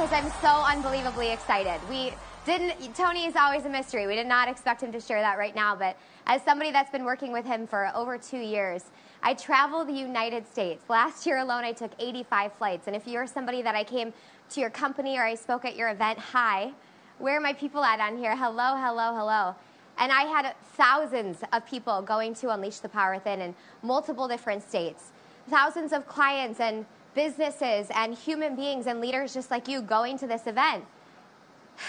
Speaker 1: Because I'm so unbelievably excited. We didn't, Tony is always a mystery. We did not expect him to share that right now, but as somebody that's been working with him for over two years, I travel the United States. Last year alone, I took 85 flights. And if you're somebody that I came to your company or I spoke at your event, hi, where are my people at on here? Hello, hello, hello. And I had thousands of people going to Unleash the Power Within in multiple different states. Thousands of clients and businesses and human beings and leaders just like you going to this event.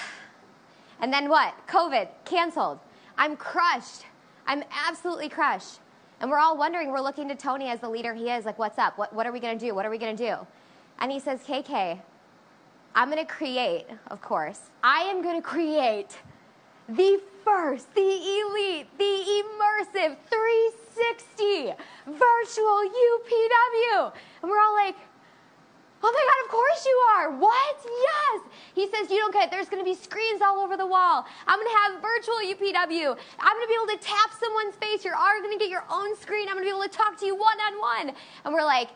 Speaker 1: And then what? COVID, canceled. I'm crushed. I'm absolutely crushed. And we're all wondering, we're looking to Tony as the leader he is, like, what's up? What, what are we going to do? What are we going to do? And he says, KK, I'm going to create, of course, I am going to create the first, the elite, the immersive 360 virtual UPW. And we're all like, Oh my God, of course you are. What? Yes. He says, You don't get. There's going to be screens all over the wall. I'm going to have virtual UPW. I'm going to be able to tap someone's face. You're going to get your own screen. I'm going to be able to talk to you one on one. And we're like,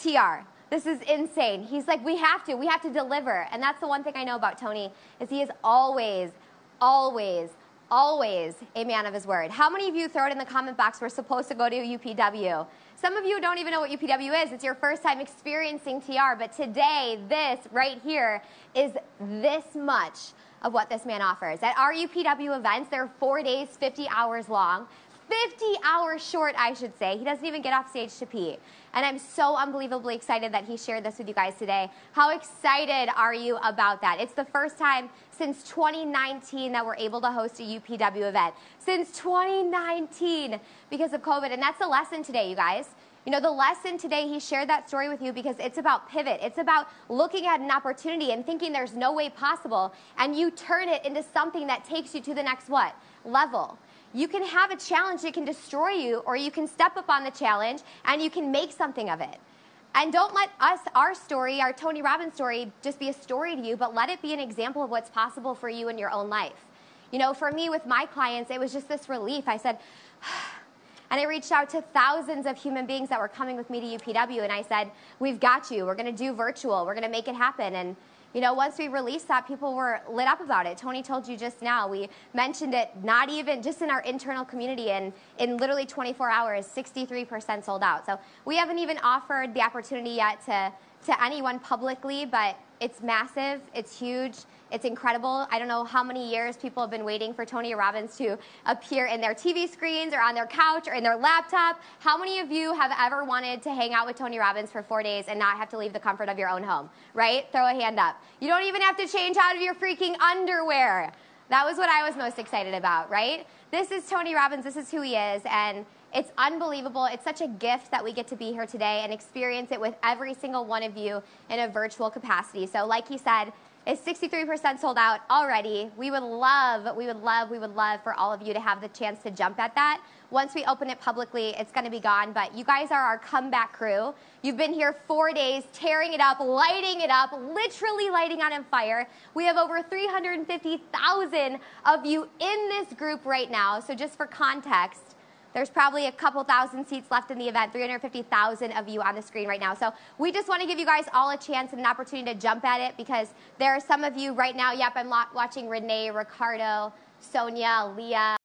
Speaker 1: TR, this is insane. He's like, We have to. We have to deliver. And that's the one thing I know about Tony is he is always, always, always a man of his word. How many of you throw it in the comment box? We're supposed to go to UPW. Some of you don't even know what UPW is. It's your first time experiencing TR, but today, this right here is this much of what this man offers. At our UPW events, they're four days, 50 hours long. 50 hours short, I should say. He doesn't even get off stage to pee. And I'm so unbelievably excited that he shared this with you guys today. How excited are you about that? It's the first time since 2019 that we're able to host a UPW event. Since 2019 because of COVID. And that's the lesson today, you guys. You know, the lesson today, he shared that story with you because it's about pivot. It's about looking at an opportunity and thinking there's no way possible, and you turn it into something that takes you to the next what? Level. You can have a challenge that can destroy you, or you can step up on the challenge and you can make something of it. And don't let us, our story, our Tony Robbins story, just be a story to you, but let it be an example of what's possible for you in your own life. You know, for me with my clients, it was just this relief. I said, and I reached out to thousands of human beings that were coming with me to UPW, and I said, We've got you. We're going to do virtual. We're going to make it happen. And you know, once we released that, people were lit up about it. Tony told you just now. We mentioned it not even just in our internal community, and in literally 24 hours, 63% sold out. So we haven't even offered the opportunity yet to, to anyone publicly, but it's massive, it's huge, it's incredible. I don't know how many years people have been waiting for Tony Robbins to appear in their TV screens or on their couch or in their laptop. How many of you have ever wanted to hang out with Tony Robbins for four days and not have to leave the comfort of your own home? Right? Throw a hand up. You don't even have to change out of your freaking underwear. That was what I was most excited about, right? This is Tony Robbins, this is who he is, and it's unbelievable. It's such a gift that we get to be here today and experience it with every single one of you in a virtual capacity. So, like he said, it's 63% sold out already. We would love, we would love, we would love for all of you to have the chance to jump at that. Once we open it publicly, it's going to be gone. But you guys are our comeback crew. You've been here four days, tearing it up, lighting it up, literally lighting on fire. We have over 350,000 of you in this group right now. So, just for context, there's probably a couple thousand seats left in the event, 350,000 of you on the screen right now. So we just want to give you guys all a chance and an opportunity to jump at it because there are some of you right now. Yep, I'm watching Renee, Ricardo, Sonia, Leah.